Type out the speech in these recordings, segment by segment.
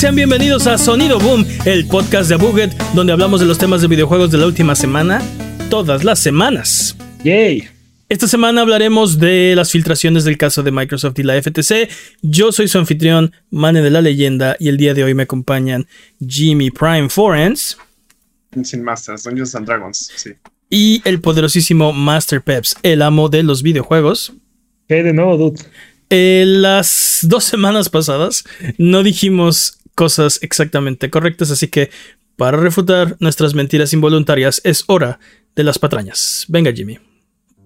Sean bienvenidos a Sonido Boom, el podcast de Buget, donde hablamos de los temas de videojuegos de la última semana, todas las semanas. Yay. Esta semana hablaremos de las filtraciones del caso de Microsoft y la FTC. Yo soy su anfitrión, Mane de la Leyenda, y el día de hoy me acompañan Jimmy Prime Forens. Sin Masters, Dungeons and Dragons, sí. Y el poderosísimo Master Peps, el amo de los videojuegos. ¿Qué de nuevo, dude? Eh, las dos semanas pasadas no dijimos cosas exactamente correctas, así que para refutar nuestras mentiras involuntarias es hora de las patrañas. Venga, Jimmy.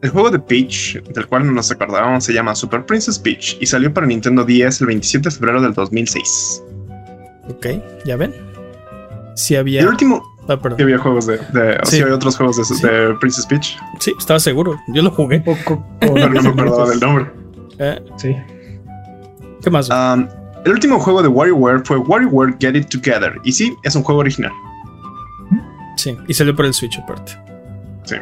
El juego de Peach, del cual no nos acordábamos, se llama Super Princess Peach y salió para Nintendo 10 el 27 de febrero del 2006. Ok, ya ven. Si había. El último. Ah, perdón. Sí había juegos de. de Sí. sí. había otros juegos de, de Princess Peach, Sí, estaba seguro. Yo lo jugué. Un poco. pero no me acordaba del nombre. Eh, Sí. ¿Qué más? Um, el último juego de WarioWare fue WarioWare Get It Together. Y sí, es un juego original. sí, y salió por el Switch aparte. Sí.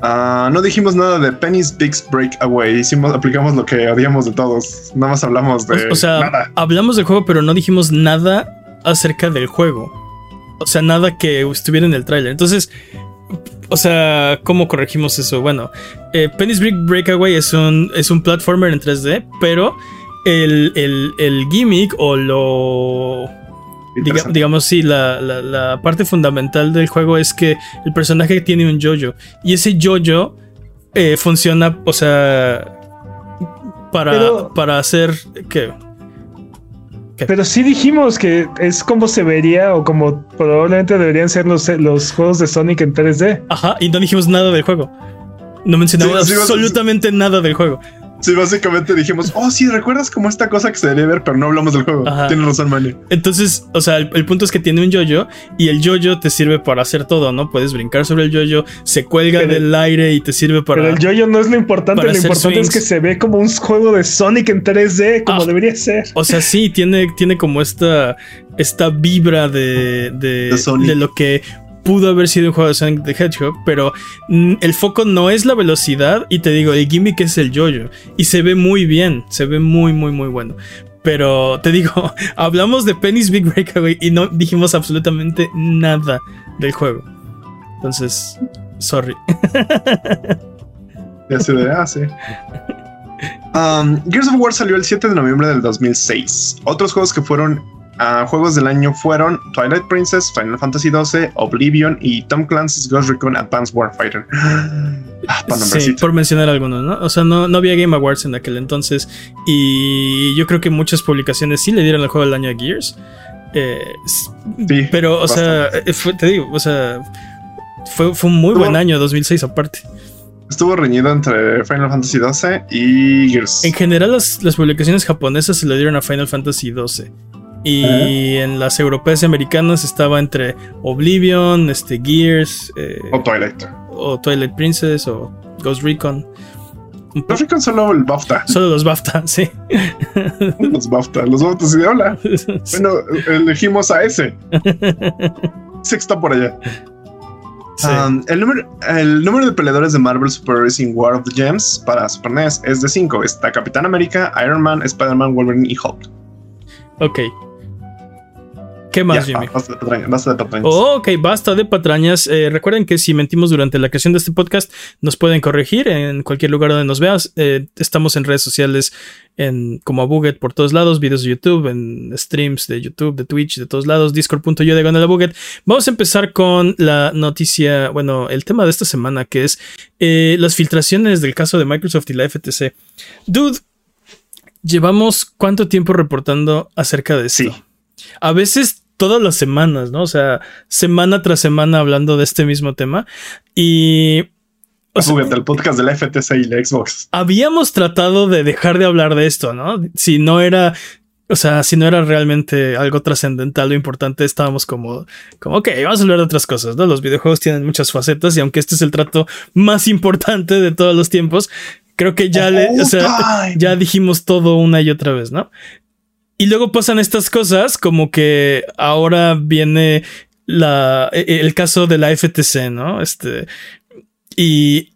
Ah, no dijimos nada de Penny's Big Breakaway. Hicimos, aplicamos lo que odiamos de todos. Nada más hablamos de O, o sea, nada. hablamos del juego, pero no dijimos nada acerca del juego. O sea, nada que estuviera en el tráiler. Entonces, o sea, ¿cómo corregimos eso? Bueno, eh, Penny's Big Breakaway es un, es un platformer en 3D, pero el, el- el gimmick o lo... diga- digamos, sí, la, la- la parte fundamental del juego es que el personaje tiene un yoyo. Y ese yoyo eh, funciona, o sea, para, Pero- para hacer... ¿Qué? Pero sí dijimos que es como se vería o como probablemente deberían ser los, los juegos de Sonic en 3D. Ajá, y no dijimos nada del juego. No mencionamos Sí, sí, absolutamente nada del juego. Sí, básicamente dijimos, oh, sí, ¿recuerdas como esta cosa que se debería ver? Pero no hablamos del juego. Ajá. Tienes razón, Manny. Entonces, o sea, el, el punto es que tiene un yoyo y el yoyo te sirve para hacer todo, ¿no? Puedes brincar sobre el yoyo, se cuelga Pero- del aire y te sirve para. Pero el yoyo no es lo importante. Lo importante swings. es que se ve como un juego de Sonic en 3D, como Ah. debería ser. O sea, sí, tiene, tiene como esta, esta vibra de, de, de lo que pudo haber sido un juego de Sonic the Hedgehog, pero mm, el foco no es la velocidad y te digo, el gimmick es el yoyo y se ve muy bien, se ve muy, muy, muy bueno. Pero te digo, hablamos de Penny's Big Breakaway y no dijimos absolutamente nada del juego. Entonces, sorry. Y así de, ah, sí. Um, Gears of War salió el 7 de noviembre del 2006. Otros juegos que fueron ah, juegos del año fueron Twilight Princess, Final Fantasy XII, Oblivion y Tom Clancy's Ghost Recon Advanced Warfighter. Ah, Sí, por mencionar algunos, ¿no? O sea, no, no había Game Awards en aquel entonces. Y yo creo que muchas publicaciones sí le dieron el juego del año a Gears. Eh, Sí, pero, o sea, bastante. eh, fue- te digo, o sea, fue, fue un muy buen año 2006 aparte. Estuvo reñido entre Final Fantasy XII y Gears. En general, las, las publicaciones japonesas se le dieron a Final Fantasy XII. Y en las europeas y americanas estaba entre Oblivion, este, Gears, eh, O Twilight. o Twilight Princess, o Ghost Recon. Ghost Recon solo el BAFTA. Solo los BAFTA, sí. Los BAFTA. Los BAFTA sí de hola. Bueno, elegimos a ese. Está por allá. Sí. Um, el, número, el número de peleadores de Marvel Super Racing War of the Gems para Super NES es de 5. Está Capitán América, Iron Man, Spider-Man, Wolverine y Hulk. Ok. ¿Qué más, Ya, Jimmy? basta de patrañas, basta de patrañas. Oh, ok, basta de patrañas. Eh, recuerden que si mentimos durante la creación de este podcast, nos pueden corregir en cualquier lugar donde nos veas. Eh, estamos en redes sociales en, como a Buget por todos lados, videos de YouTube, en streams de YouTube, de Twitch, de todos lados, discord.yo de a Buget. Vamos a empezar con la noticia, bueno, el tema de esta semana, que es eh, las filtraciones del caso de Microsoft y la FTC. Dude, llevamos cuánto tiempo reportando acerca de esto? Sí. a veces todas las semanas, ¿no? O sea, semana tras semana hablando de este mismo tema. Y o sea, Juguete, el podcast de la FTC y la Xbox. habíamos tratado de dejar de hablar de esto, ¿no? Si no era, o sea, si no era realmente algo trascendental o importante, estábamos como, como, ok, vamos a hablar de otras cosas, ¿no? Los videojuegos tienen muchas facetas y aunque este es el trato más importante de todos los tiempos, creo que ya le, o sea, ya dijimos todo una y otra vez, ¿no? Y luego pasan estas cosas como que ahora viene la, e- el caso de la FTC, ¿no? Este, y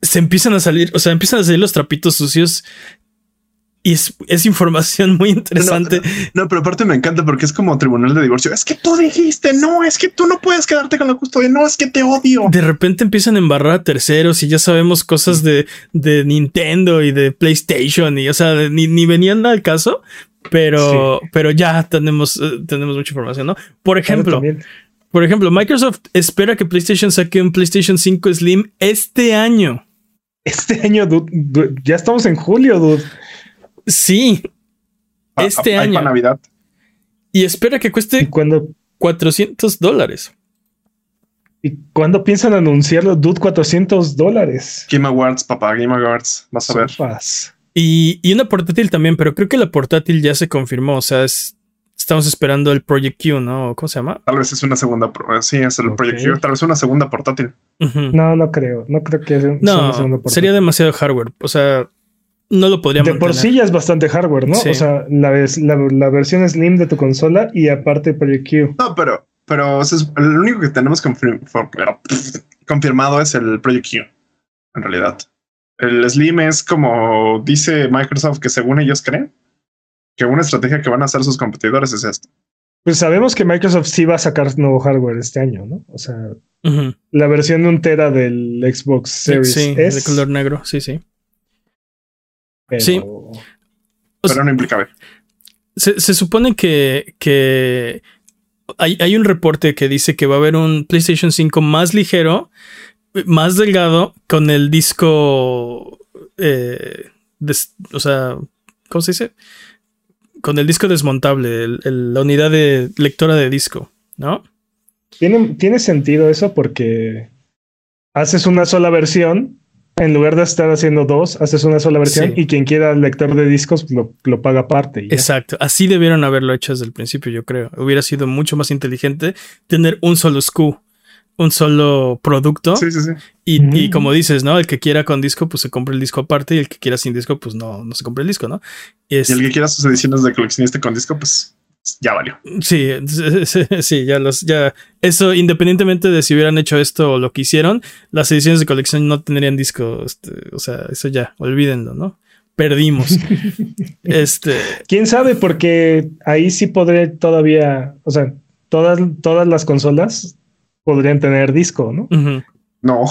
se empiezan a salir, o sea, empiezan a salir los trapitos sucios Y es, información muy interesante. No, pero aparte me encanta porque es como tribunal de divorcio. Es que tú dijiste, no, es que tú no puedes quedarte con la custodia, no, es que te odio. De repente empiezan a embarrar a terceros y ya sabemos cosas de, de Nintendo y de PlayStation y, o sea, ni, ni venían al caso, pero, pero ya tenemos, eh, tenemos mucha información, ¿no? Por ejemplo, por ejemplo, Microsoft espera que PlayStation saque un PlayStation 5 Slim este año. Este año, dude, ya estamos en julio, dude. Sí. Este año. Navidad. Y espera que cueste cuando 400 dólares. ¿Y cuándo piensan anunciarlo? Dude, 400 dólares. Game Awards, papá, Game Awards. Vas a ver. Y, y, una portátil también, pero creo que la portátil ya se confirmó. O sea, estamos esperando el Project Q, ¿no? ¿Cómo se llama? Tal vez es una segunda. Sí, es el Project Q. Tal vez una segunda portátil. No, no creo. No creo que sea una segunda portátil. Sería demasiado hardware. O sea, no lo podríamos. De por sí ya es bastante hardware, ¿no? O sea, la, la, versión Slim de tu consola y aparte Project Q. No, pero, pero es, lo único que tenemos confirmado es el Project Q, en realidad. El Slim es como dice Microsoft que según ellos creen que una estrategia que van a hacer sus competidores es esto. Pues sabemos que Microsoft sí va a sacar nuevo hardware este año, ¿no? O sea, la versión de un tera del Xbox Series sí, de color negro, sí, sí. Sí. Pero no implica Se, se, supone que, que hay, hay, un reporte que dice que va a haber un PlayStation 5 más ligero, más delgado, con el disco. Eh, o sea, ¿cómo se dice? Con el disco desmontable, la unidad de lectora de disco, ¿no? Tiene, tiene sentido eso porque haces una sola versión en lugar de estar haciendo dos, haces una sola versión y quien quiera el lector de discos lo, lo paga aparte. Exacto. Así debieron haberlo hecho desde el principio, yo creo. Hubiera sido mucho más inteligente tener un solo SKU, un solo producto. Sí, sí, sí. Y, como dices, ¿no? El que quiera con disco, pues se compra el disco aparte y el que quiera sin disco, pues no, no se compra el disco, ¿no? Y, el que quiera sus ediciones de coleccionista con disco, pues ya valió. Sí, sí, ya los, ya, eso independientemente de si hubieran hecho esto o lo que hicieron, las ediciones de colección no tendrían disco, este, o sea, eso ya, olvídenlo, ¿no? Perdimos. este. Quién sabe, porque ahí sí podré todavía, o sea, todas, todas las consolas podrían tener disco, ¿no? No.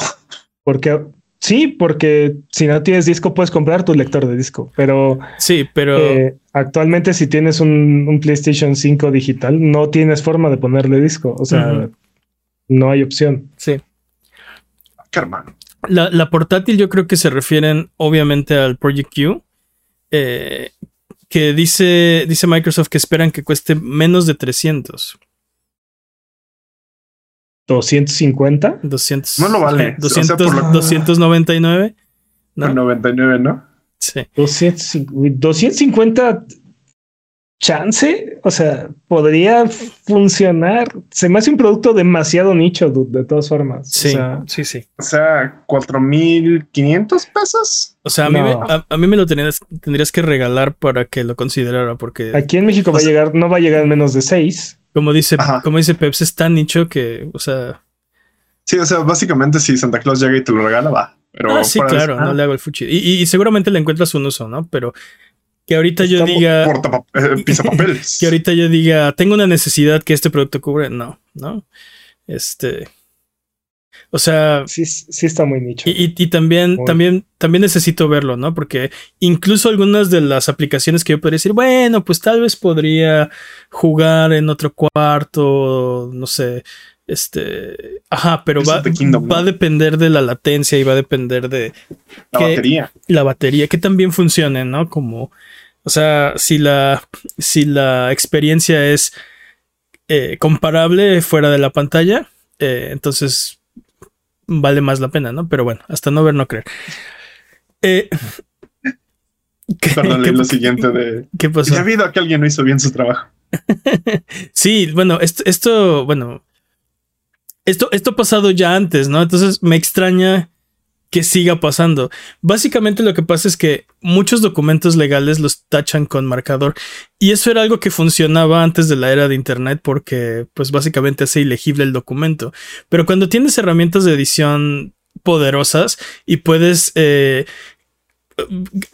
Porque Sí, porque si no tienes disco puedes comprar tu lector de disco, pero sí, pero eh, actualmente si tienes un, PlayStation 5 digital no tienes forma de ponerle disco, o sea, no hay opción. Sí. Hermano. La, portátil yo creo que se refieren obviamente al Project Q, eh, que dice, dice Microsoft que esperan que cueste menos de 300. 250. 200. No lo vale. 200, 299. ¿no? 99, ¿no? Sí. 250 chance, o sea, podría funcionar. Se me hace un producto demasiado nicho, de todas formas. Sí, sí, sí. O sea, 4500 pesos. O sea, a, mí, me, a, mí me lo tendrías, tendrías que regalar para que lo considerara, porque aquí en México va a llegar, no va a llegar menos de 6. Como dice, como dice Peps, es tan nicho que, o sea. Sí, o sea, básicamente si Santa Claus llega y te lo regala, va. Pero ah, sí, claro, no le hago el fuchi. Y, seguramente le encuentras un uso, ¿no? Pero que ahorita yo diga. Eh, papeles. que ahorita yo diga, tengo una necesidad que este producto cubre. No, no. Este. O sea. Sí, sí está muy nicho. Y, también, también, también necesito verlo, ¿no? Porque incluso algunas de las aplicaciones que yo podría decir, bueno, pues tal vez podría jugar en otro cuarto, no sé. Este, ajá, pero va, va, a depender de la latencia y va a depender de la batería. La batería, que también funcione, ¿no? Como, o sea, si la, si la experiencia es eh, comparable fuera de la pantalla, eh, entonces vale más la pena, ¿no? Pero bueno, hasta no ver, no creer. Eh, Perdón, lo siguiente de. ¿Qué pasó? Ya ha habido que alguien no hizo bien su trabajo. sí, bueno, esto, esto, bueno, esto, esto ha pasado ya antes, ¿no? Entonces me extraña que siga pasando. Básicamente lo que pasa es que muchos documentos legales los tachan con marcador y eso era algo que funcionaba antes de la era de Internet porque pues básicamente hace ilegible el documento. Pero cuando tienes herramientas de edición poderosas y puedes... Eh,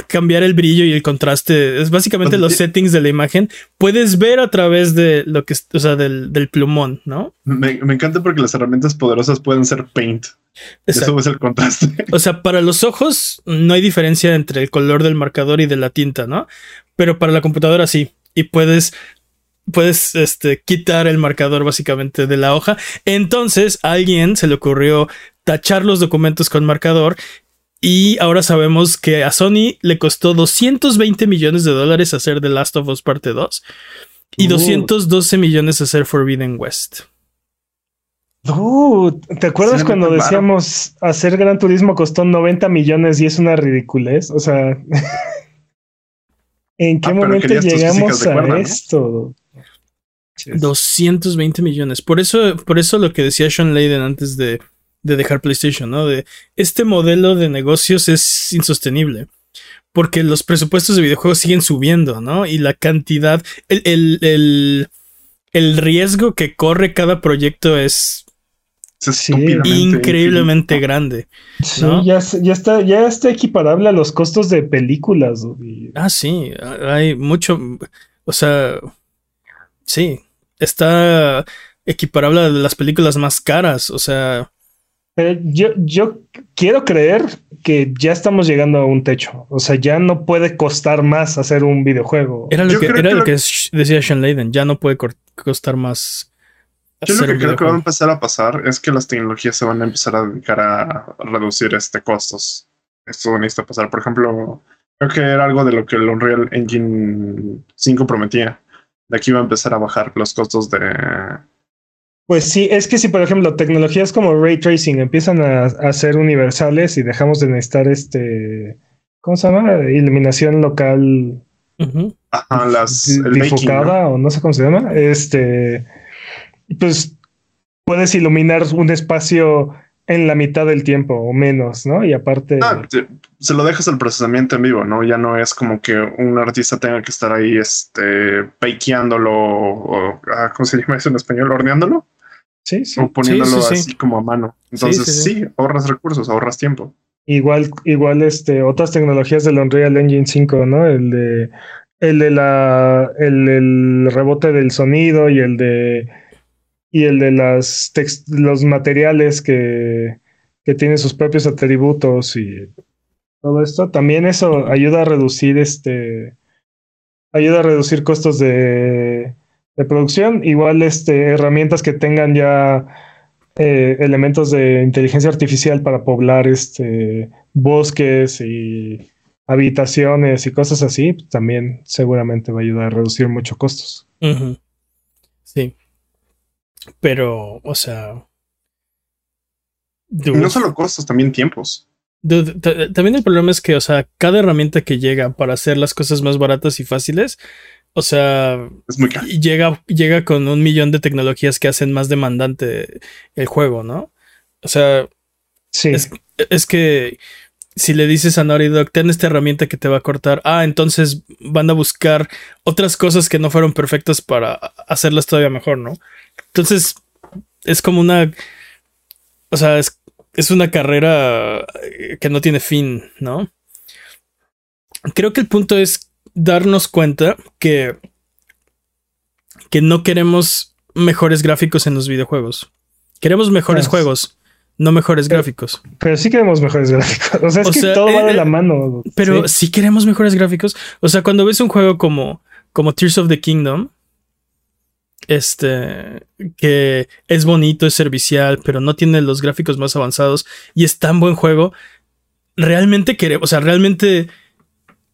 cambiar el brillo y el contraste. Es básicamente los settings de la imagen. Puedes ver a través de lo que, o sea, del, plumón, ¿no? Me, encanta porque las herramientas poderosas pueden ser paint. Eso es el contraste. O sea, para los ojos no hay diferencia entre el color del marcador y de la tinta, ¿no? Pero para la computadora sí. Y puedes puedes este, quitar el marcador básicamente de la hoja. Entonces a alguien se le ocurrió tachar los documentos con marcador y ahora sabemos que a Sony le costó 220 millones de dólares hacer The Last of Us Parte 2 y 212 millones hacer Forbidden West. ¿Te acuerdas cuando decíamos hacer Gran Turismo costó 90 millones y es una ridiculez? O sea, ¿en qué ah, momento llegamos a esto? 220 millones. Por eso, por eso lo que decía Sean Layden antes de de dejar PlayStation, ¿no? De este modelo de negocios es insostenible. Porque los presupuestos de videojuegos siguen subiendo, ¿no? Y la cantidad, el, el, riesgo que corre cada proyecto es, increíblemente grande. Sí, ya, ya, está, ya está equiparable a los costos de películas. Ah, sí, hay mucho, o sea, sí, está equiparable a las películas más caras, o sea, pero yo, yo quiero creer que ya estamos llegando a un techo. O sea, ya no puede costar más hacer un videojuego. Era lo, que, era lo que, decía Sean Layden. Ya no puede costar más. Yo lo que creo que va a empezar a pasar es que las tecnologías se van a empezar a dedicar a reducir este costos. Esto necesita pasar. Por ejemplo, creo que era algo de lo que el Unreal Engine 5 prometía. De aquí va a empezar a bajar los costos de, pues sí, es que si por ejemplo tecnologías como ray tracing empiezan a, ser universales y dejamos de necesitar este, ¿cómo se llama? Iluminación local Ajá, las, difocada o no sé cómo se llama, este, pues puedes iluminar un espacio en la mitad del tiempo o menos, ¿no? Y aparte... Ah, se lo dejas al procesamiento en vivo, ¿no? Ya no es como que un artista tenga que estar ahí, este, bakeándolo o, ah, ¿cómo se llama eso en español? ¿Horneándolo? Sí, sí. O poniéndolo así como a mano. Entonces, sí, ahorras recursos, ahorras tiempo. Igual, igual, este, otras tecnologías del Unreal Engine 5, ¿no? El de, el de la, el, el rebote del sonido y el de, y el de las los materiales que, que tienen sus propios atributos y todo esto. También eso ayuda a reducir este, ayuda a reducir costos de de producción, igual este, herramientas que tengan ya eh, elementos de inteligencia artificial para poblar este, bosques y habitaciones y cosas así, también seguramente va a ayudar a reducir muchos costos. Sí. Pero, o sea... no solo costos, también tiempos. también el problema es que, o sea, cada herramienta que llega para hacer las cosas más baratas y fáciles o sea, Llega, llega con un millón de tecnologías que hacen más demandante el juego, ¿no? O sea, sí. es, que si le dices a Naughty Dog, ten esta herramienta que te va a cortar, ah, entonces van a buscar otras cosas que no fueron perfectas para hacerlas todavía mejor, ¿no? Entonces, es como una. O sea, es, es una carrera que no tiene fin, ¿no? Creo que el punto es darnos cuenta que, que no queremos mejores gráficos en los videojuegos. Queremos mejores juegos, no mejores gráficos. Pero sí queremos mejores gráficos. O sea, es que todo va de eh, la mano. Pero ¿sí? queremos mejores gráficos. O sea, cuando ves un juego como, como Tears of the Kingdom, este, que es bonito, es servicial, pero no tiene los gráficos más avanzados y es tan buen juego, realmente queremos, o sea, realmente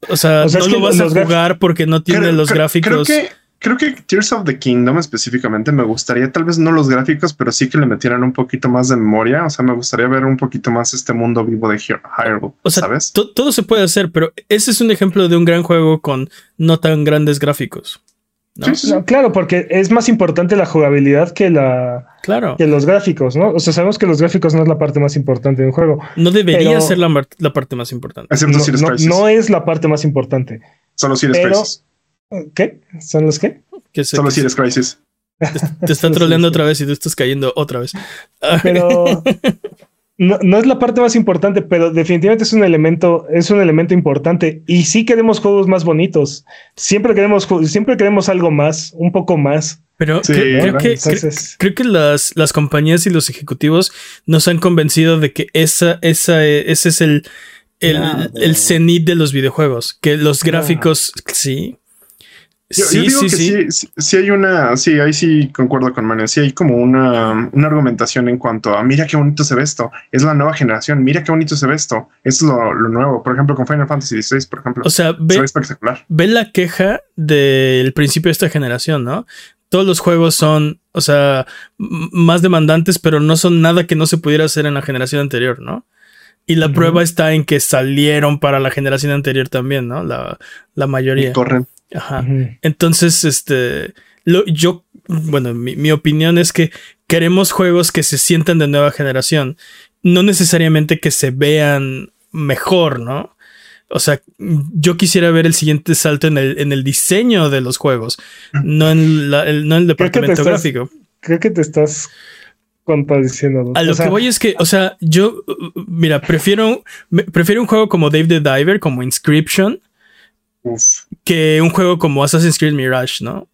o sea, no lo vas a jugar porque no tiene los gráficos. Creo que, creo que Tears of the Kingdom específicamente me gustaría, tal vez no los gráficos, pero sí que le metieran un poquito más de memoria. O sea, me gustaría ver un poquito más este mundo vivo de Hyrule. O sea, ¿sabes? todo se puede hacer, pero ese es un ejemplo de un gran juego con no tan grandes gráficos claro, porque es más importante la jugabilidad que la claro. que los gráficos, ¿no? O sea, sabemos que los gráficos no es la parte más importante de un juego. No debería ser la, parte más importante. no, es la parte más importante. Son los Series Crisis. ¿Qué? ¿Son los qué? Son los Series Crisis. Te, está troleando otra vez y tú estás cayendo otra vez. Pero no, no, es la parte más importante, pero definitivamente es un elemento, es un elemento importante. Y sí queremos juegos más bonitos. Siempre queremos, siempre queremos algo más, un poco más. Pero creo, que, creo, que las, las compañías y los ejecutivos nos han convencido de que esa, esa, ese es el, el, el cenit de los videojuegos. Que los gráficos, sí. Yo, sí, digo que sí, sí, hay una, sí, ahí sí concuerdo con Manuel, sí hay como una, una, argumentación en cuanto a, mira qué bonito se ve esto, es la nueva generación, mira qué bonito se ve esto, es lo, lo nuevo, por ejemplo, con Final Fantasy XVI, por ejemplo. O sea, ve, espectacular. ve la queja del principio de esta generación, ¿no? Todos los juegos son, o sea, más demandantes, pero no son nada que no se pudiera hacer en la generación anterior, ¿no? Y la prueba está en que salieron para la generación anterior también, ¿no? La, la mayoría. Y corren. Ajá. Entonces, este, lo, yo, bueno, mi, opinión es que queremos juegos que se sientan de nueva generación, no necesariamente que se vean mejor, ¿no? O sea, yo quisiera ver el siguiente salto en el, en el diseño de los juegos, no en, la, el, no en el departamento gráfico. Creo que te estás contradiciendo. A lo que voy es que, o sea, yo, mira, prefiero, prefiero un juego como Dave the Diver, como Inscription, que un juego como Assassin's Creed Mirage, ¿no?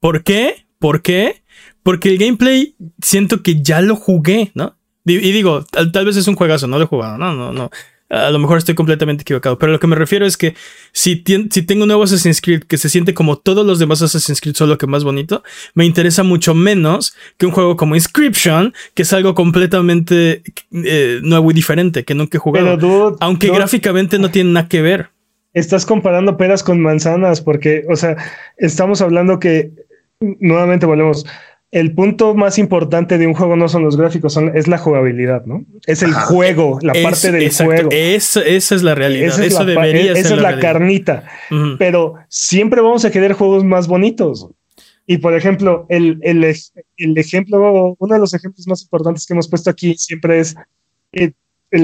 ¿Por qué? ¿Por qué? Porque el gameplay siento que ya lo jugué, ¿no? Y, digo, tal, vez es un juegazo, no lo he jugado, no, no, no a lo mejor estoy completamente equivocado, pero lo que me refiero es que si, si tengo un nuevo Assassin's Creed que se siente como todos los demás Assassin's Creed, solo que más bonito, me interesa mucho menos que un juego como Inscription, que es algo completamente eh, nuevo y diferente, que nunca he jugado. aunque gráficamente no tiene nada que ver. Estás comparando peras con manzanas, porque, o sea, estamos hablando que, nuevamente volvemos, el punto más importante de un juego no son los gráficos, son, es la jugabilidad, ¿no? Es el juego, la parte del juego. esa es la realidad. Esa es Eso la, debería esa es la, carnita. Pero siempre vamos a querer juegos más bonitos. Y por ejemplo, el, el, el, ejemplo, uno de los ejemplos más importantes que hemos puesto aquí siempre es el,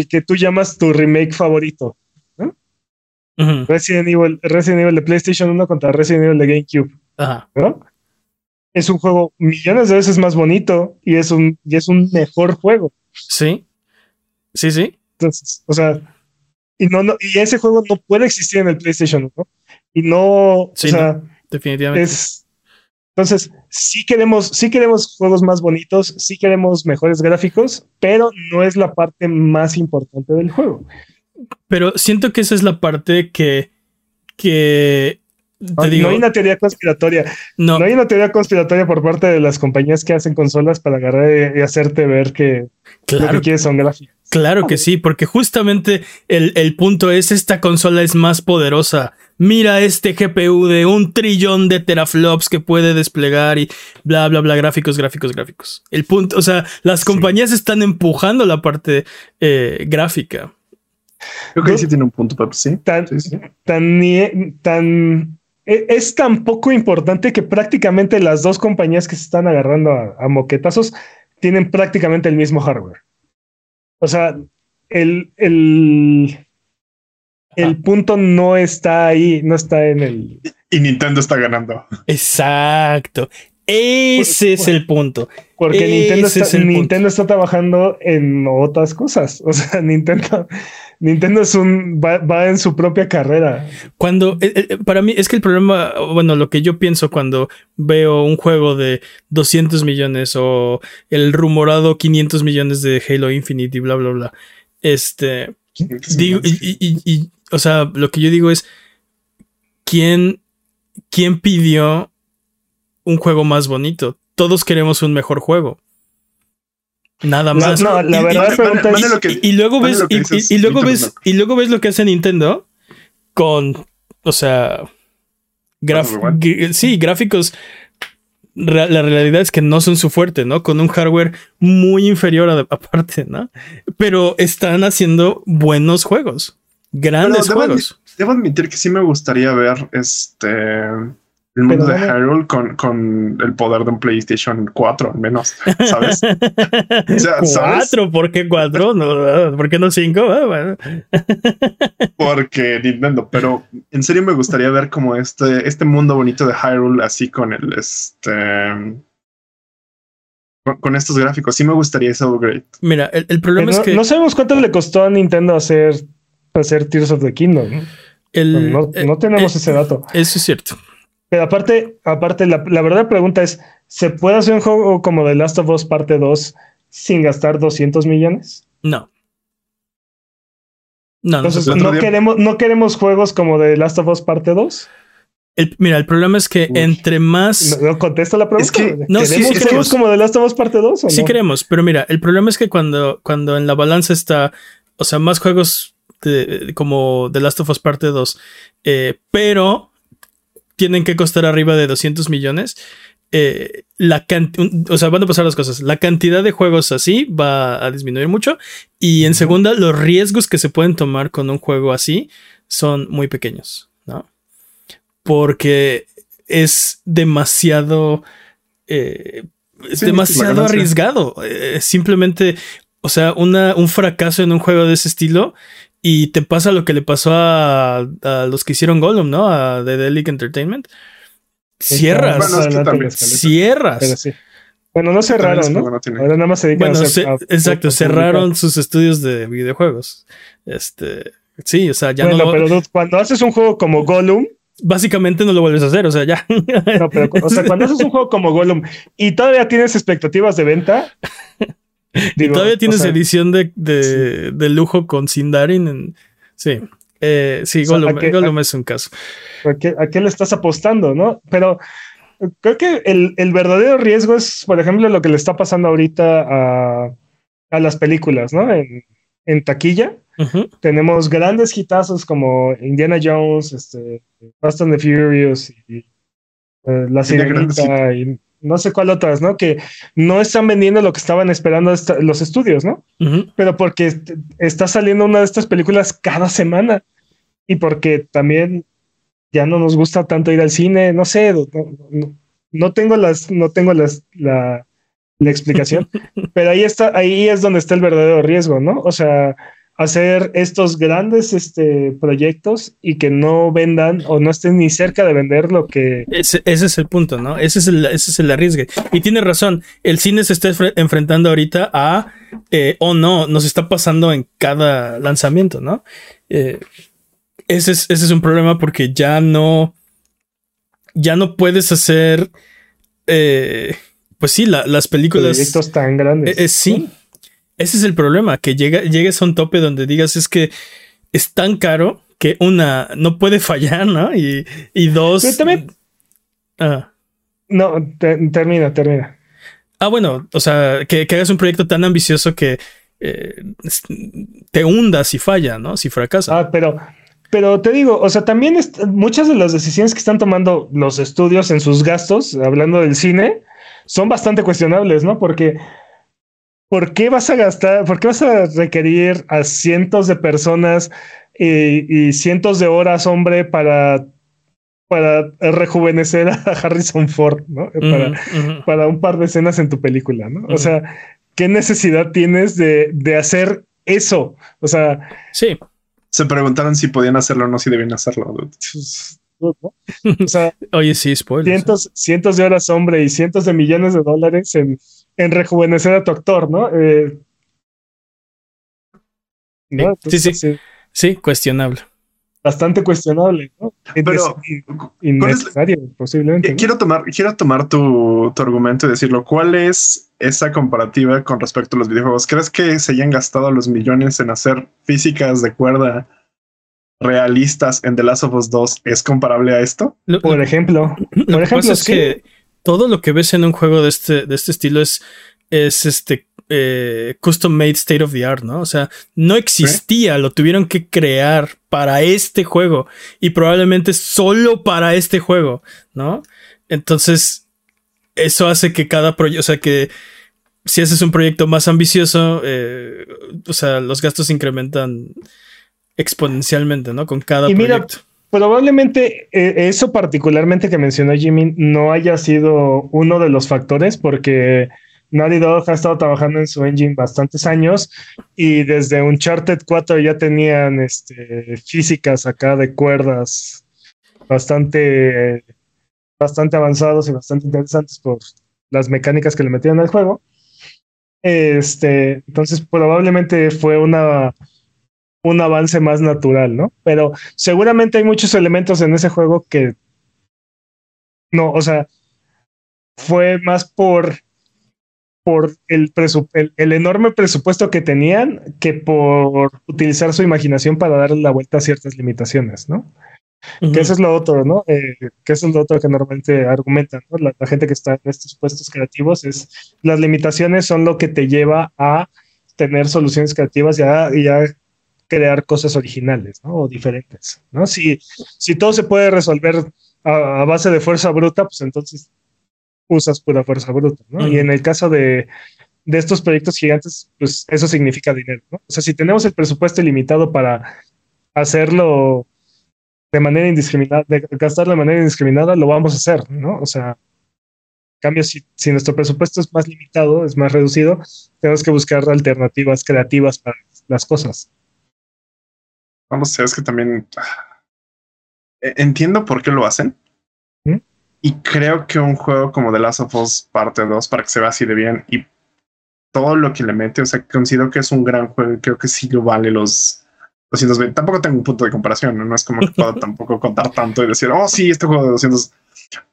que tú llamas tu remake favorito. ¿no? Resident, Evil, Resident Evil de PlayStation 1 contra Resident Evil de GameCube. Ajá. ¿no? Es un juego millones de veces más bonito y es un, y es un mejor juego. Sí. Sí, sí. Entonces, o sea, y no, no, y ese juego no puede existir en el PlayStation, ¿no? Y no, o sea, definitivamente. Es, entonces, sí queremos, sí queremos juegos más bonitos, sí queremos mejores gráficos, pero no es la parte más importante del juego. Pero siento que esa es la parte que, que no, hay una teoría conspiratoria. No. hay una teoría conspiratoria por parte de las compañías que hacen consolas para agarrar y hacerte ver que claro, lo que quieres son gráficos. Claro que sí, porque justamente el, punto es esta consola es más poderosa. Mira este GPU de un trillón de teraflops que puede desplegar y bla, bla, bla, gráficos, gráficos, gráficos. El punto, o sea, las compañías están empujando la parte eh, gráfica. Creo que sí tiene un punto, pero sí. Tan, tan, tan es tan poco importante que prácticamente las dos compañías que se están agarrando a, moquetazos tienen prácticamente el mismo hardware. O sea, el, el, el punto no está ahí, no está en el. Y Nintendo está ganando. Exacto. Ese es el punto. Porque Nintendo, está, Nintendo está trabajando en otras cosas. O sea, Nintendo Nintendo es un va, en su propia carrera. Cuando eh, eh, para mí es que el problema, bueno, lo que yo pienso cuando veo un juego de 200 millones o el rumorado 500 millones de Halo Infinite y bla bla bla. Este digo y, o sea, lo que yo digo es quién quién pidió un juego más bonito. Todos queremos un mejor juego. Nada más. No, la verdad y, luego ves y, luego ves y luego ves lo que hace Nintendo con, o sea, sí, gráficos. la realidad es que no son su fuerte, ¿no? Con un hardware muy inferior a, aparte, ¿no? Pero están haciendo buenos juegos, grandes juegos. debo admitir que sí me gustaría ver este el mundo de Hyrule con, con, el poder de un PlayStation 4 al menos, ¿sabes? ¿Cuatro? ¿Por qué cuatro? No, ¿Por qué no cinco? Ah, Porque Nintendo, pero en serio me gustaría ver como este, este mundo bonito de Hyrule así con el este con, estos gráficos. Sí me gustaría ese upgrade. Mira, el, problema es que... No sabemos cuánto le costó a Nintendo hacer, hacer Tears of the Kingdom. no, eh, tenemos ese dato. Eso es cierto. Pero aparte, aparte la, la verdadera pregunta es, ¿se puede hacer un juego como The Last of Us parte 2 sin gastar 200 millones? No. No, Entonces, no, queremos, no queremos juegos como The Last of Us parte 2. mira, el problema es que entre más. No, contesto la pregunta. Es que, no, sí, queremos como The Last of Us parte 2. sí, queremos, pero mira, el problema es que cuando, cuando en la balanza está, o sea, más juegos como The Last of Us parte 2, eh, pero tienen que costar arriba de 200 millones. Eh, la o sea, van a pasar las cosas. La cantidad de juegos así va a disminuir mucho. Y en segunda, los riesgos que se pueden tomar con un juego así son muy pequeños, ¿no? Porque es demasiado. Eh, es demasiado arriesgado. Eh, simplemente, o sea, una, un fracaso en un juego de ese estilo y te pasa lo que le pasó a, a los que hicieron Gollum, ¿no? A The Delic Entertainment Cierras. cierras. Bueno, no cerraron, ¿no? Ahora nada más se dedican a Exacto, cerraron sus estudios de videojuegos. Este, sí, o sea, ya no. pero cuando haces un juego como Gollum, básicamente no lo vuelves a hacer, o sea, ya. No, pero, o sea, cuando haces un juego como Gollum y todavía tienes expectativas de venta. Y todavía tienes edición de, de, lujo con Sindarin. En, sí. Eh, sí, Gollum, es un caso. ¿a qué, le estás apostando, no? Pero creo que el, verdadero riesgo es, por ejemplo, lo que le está pasando ahorita a, las películas, ¿no? En, taquilla. Tenemos grandes hitazos como Indiana Jones, este, Fast and the Furious y eh, La Sirenita y no sé cuál otras, ¿no? Que no están vendiendo lo que estaban esperando los estudios, ¿no? Pero porque está saliendo una de estas películas cada semana y porque también ya no nos gusta tanto ir al cine, no sé, no, tengo las, no tengo las, la, la explicación, pero ahí está, ahí es donde está el verdadero riesgo, ¿no? O sea, hacer estos grandes este, proyectos y que no vendan o no estén ni cerca de vender lo que... Ese, es el punto, ¿no? Ese es el, ese es el arriesgue. Y tiene razón, el cine se está enfrentando ahorita a, eh, o no, nos está pasando en cada lanzamiento, ¿no? Eh, ese, es, ese es un problema porque ya no, ya no puedes hacer, eh, pues sí, las películas... Proyectos tan grandes. sí. Ese es el problema, que llega, llegues a un tope donde digas es que es tan caro que una no puede fallar, ¿no? Y, y dos. Ah. No, termina, termina. Ah, bueno, o sea, que, hagas un proyecto tan ambicioso que eh, te hunda si falla, ¿no? Si fracasa. Ah, pero, pero te digo, o sea, también muchas de las decisiones que están tomando los estudios en sus gastos, hablando del cine, son bastante cuestionables, ¿no? Porque ¿por qué vas a gastar, por qué vas a requerir a cientos de personas y, cientos de horas, hombre, para, para rejuvenecer a Harrison Ford, ¿no? para, un par de escenas en tu película, ¿no? O sea, ¿qué necesidad tienes de, de hacer eso? O sea, sí. Se preguntaron si podían hacerlo o no, si debían hacerlo. Pues, o sea, Oye, sí, spoilers. Cientos, ¿eh? cientos de horas, hombre, y cientos de millones de dólares en, en rejuvenecer a tu actor, ¿no? Eh, sí, sí, sí, cuestionable. Bastante cuestionable, ¿no? Pero innecesario, posiblemente. Quiero tomar, quiero tomar tu, tu, argumento y decirlo. ¿Cuál es esa comparativa con respecto a los videojuegos? ¿Crees que se hayan gastado los millones en hacer físicas de cuerda realistas en The Last of Us 2 es comparable a esto? por ejemplo, por ejemplo, es que todo lo que ves en un juego de este, de este estilo es, es este eh, custom made state of the art, ¿no? O sea, no existía, lo tuvieron que crear para este juego y probablemente solo para este juego, ¿no? Entonces, eso hace que cada proyecto, o sea, que si haces un proyecto más ambicioso, eh, o sea, los gastos incrementan exponencialmente, ¿no? Con cada proyecto. Probablemente eh, eso particularmente que mencionó Jimmy no haya sido uno de los factores porque Naughty Dog ha estado trabajando en su engine bastantes años y desde Uncharted 4 ya tenían este, físicas acá de cuerdas bastante, bastante avanzados y bastante interesantes por las mecánicas que le metían al juego. Este, entonces probablemente fue una, un avance más natural, ¿no? Pero seguramente hay muchos elementos en ese juego que no, o sea, fue más por por el, el, enorme presupuesto que tenían que por utilizar su imaginación para darle la vuelta a ciertas limitaciones, ¿no? Que eso es lo otro, ¿no? Eh, que eso es lo otro que normalmente argumentan, ¿no? La, gente que está en estos puestos creativos es las limitaciones son lo que te lleva a tener soluciones creativas y a, y a crear cosas originales, ¿no? O diferentes, ¿no? Si, si todo se puede resolver a, base de fuerza bruta, pues entonces usas pura fuerza bruta, ¿no? Y en el caso de, de estos proyectos gigantes, pues eso significa dinero, ¿no? O sea, si tenemos el presupuesto ilimitado para hacerlo de manera indiscriminada, de gastar de manera indiscriminada, lo vamos a hacer, ¿no? O sea, en cambio, si, si nuestro presupuesto es más limitado, es más reducido, tenemos que buscar alternativas creativas para las cosas. Vamos, es que también ah, e, entiendo por qué lo hacen. ¿Mm? Y creo que un juego como The Last of Us parte 2, para que se vea así de bien y todo lo que le mete, o sea, considero que es un gran juego y creo que sí lo vale los 220. Tampoco tengo un punto de comparación, no, es como que pueda tampoco contar tanto y decir, oh, sí, este juego de 200.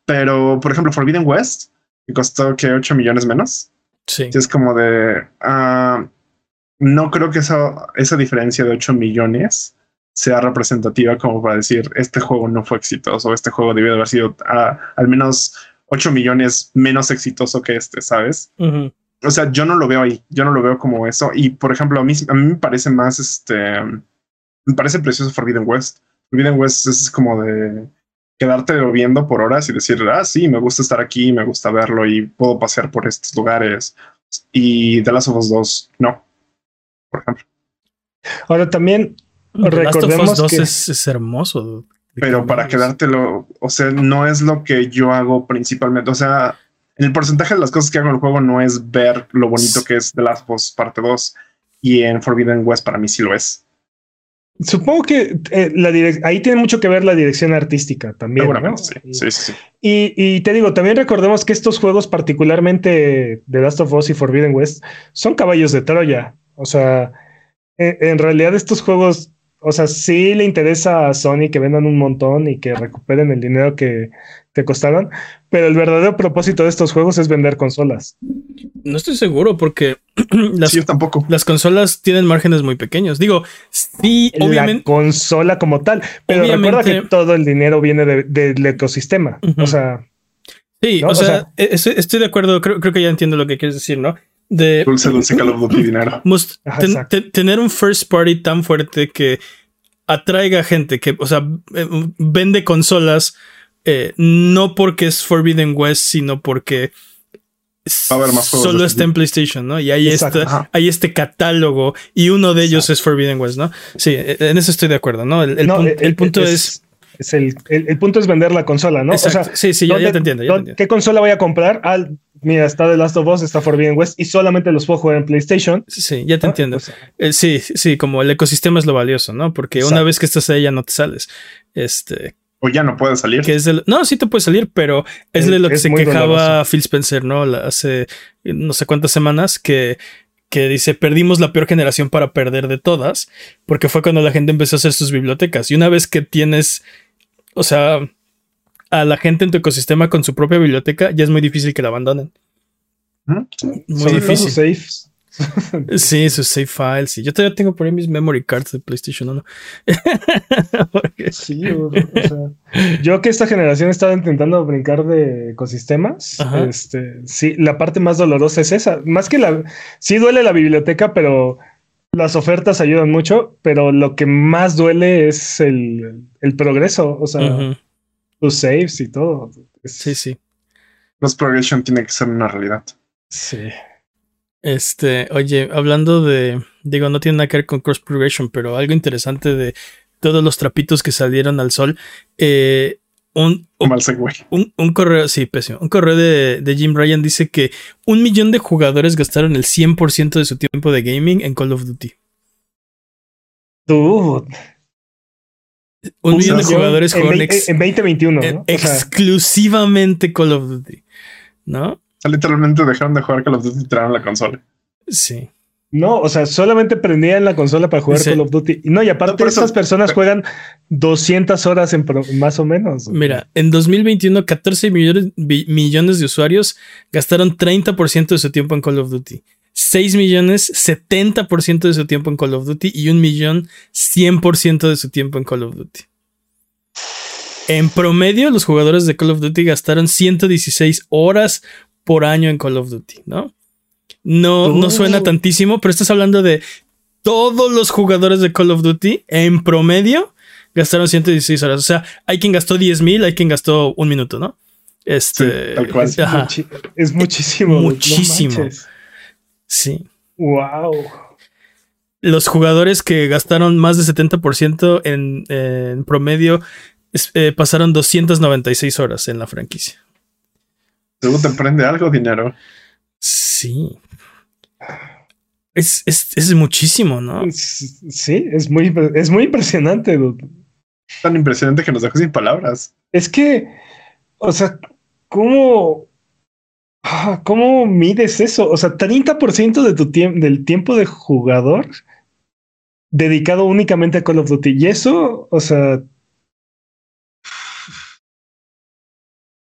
Pero, por ejemplo, Forbidden West, que costó que 8 millones menos. Sí. Es como de, uh, no creo que esa, esa diferencia de 8 millones sea representativa como para decir, este juego no fue exitoso, este juego debió de haber sido uh, al menos 8 millones menos exitoso que este, ¿sabes? O sea, yo no lo veo ahí, yo no lo veo como eso. Y, por ejemplo, a mí, a mí me parece más este me parece precioso Forbidden West. Forbidden West es como de quedarte viendo por horas y decir, ah, sí, me gusta estar aquí, me gusta verlo y puedo pasear por estos lugares. Y The Last of Us 2, no, por ejemplo. Ahora también recordemos que es, hermoso. Pero para quedártelo, o sea, no es lo que yo hago principalmente. O sea, el porcentaje de las cosas que hago en el juego no es ver lo bonito que es The Last of Us parte 2 y en Forbidden West para mí sí lo es. Supongo que eh, la ahí tiene mucho que ver la dirección artística también. ¿no? sí, sí, sí. Y, y, te digo, también recordemos que estos juegos, particularmente The Last of Us y Forbidden West, son caballos de Troya. O sea, en, en realidad estos juegos, o sea, sí le interesa a Sony que vendan un montón y que recuperen el dinero que te costaron, pero el verdadero propósito de estos juegos es vender consolas. No estoy seguro porque las, tampoco. las consolas tienen márgenes muy pequeños. Digo, sí, obviamente. La consola como tal, pero recuerda que todo el dinero viene del ecosistema. O sea. Sí, o, sea, e, estoy, de acuerdo. Creo, que ya entiendo lo que quieres decir, ¿no? De dulce, dulce dinero. tener un first party tan fuerte que atraiga gente, que, o sea, eh, vende consolas eh, no porque es Forbidden West, sino porque solo está en PlayStation, ¿no? Y hay, hay este catálogo y uno de ellos es Forbidden West, ¿no? Sí, e, en eso estoy de acuerdo, ¿no? El, el, punto es... es el, el, punto es vender la consola, ¿no? O sea, sí, sí, ya, te entiendo, ¿Qué consola voy a comprar? Al, mira, está The Last of Us, está Forbidden West y solamente los puedo jugar en PlayStation. Sí, ya te entiendo. Eh, sí, sí, como el ecosistema es lo valioso, ¿no? Porque una vez que estás ahí ya no te sales. Este, o ya no puede salir. Que es no, sí te puede salir, pero es, de lo que se quejaba Phil Spencer, ¿no? Hace no sé cuántas semanas que, que dice, perdimos la peor generación para perder de todas, porque fue cuando la gente empezó a hacer sus bibliotecas. Y una vez que tienes, o sea, a la gente en tu ecosistema con su propia biblioteca, ya es muy difícil que la abandonen. Muy difícil. Sí, sus save files. Y yo todavía tengo por ahí mis memory cards de PlayStation 1. sí, o, sea, yo que esta generación estaba intentando brincar de ecosistemas. Este, sí, la parte más dolorosa es esa. Más que la. Sí duele la biblioteca, pero las ofertas ayudan mucho. Pero lo que más duele es el, progreso. O sea, los saves y todo. Sí, sí. Los progression tiene que ser una realidad. Sí. Este, oye, hablando de, digo, no tiene nada que ver con cross progression, pero algo interesante de todos los trapitos que salieron al sol. Eh, un, un, un, correo, sí, pésimo. Un correo de, de, Jim Ryan dice que un millón de jugadores gastaron el 100% de su tiempo de gaming en Call of Duty. Dude. Un millón de jugadores en, en, 2021. ¿no? exclusivamente Call of Duty. ¿No? literalmente dejaron de jugar Call of Duty y tiraron la consola. Sí. No, o sea, solamente prendían la consola para jugar Call of Duty. No, y aparte no, estas personas juegan 200 horas en más o menos. Mira, en 2021 14 millones, millones de usuarios gastaron 30% de su tiempo en Call of Duty. 6 millones 70% de su tiempo en Call of Duty y un millón 100% de su tiempo en Call of Duty. En promedio, los jugadores de Call of Duty gastaron 116 horas por año en Call of Duty, ¿no? No, no suena tantísimo, pero estás hablando de todos los jugadores de Call of Duty en promedio gastaron 116 horas. O sea, hay quien gastó 10 mil, hay quien gastó un minuto, ¿no? Este, Es, muchísimo. Muchísimo. Sí. Wow. Los jugadores que gastaron más de 70% en, en promedio eh, pasaron 296 horas en la franquicia. ¿Tú te prende algo, dinero? Sí. Es, es, muchísimo, ¿no? Sí, es muy, es muy impresionante. Tan impresionante que nos dejó sin palabras. Es que, o sea, ¿cómo, ah, cómo mides eso? O sea, 30% de tu tiempo, del tiempo de jugador dedicado únicamente a Call of Duty. Y eso, o sea,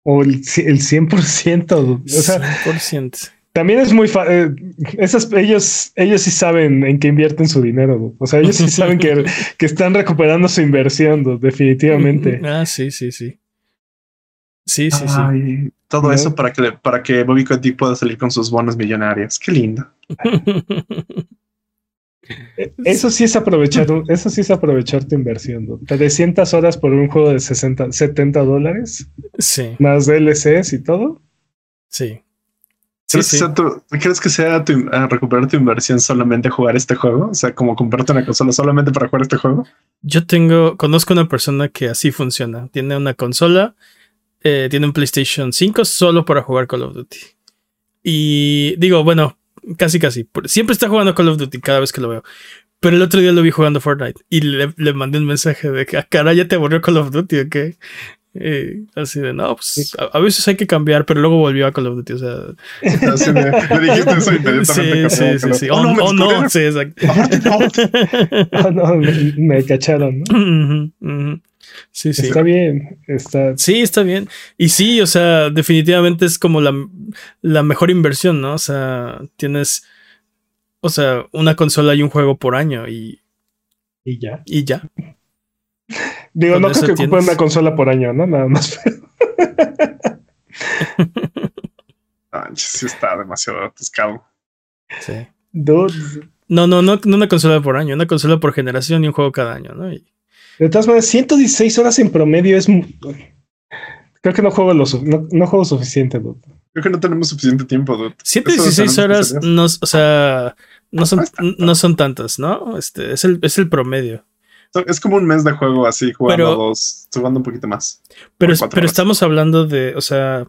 o el, el 100%. O sea, 100%. También es muy fácil. Eh, ellos, ellos sí saben en qué invierten su dinero. O sea, ellos sí saben que, que están recuperando su inversión, definitivamente. Ah, sí, sí, sí. Sí, sí, sí. Todo eso para que, para que Bobby Kotick pueda salir con sus bonos millonarios. Qué lindo. Eh, eso sí es aprovechar, eso sí es aprovechar tu inversión. ¿no? 300 horas por un juego de 60, 70 dólares. Sí. Más DLCs y todo. Sí. ¿Crees, que sea tu, recuperar tu inversión solamente jugar este juego? O sea, como comprarte una consola solamente para jugar este juego. Yo tengo, conozco una persona que así funciona. Tiene una consola, eh, tiene un PlayStation 5 solo para jugar Call of Duty. Y digo, bueno, casi casi. Siempre está jugando Call of Duty cada vez que lo veo. Pero el otro día lo vi jugando Fortnite y le, le mandé un mensaje de que, ah, caray, ya te aburrió Call of Duty, ¿ok? Eh, así de, no, pues a, veces hay que cambiar, pero luego volvió a Call of Duty, o sea. le dijiste eso inmediatamente. Sí, sí, sí, Oh, no, oh, no, sí, exacto. oh, no, me, me cacharon, ¿no? Sí, sí. Está bien. Está... Sí, está bien. Y sí, o sea, definitivamente es como la, la mejor inversión, ¿no? O sea, tienes, o sea, una consola y un juego por año y... Y ya. Y ya. Digo, no creo que ocupen una consola por año, ¿no? Nada más. sí está demasiado atascado. Sí. No, no, no, no una consola por año, una consola por generación y un juego cada año, ¿no? De todas maneras, 116 horas en promedio es... Creo que no juego, lo no, juego suficiente, dude. Creo que no tenemos suficiente tiempo, dude. 116 horas, no, o sea, no son, no son tantas, ¿no? Este, es el, es el promedio. Es como un mes de juego así, jugando dos, jugando un poquito más. Pero, pero estamos hablando de, o sea,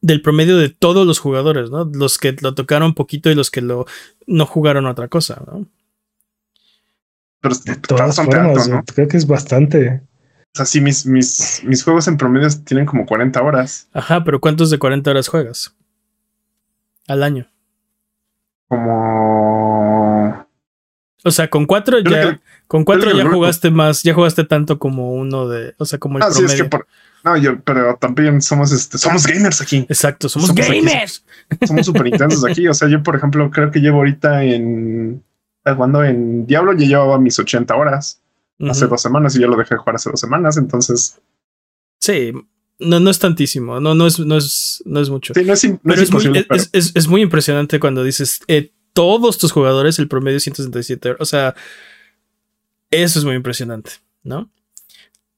del promedio de todos los jugadores, ¿no? Los que lo tocaron poquito y los que lo no jugaron otra cosa, ¿no? Pero bastante alto, ¿no? Creo que es bastante. O sea, sí, mis, mis, mis juegos en promedio tienen como 40 horas. Ajá, pero ¿cuántos de 40 horas juegas? Al año. Como. O sea, con cuatro ya. Con cuatro ya jugaste más, ya jugaste tanto como uno de, o sea, como el ah, promedio. Sí, es que por, no, yo, pero también somos este, somos gamers aquí. Exacto, somos, gamers. somos súper intensos aquí. O sea, yo, por ejemplo, creo que llevo ahorita en cuando en Diablo ya llevaba mis 80 horas hace dos semanas y yo lo dejé jugar hace dos semanas. Entonces, sí, no, no es tantísimo, no, no es, no es, no es mucho. Sí, no es, no es, muy, es, es, muy impresionante cuando dices eh, todos tus jugadores, el promedio es 167 horas. O sea, eso es muy impresionante, ¿no?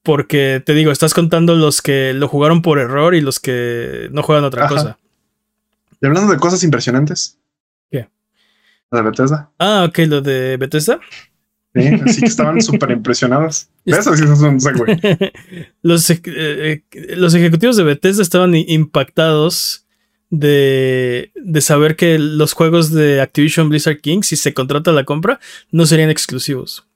Porque te digo, estás contando los que lo jugaron por error y los que no juegan otra cosa. Y hablando de cosas impresionantes. De Bethesda. Ah, ok, lo de Bethesda. Sí, así que estaban súper impresionados. Eso sí es un segue. los, eh, eh, los ejecutivos de Bethesda estaban impactados de, de, saber que los juegos de Activision Blizzard King, si se contrata la compra, no serían exclusivos.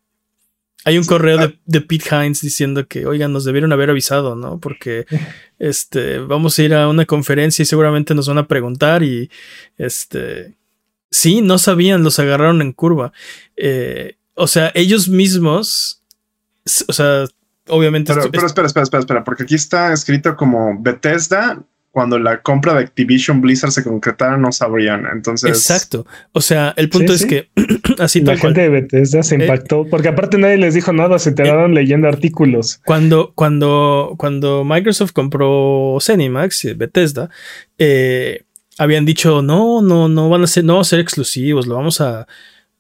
Hay un correo de, de, Pete Hines diciendo que, oigan, nos debieron haber avisado, ¿no? Porque este, vamos a ir a una conferencia y seguramente nos van a preguntar y este. Sí, no sabían, los agarraron en curva. Eh, o sea, ellos mismos, o sea, obviamente... Pero, pero espera, espera, espera, espera, porque aquí está escrito como Bethesda cuando la compra de Activision Blizzard se concretara no sabrían. Entonces. Exacto. O sea, el punto es que así la gente de Bethesda se eh, impactó porque aparte nadie les dijo nada, se enteraron eh, leyendo artículos. Cuando, cuando, cuando Microsoft compró Zenimax, Bethesda, eh, habían dicho no, no, no van a ser, no van a ser exclusivos, lo vamos a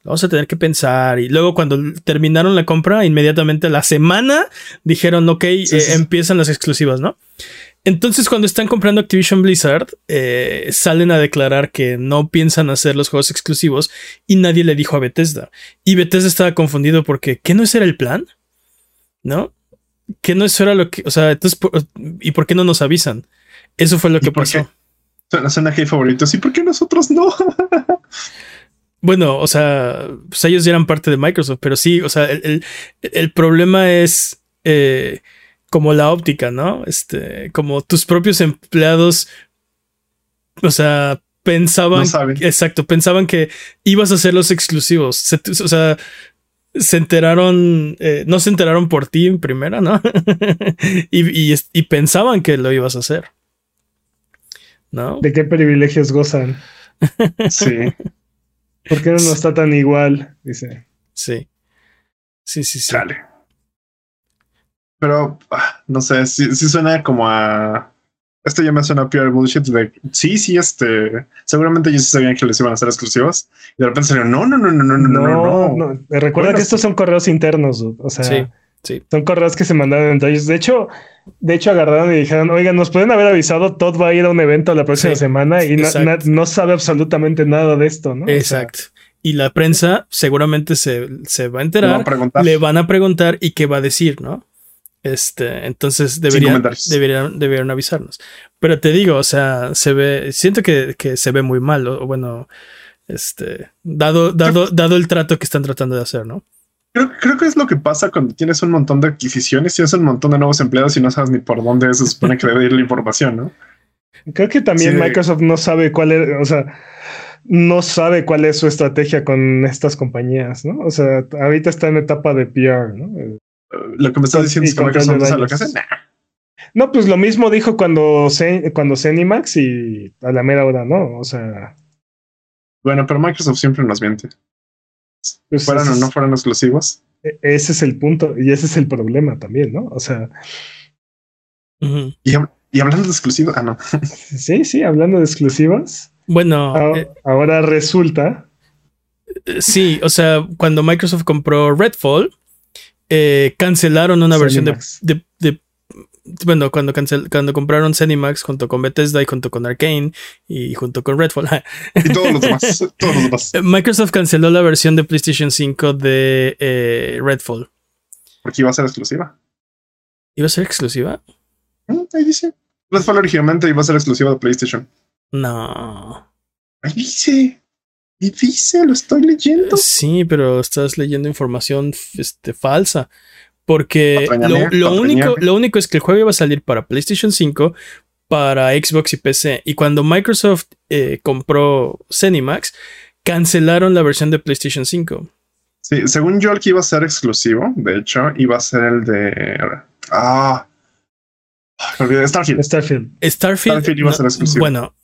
vamos a tener que pensar. Y luego cuando terminaron la compra, inmediatamente la semana dijeron, ok, empiezan las exclusivas, ¿no? Entonces, cuando están comprando Activision Blizzard, eh, salen a declarar que no piensan hacer los juegos exclusivos y nadie le dijo a Bethesda. Y Bethesda estaba confundido porque, ¿qué no ese era el plan? ¿No? ¿Qué no eso era lo que, o sea, entonces, ¿y por qué no nos avisan? Eso fue lo que pasó. Suena que favoritos. ¿Y por qué nosotros no? bueno, o sea, pues ellos ya eran parte de Microsoft, pero sí, o sea, el, el problema es. Eh, como la óptica, ¿no? Este, como tus propios empleados, o sea, pensaban, exacto, pensaban que ibas a hacer los exclusivos, o sea, se enteraron, eh, no se enteraron por ti en primera, ¿no? y, y, pensaban que lo ibas a hacer. ¿No? ¿De qué privilegios gozan? sí. ¿Por qué no está tan igual? Dice. Sí. Sí, sí, sí. Pero ah, no sé, sí, suena como a. Esto ya me suena a pure bullshit de sí, sí, este. Seguramente ellos sabían que les iban a hacer exclusivos. Y de repente salieron, no, no, no, no, no, no, no. no. Recuerda que estos son correos internos, o sea. Sí. Sí. Son correos que se mandaron entre ellos. De hecho, de hecho agarraron y dijeron, oigan, nos pueden haber avisado, Todd va a ir a un evento la próxima semana y no, sabe absolutamente nada de esto, ¿no? Exacto. y la prensa seguramente se, se va a enterar, le van a preguntar y qué va a decir, ¿no? Este, entonces deberían, deberían, deberían avisarnos. Pero te digo, o sea, se ve, siento que, se ve muy mal, o, bueno, este, dado, dado, dado el trato que están tratando de hacer, ¿no? Creo, creo, que es lo que pasa cuando tienes un montón de adquisiciones y tienes un montón de nuevos empleados y no sabes ni por dónde se supone que debe ir la información, ¿no? Creo que también Microsoft no sabe cuál es, o sea, no sabe cuál es su estrategia con estas compañías, ¿no? O sea, ahorita está en etapa de PR, ¿no? lo que me estás diciendo es que Microsoft no sabe lo que hace. No, pues lo mismo dijo cuando, cuando Cenimax y a la mera hora, ¿no? O sea. Bueno, pero Microsoft siempre nos miente. Pues fueran o no fueran exclusivos. E, ese es el punto y ese es el problema también, ¿no? O sea. y, hablando de exclusivos, ah, no. sí, sí, hablando de exclusivos. Bueno, eh, ahora resulta. Sí, o sea, cuando Microsoft compró Redfall, eh, cancelaron una versión de, bueno, cuando, cancel, cuando compraron Cenimax junto con Bethesda y junto con Arkane y junto con Redfall. y todos los demás. Todos los demás. Microsoft canceló la versión de PlayStation 5 de eh, Redfall. Porque iba a ser exclusiva. ¿Iba a ser exclusiva? Mm, ahí dice. Redfall originalmente iba a ser exclusiva de PlayStation. No. Ahí dice. Y dice, lo estoy leyendo. Sí, pero estás leyendo información este, falsa. Porque lo, único, lo único es que el juego iba a salir para PlayStation 5, para Xbox y PC. Y cuando Microsoft eh, compró Cenimax, cancelaron la versión de PlayStation 5. Sí, según yo, el que iba a ser exclusivo, de hecho, iba a ser el de. Ah. Starfield. Starfield. Starfield. iba a ser exclusivo. Bueno,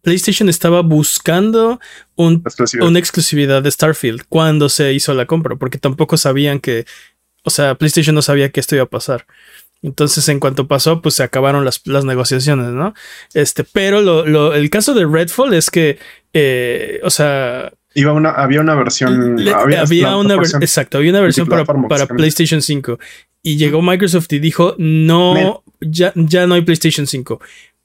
PlayStation estaba buscando un, una exclusividad de Starfield cuando se hizo la compra, porque tampoco sabían que, o sea, PlayStation no sabía que esto iba a pasar. Entonces, en cuanto pasó, pues se acabaron las, negociaciones, ¿no? Este, pero lo, el caso de Redfall es que, eh, o sea, Iba una, había una versión. había, una versión. Exacto, había una versión para, para PlayStation 5. Y llegó Microsoft y dijo: No, ya, ya no hay PlayStation 5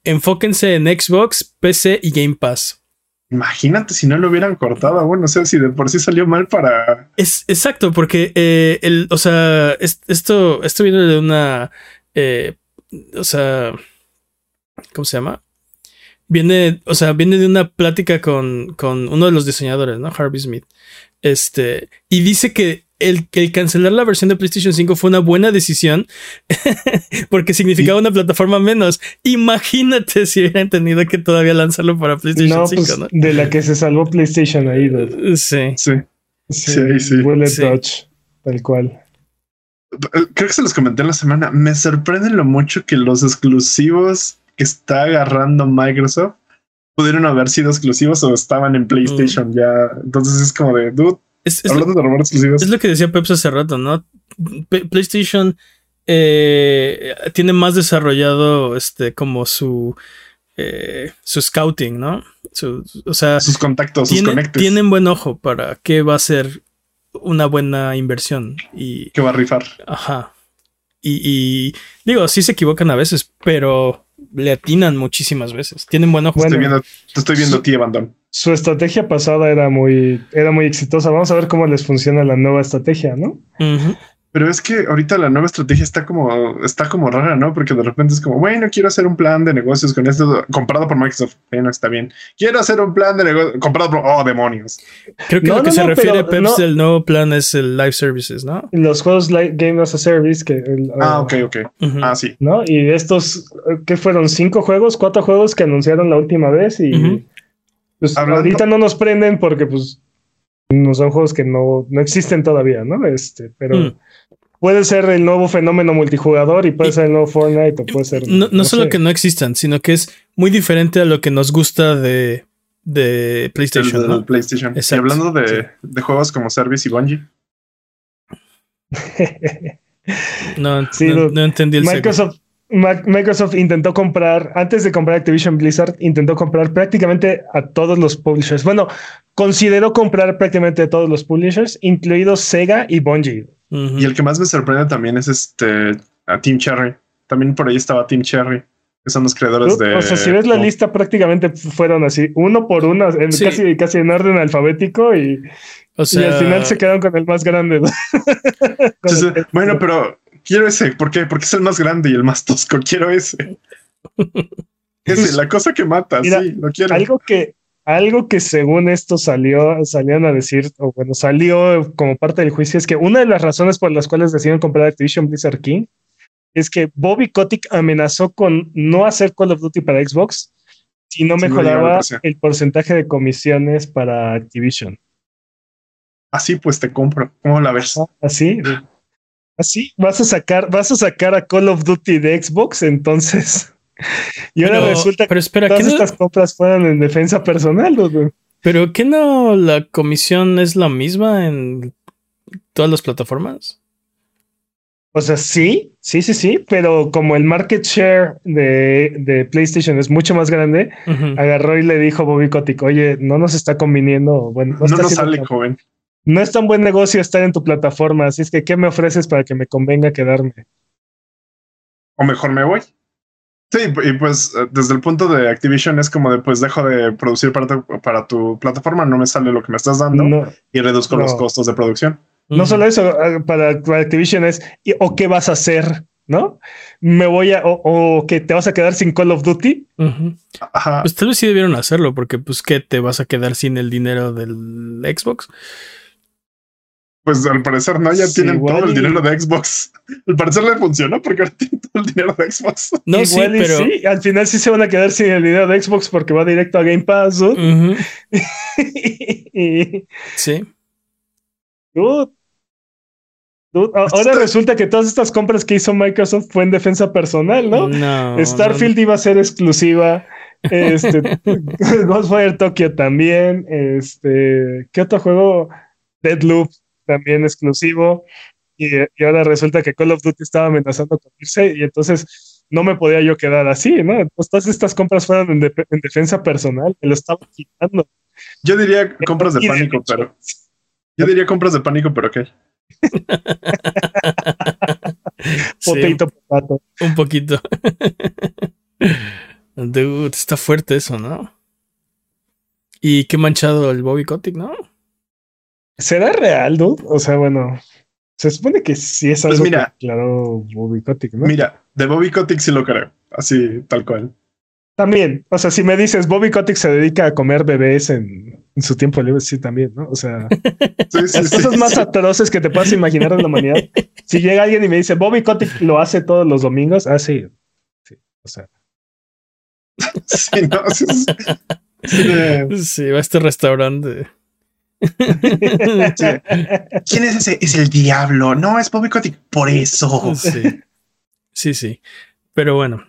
enfóquense en Xbox, PC y Game Pass. Imagínate si no lo hubieran cortado. Bueno, o sea, si de por sí salió mal para. Es exacto, porque eh, el, o sea, esto, esto viene de una. Eh, o sea. ¿Cómo se llama? Viene, o sea, viene de una plática con, con uno de los diseñadores, ¿no? Harvey Smith. Este, y dice que el, el cancelar la versión de PlayStation 5 fue una buena decisión porque significaba una plataforma menos. Imagínate si hubieran tenido que todavía lanzarlo para PlayStation 5, pues, De la que se salvó PlayStation ahí. Sí. Sí. Sí, sí. Bullet Touch, tal cual. Creo que se los comenté en la semana. Me sorprende lo mucho que los exclusivos que está agarrando Microsoft pudieron haber sido exclusivos o estaban en PlayStation mm. ya. Entonces es como de, dude, es, lo, que decía Peps hace rato, ¿no? PlayStation eh, tiene más desarrollado este como su eh, su scouting, ¿no? o sea, sus contactos, sus conectes. Tienen buen ojo para qué va a ser una buena inversión y que va a rifar. Ajá. Y, y, digo, sí se equivocan a veces, pero le atinan muchísimas veces. Tienen buen ojo. te estoy viendo a ti, Abandon su estrategia pasada era muy, era muy exitosa. Vamos a ver cómo les funciona la nueva estrategia, ¿no? Pero es que ahorita la nueva estrategia está como, está como rara, ¿no? Porque de repente es como, bueno, quiero hacer un plan de negocios con esto comprado por Microsoft. Bueno, está bien. Quiero hacer un plan de negocio comprado por, oh, demonios. Creo que lo que se refiere a Peps del nuevo plan es el Live Services, ¿no? Los juegos Game as a Service que... ah, ok, ok. Ah, sí. ¿No? Y estos, ¿qué fueron? ¿Cinco juegos? ¿Cuatro juegos que anunciaron la última vez? Y... Pues ahorita no nos prenden porque pues no son juegos que no, no existen todavía, ¿no? Este, pero mm. puede ser el nuevo fenómeno multijugador y puede ser el nuevo Fortnite o puede ser. No, no, solo que no existan, sino que es muy diferente a lo que nos gusta de, de PlayStation. PlayStation. Y hablando de, de, juegos como Service y Bungie. no, no, entendí el Microsoft, Microsoft intentó comprar, antes de comprar Activision Blizzard, intentó comprar prácticamente a todos los publishers. Bueno, consideró comprar prácticamente a todos los publishers, incluidos Sega y Bungie. Y el que más me sorprende también es este a Team Cherry. También por ahí estaba Team Cherry, que son los creadores de. O sea, si ves la lista, prácticamente fueron así, uno por uno, casi, casi en orden alfabético y, al final se quedaron con el más grande. bueno, pero quiero ese. ¿Por qué? Porque es el más grande y el más tosco. Quiero ese. ese, la cosa que mata. sí, lo quiero. Algo que, algo que según esto salió, salían a decir, o bueno, salió como parte del juicio, es que una de las razones por las cuales decidieron comprar Activision Blizzard King es que Bobby Kotick amenazó con no hacer Call of Duty para Xbox si no mejoraba el porcentaje de comisiones para Activision. Así pues te compro. ¿Cómo la ves? Así. Así vas a sacar, vas a sacar a Call of Duty de Xbox, entonces. Y ahora resulta que todas estas compras fueron en defensa personal, Pero ¿qué no la comisión es la misma en todas las plataformas? O sea, sí, sí, sí, sí, pero como el market share de, PlayStation es mucho más grande, agarró y le dijo a Bobby Kotick, oye, no nos está conviniendo. Bueno, no, no nos sale, joven no es tan buen negocio estar en tu plataforma, así es que ¿qué me ofreces para que me convenga quedarme? O mejor me voy. Sí, y pues eh, desde el punto de Activision es como de pues dejo de producir para tu, para tu plataforma, no me sale lo que me estás dando y reduzco los costos de producción. No solo eso, eh, para, Activision es o qué vas a hacer, ¿no? Me voy a o, que te vas a quedar sin Call of Duty. Pues tal vez sí debieron hacerlo porque pues que te vas a quedar sin el dinero del Xbox. Pues al parecer no, ya tienen todo el dinero de Xbox. Al parecer le funcionó porque ahora tienen todo el dinero de Xbox. No, sí, pero sí, al final sí se van a quedar sin el dinero de Xbox porque va directo a Game Pass. sí. ahora resulta que todas estas compras que hizo Microsoft fue en defensa personal, ¿no? no Starfield iba a ser exclusiva. Este, Ghostfire Tokyo también. Este, ¿qué otro juego? Deadloop también exclusivo. Y, ahora resulta que Call of Duty estaba amenazando con irse y entonces no me podía yo quedar así, ¿no? Entonces todas estas compras fueron en, defensa personal, me lo estaba quitando. Yo diría compras de pánico, pero... Yo diría compras de pánico, pero ¿qué? Potito Un poquito. está fuerte eso, ¿no? Y qué manchado el Bobby Kotick, ¿no? ¿Será real, dude? O sea, bueno, se supone que sí es pues algo mira, claro Bobby Kotick, ¿no? Mira, de Bobby Kotick sí lo creo, así, tal cual. También, o sea, si me dices Bobby Kotick se dedica a comer bebés en, en su tiempo libre, sí, también, ¿no? O sea, las cosas más atroces que te puedas imaginar en la humanidad. Si llega alguien y me dice, Bobby Kotick lo hace todos los domingos, ah, sí, sí, o sea. Sí, no, sí, sí, va a este restaurante. ¿Quién es ese? Es el diablo. No, es Bobby Kotick. Por eso. Sí. Sí, sí. Pero bueno.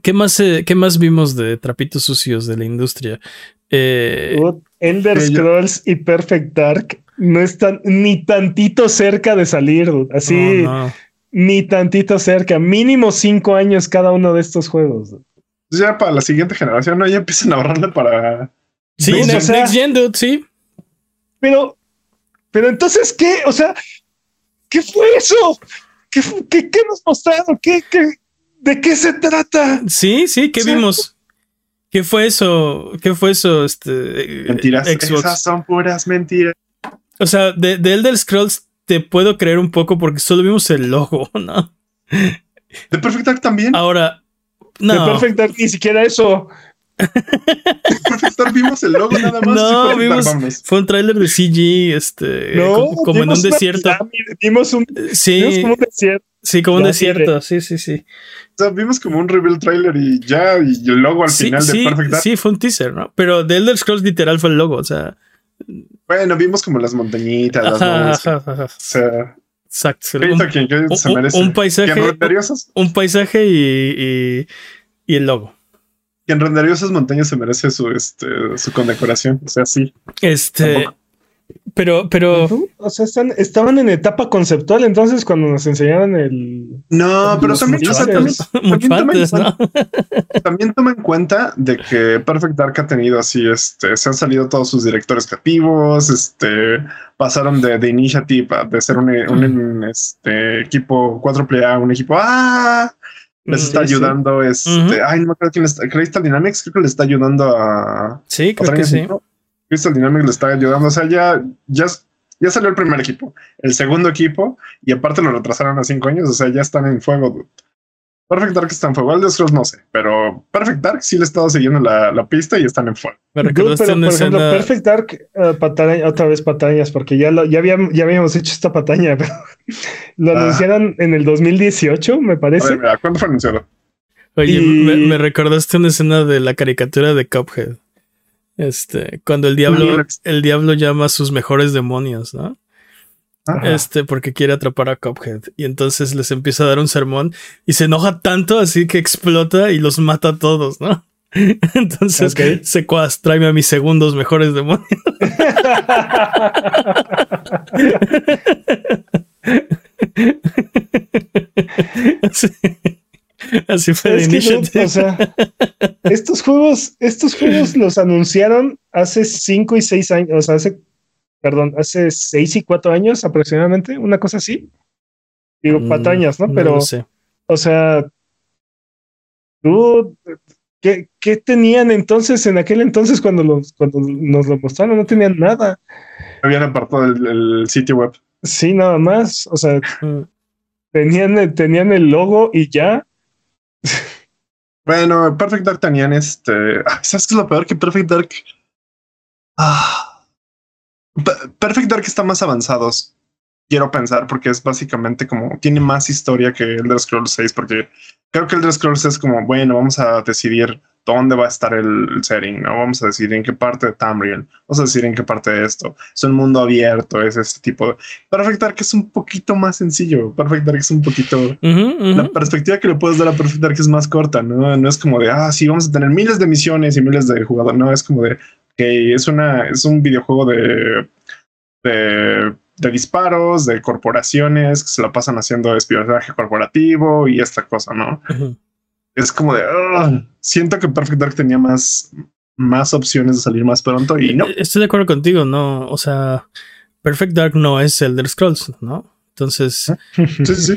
¿Qué más, eh, ¿Qué más vimos de trapitos sucios de la industria? Eh, Ender Scrolls y Perfect Dark no están ni tantito cerca de salir. Así, ni tantito cerca. Mínimo cinco años cada uno de estos juegos. Ya para la siguiente generación, ¿no? Ya empiezan a ahorrarle para. Sí, next, Gen, dude, sí. Pero, pero entonces, ¿qué? O sea, ¿qué fue eso? ¿Qué, qué, qué nos mostraron? ¿Qué, qué, ¿De qué se trata? Sí, sí, ¿qué vimos? ¿Qué fue eso? ¿Qué fue eso? Este, mentiras. Esas son puras mentiras. O sea, de, de, Elder Scrolls te puedo creer un poco porque solo vimos el logo, ¿no? De Perfect Dark también. Ahora, no. De Perfect Dark ni siquiera eso. Perfect Dark vimos el logo nada más. No, vimos, fue un tráiler de CG, este, como, en un desierto. vimos un, sí, vimos como un desierto. Sí, como un desierto, sí, sí, sí. O sea, vimos como un reveal trailer y ya, y el logo al final de Perfect Dark. Sí, fue un teaser, ¿no? Pero de Elder Scrolls literal fue el logo, o sea. Bueno, vimos como las montañitas, las nubes. O sea. Exacto. Un, se merece? un, paisaje. Un, paisaje y, y, el logo. Quien rendería esas montañas se merece su, este, su condecoración. O sea, sí. Este. Pero, pero. O sea, están, estaban en etapa conceptual entonces cuando nos enseñaron el. No, pero también, también, toma en cuenta de que Perfect Dark ha tenido así, este, se han salido todos sus directores creativos, este, pasaron de, de Initiative de ser un, un este, equipo 4 A un equipo A. Les está ayudando, este, ay, no me acuerdo quién está, Crystal Dynamics, creo que le está ayudando a. Sí, creo que sí. Crystal Dynamics le está ayudando. O sea, ya, ya, ya salió el primer equipo, el segundo equipo, y aparte lo retrasaron a cinco años. O sea, ya están en fuego. Perfect Dark está en fuego. El de Scrolls no sé, pero Perfect Dark sí le he estado siguiendo la, la pista y están en fuego. pero, por ejemplo, Perfect Dark, uh, otra vez patañas, porque ya, lo, ya, habíamos, ya habíamos hecho esta pataña, pero lo ah. anunciaron en el 2018, me parece. ¿Cuándo fue anunciado? Oye, me, me, recordaste una escena de la caricatura de Cuphead. Este, cuando el diablo, el diablo llama a sus mejores demonios, ¿no? Este, porque quiere atrapar a Cuphead. Y entonces les empieza a dar un sermón y se enoja tanto así que explota y los mata a todos, ¿no? Entonces, secuaz, tráeme a mis segundos mejores demonios. Así fue o sea, estos juegos, estos juegos los anunciaron hace 5 y 6 años, o sea, hace, perdón, hace 6 y 4 años aproximadamente, una cosa así. Digo, mm, patañas, ¿no? Pero, o sea, tú, ¿qué, ¿qué, tenían entonces en aquel entonces cuando, los, cuando nos lo mostraron? No tenían nada. Habían apartado el, el sitio web. Sí, nada más. O sea, tenían, tenían el logo y ya. Bueno, Perfect Dark tenían este. ¿Sabes qué es lo peor que Perfect Dark? Ah. Perfect Dark está más avanzados. Quiero pensar, porque es básicamente como. Tiene más historia que Elder Scrolls 6, porque creo que Elder Scrolls es como, bueno, vamos a decidir dónde va a estar el setting, ¿no? Vamos a decir en qué parte de Tamriel, vamos a decir en qué parte de esto. Es un mundo abierto, es este tipo de... Perfect Dark es un poquito más sencillo, Perfect Dark es un poquito... La perspectiva que le puedes dar a Perfect Dark es más corta, ¿no? No es como de, ah, sí, vamos a tener miles de misiones y miles de jugadores, no, es como de, que es, una, es un videojuego de... de de disparos, de corporaciones que se la pasan haciendo espionaje corporativo y esta cosa, ¿no? es como de siento que Perfect Dark tenía más, más opciones de salir más pronto y no. Estoy de acuerdo contigo, no, o sea, Perfect Dark no es Elder Scrolls, ¿no? Entonces, ah, sí, sí,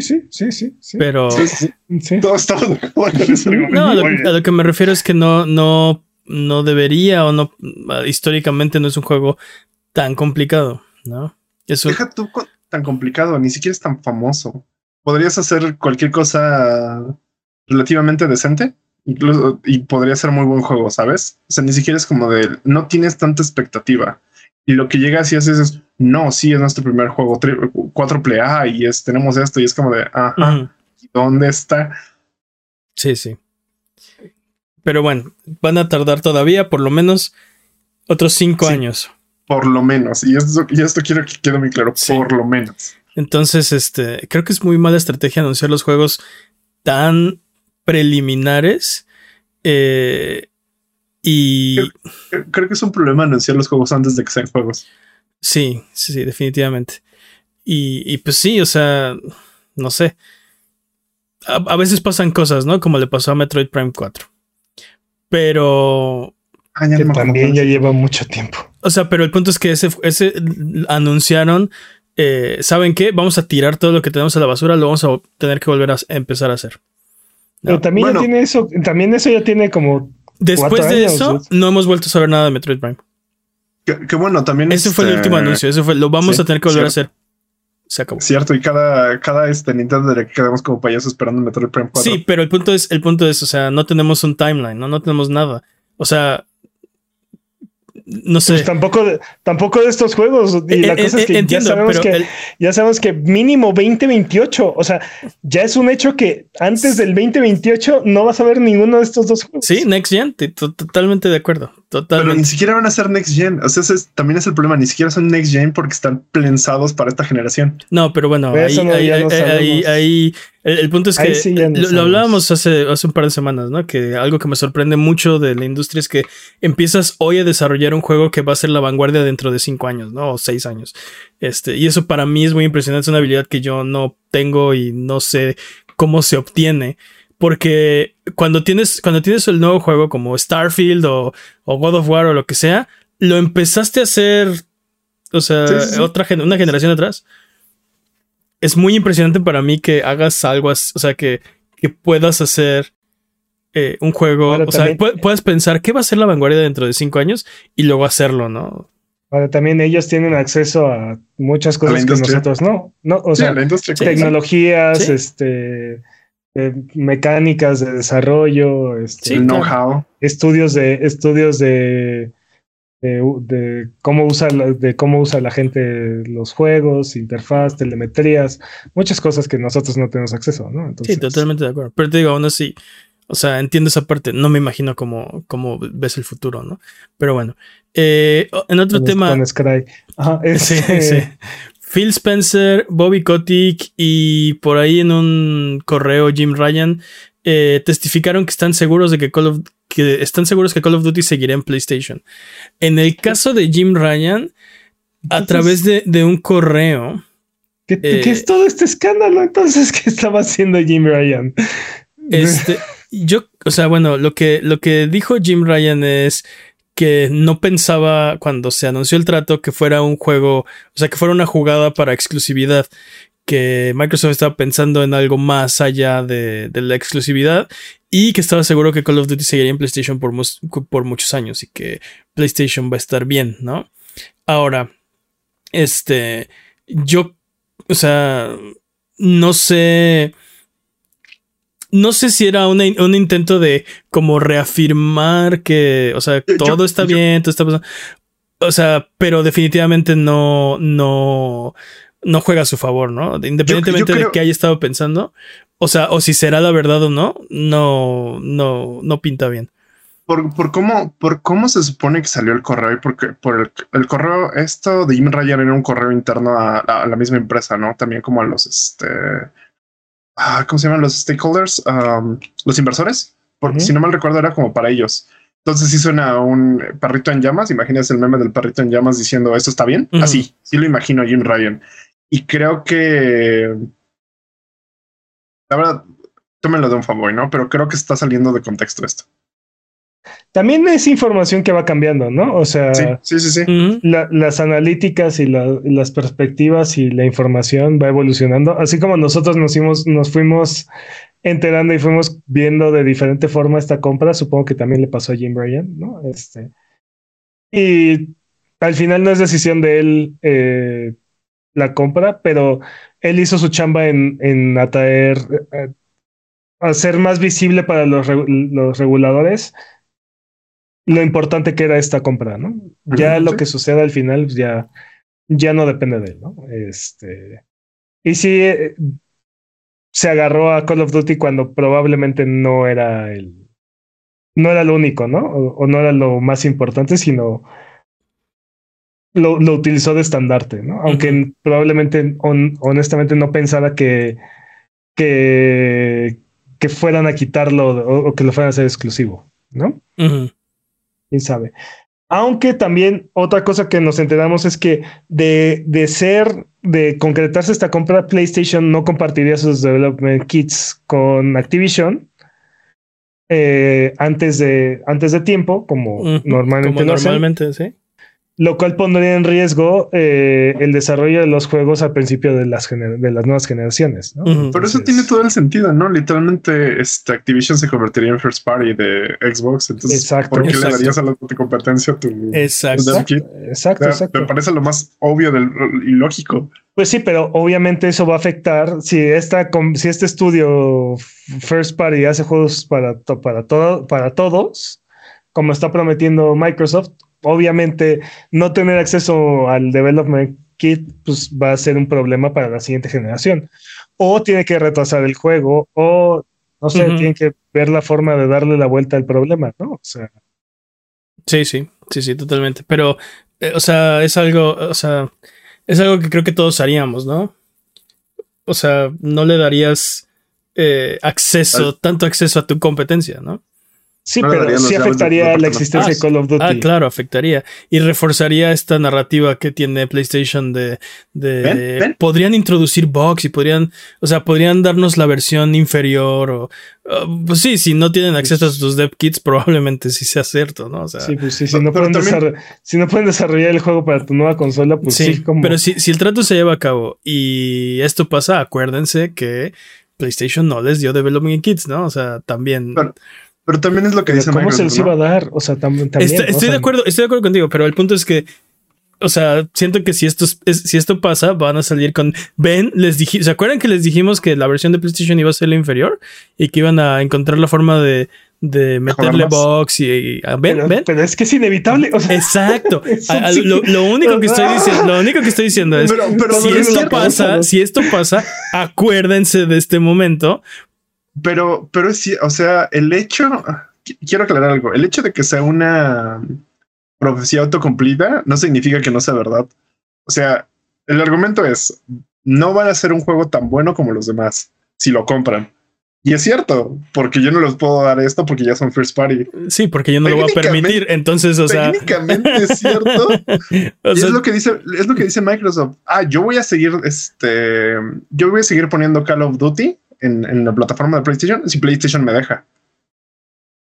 sí, sí, sí, sí, pero todo estaba no, a lo, que me refiero es que no, no, no debería o no, históricamente no es un juego tan complicado, ¿no? Deja tú tan complicado, ni siquiera es tan famoso. Podrías hacer cualquier cosa relativamente decente Incluso, y podría ser muy buen juego, ¿sabes? O sea, ni siquiera es como de, no tienes tanta expectativa. Y lo que llegas y haces es, no, sí, es nuestro primer juego, 4 A y es, tenemos esto y es como de, ajá, ¿dónde está? Sí, sí. Pero bueno, van a tardar todavía por lo menos otros cinco años. Por lo menos. Y esto, y esto quiero que quede muy claro, por lo menos. Entonces, este, creo que es muy mala estrategia anunciar los juegos tan preliminares. Eh, y. Creo, que es un problema anunciar los juegos antes de que sean juegos. Sí, sí, sí, definitivamente. Y, y pues sí, o sea, no sé. A, veces pasan cosas, ¿no? Como le pasó a Metroid Prime 4. Pero. Ah, también ya lleva mucho tiempo. O sea, pero el punto es que ese, ese anunciaron. Eh, ¿Saben qué? Vamos a tirar todo lo que tenemos a la basura, lo vamos a tener que volver a empezar a hacer. Pero también ya tiene eso, también eso ya tiene como. Después de eso, no hemos vuelto a saber nada de Metroid Prime. Que, bueno, también. Ese fue el este último anuncio, ese fue, lo vamos a tener que volver a hacer. Se acabó. Cierto, y cada, cada este Nintendo Direct quedamos como payasos esperando Metroid Prime 4. Sí, pero el punto es, el punto es, o sea, no tenemos un timeline, no, no tenemos nada. O sea, no sé. Pues tampoco, de, tampoco de estos juegos. Y la eh, cosa es que, ya, sabemos que ya sabemos que mínimo 2028. O sea, ya es un hecho que antes del 2028 no vas a ver ninguno de estos dos juegos. Sí, Next Gen, totalmente de acuerdo. Totalmente. Pero ni siquiera van a ser Next Gen. O sea, ese también es el problema. Ni siquiera son Next Gen porque están pensados para esta generación. No, pero bueno, ahí, ahí, el, punto es que lo, hablábamos hace, hace un par de semanas, ¿no? Que algo que me sorprende mucho de la industria es que empiezas hoy a desarrollar un juego que va a ser la vanguardia dentro de cinco años, ¿no? O seis años. Este, y eso para mí es muy impresionante. Es una habilidad que yo no tengo y no sé cómo se obtiene. Porque cuando tienes, cuando tienes el nuevo juego como Starfield o, God of War o lo que sea, lo empezaste a hacer, o sea, otra una generación atrás es muy impresionante para mí que hagas algo así, o sea, que, que puedas hacer eh, un juego, o sea, puedes pensar qué va a ser la vanguardia dentro de cinco años y luego hacerlo, ¿no? Ahora también ellos tienen acceso a muchas cosas que nosotros no, no, o sea, tecnologías, este, eh, mecánicas de desarrollo, este, know-how, estudios de estudios de de, cómo usa la, de cómo usa la gente los juegos, interfaz, telemetrías, muchas cosas que nosotros no tenemos acceso, ¿no? sí, totalmente de acuerdo. Pero te digo, aún así, o sea, entiendo esa parte, no me imagino cómo, cómo ves el futuro, ¿no? Pero bueno, eh, en otro tema... Phil Spencer, Bobby Kotick y por ahí en un correo Jim Ryan eh, testificaron que están seguros de que Call of que están seguros que Call of Duty seguirá en PlayStation. En el caso de Jim Ryan, a través de, un correo. ¿Qué, es todo este escándalo entonces que estaba haciendo Jim Ryan? Este, yo, o sea, bueno, lo que, lo que dijo Jim Ryan es que no pensaba cuando se anunció el trato que fuera un juego, o sea, que fuera una jugada para exclusividad, que Microsoft estaba pensando en algo más allá de, la exclusividad y que estaba seguro que Call of Duty seguiría en PlayStation por, por muchos años y que PlayStation va a estar bien, ¿no? Ahora, este, yo, o sea, no sé, no sé si era un intento de como reafirmar que, o sea, todo está bien, todo está pasando. O sea, pero definitivamente no, no, no juega a su favor, ¿no? Independientemente de qué haya estado pensando, o sea, o si será la verdad o no, no, no, no pinta bien. Por, por cómo, por cómo se supone que salió el correo y porque por el, correo, esto de Jim Ryan era un correo interno a, la misma empresa, ¿no? También como a los, este, ah, ¿cómo se llaman los stakeholders? los inversores. Porque si no mal recuerdo era como para ellos. Entonces sí suena un perrito en llamas. Imagínate el meme del perrito en llamas diciendo esto está bien. Así, sí lo imagino Jim Ryan. Y creo que. La verdad, tómenlo de un favor, ¿no? Pero creo que está saliendo de contexto esto. También es información que va cambiando, ¿no? O sea, sí, sí, sí. las analíticas y las perspectivas y la información va evolucionando. Así como nosotros nos, nos fuimos enterando y fuimos viendo de diferente forma esta compra, supongo que también le pasó a Jim Bryan, ¿no? Este, y al final no es decisión de él eh, la compra, pero él hizo su chamba en, en atraer, eh, hacer más visible para los, los reguladores lo importante que era esta compra, ¿no? Ya lo que suceda al final pues, ya, ya no depende de él, ¿no? Este, y sí, eh, se agarró a Call of Duty cuando probablemente no era el, no era lo único, ¿no? O, no era lo más importante, sino lo, lo utilizó de estandarte, ¿no? Aunque probablemente, honestamente, no pensara que, que, que fueran a quitarlo o, que lo fueran a hacer exclusivo, ¿no? quién sabe. Aunque también otra cosa que nos enteramos es que de, de ser, de concretarse esta compra, PlayStation no compartiría sus development kits con Activision eh, antes, de, antes de tiempo, como normalmente como normalmente, sí lo cual pondría en riesgo eh, el desarrollo de los juegos al principio de las, de las nuevas generaciones. ¿no? Pero eso tiene todo el sentido, ¿no? Literalmente este Activision se convertiría en first party de Xbox. Entonces, exacto, ¿por qué le darías a la competencia tu, exacto. Exacto, exacto. Me parece lo más obvio del, y lógico. Pues sí, pero obviamente eso va a afectar si esta si este estudio first party hace juegos para, para, todo, para todos, como está prometiendo Microsoft, obviamente no tener acceso al development kit pues va a ser un problema para la siguiente generación. O tiene que retrasar el juego, o no sé, tiene que ver la forma de darle la vuelta al problema, ¿no? O sea. Sí, sí, sí, sí, totalmente. Pero, eh, o sea, es algo, o sea, es algo que creo que todos haríamos, ¿no? O sea, no le darías eh, acceso, tanto acceso a tu competencia, ¿no? Sí, pero sí afectaría la existencia de Call of Duty. Ah, claro, afectaría. Y reforzaría esta narrativa que tiene PlayStation de. de Podrían introducir bugs y podrían. O sea, podrían darnos la versión inferior. O. Uh, pues sí, si no tienen acceso a sus dev kits, probablemente sí sea cierto, ¿no? O sea, sí, pues sí, si no, pueden si no pueden desarrollar el juego para tu nueva consola, pues sí. como... Pero si, si el trato se lleva a cabo y esto pasa, acuérdense que PlayStation no les dio development kits, ¿no? O sea, también. Pero también es lo que dice ¿Cómo se les iba a dar? O sea, también. estoy, de acuerdo, estoy de acuerdo contigo, pero el punto es que. O sea, siento que si esto, si esto pasa, van a salir con. Ven, les dije. ¿Se acuerdan que les dijimos que la versión de PlayStation iba a ser la inferior? Y que iban a encontrar la forma de, de meterle box y, ven, pero, ven. Pero es que es inevitable. Exacto. lo, único que estoy diciendo, lo único que estoy diciendo es si esto pasa, si esto pasa, acuérdense de este momento pero, pero sí, o sea, el hecho, quiero aclarar algo, el hecho de que sea una profecía autocumplida no significa que no sea verdad. O sea, el argumento es, no van a ser un juego tan bueno como los demás si lo compran. Y es cierto, porque yo no les puedo dar esto porque ya son first party. Sí, porque yo no lo voy a permitir. Entonces, o sea. Técnicamente es cierto. es lo que dice, es lo que dice Microsoft. Ah, yo voy a seguir, este, yo voy a seguir poniendo Call of Duty en, la plataforma de PlayStation si PlayStation me deja.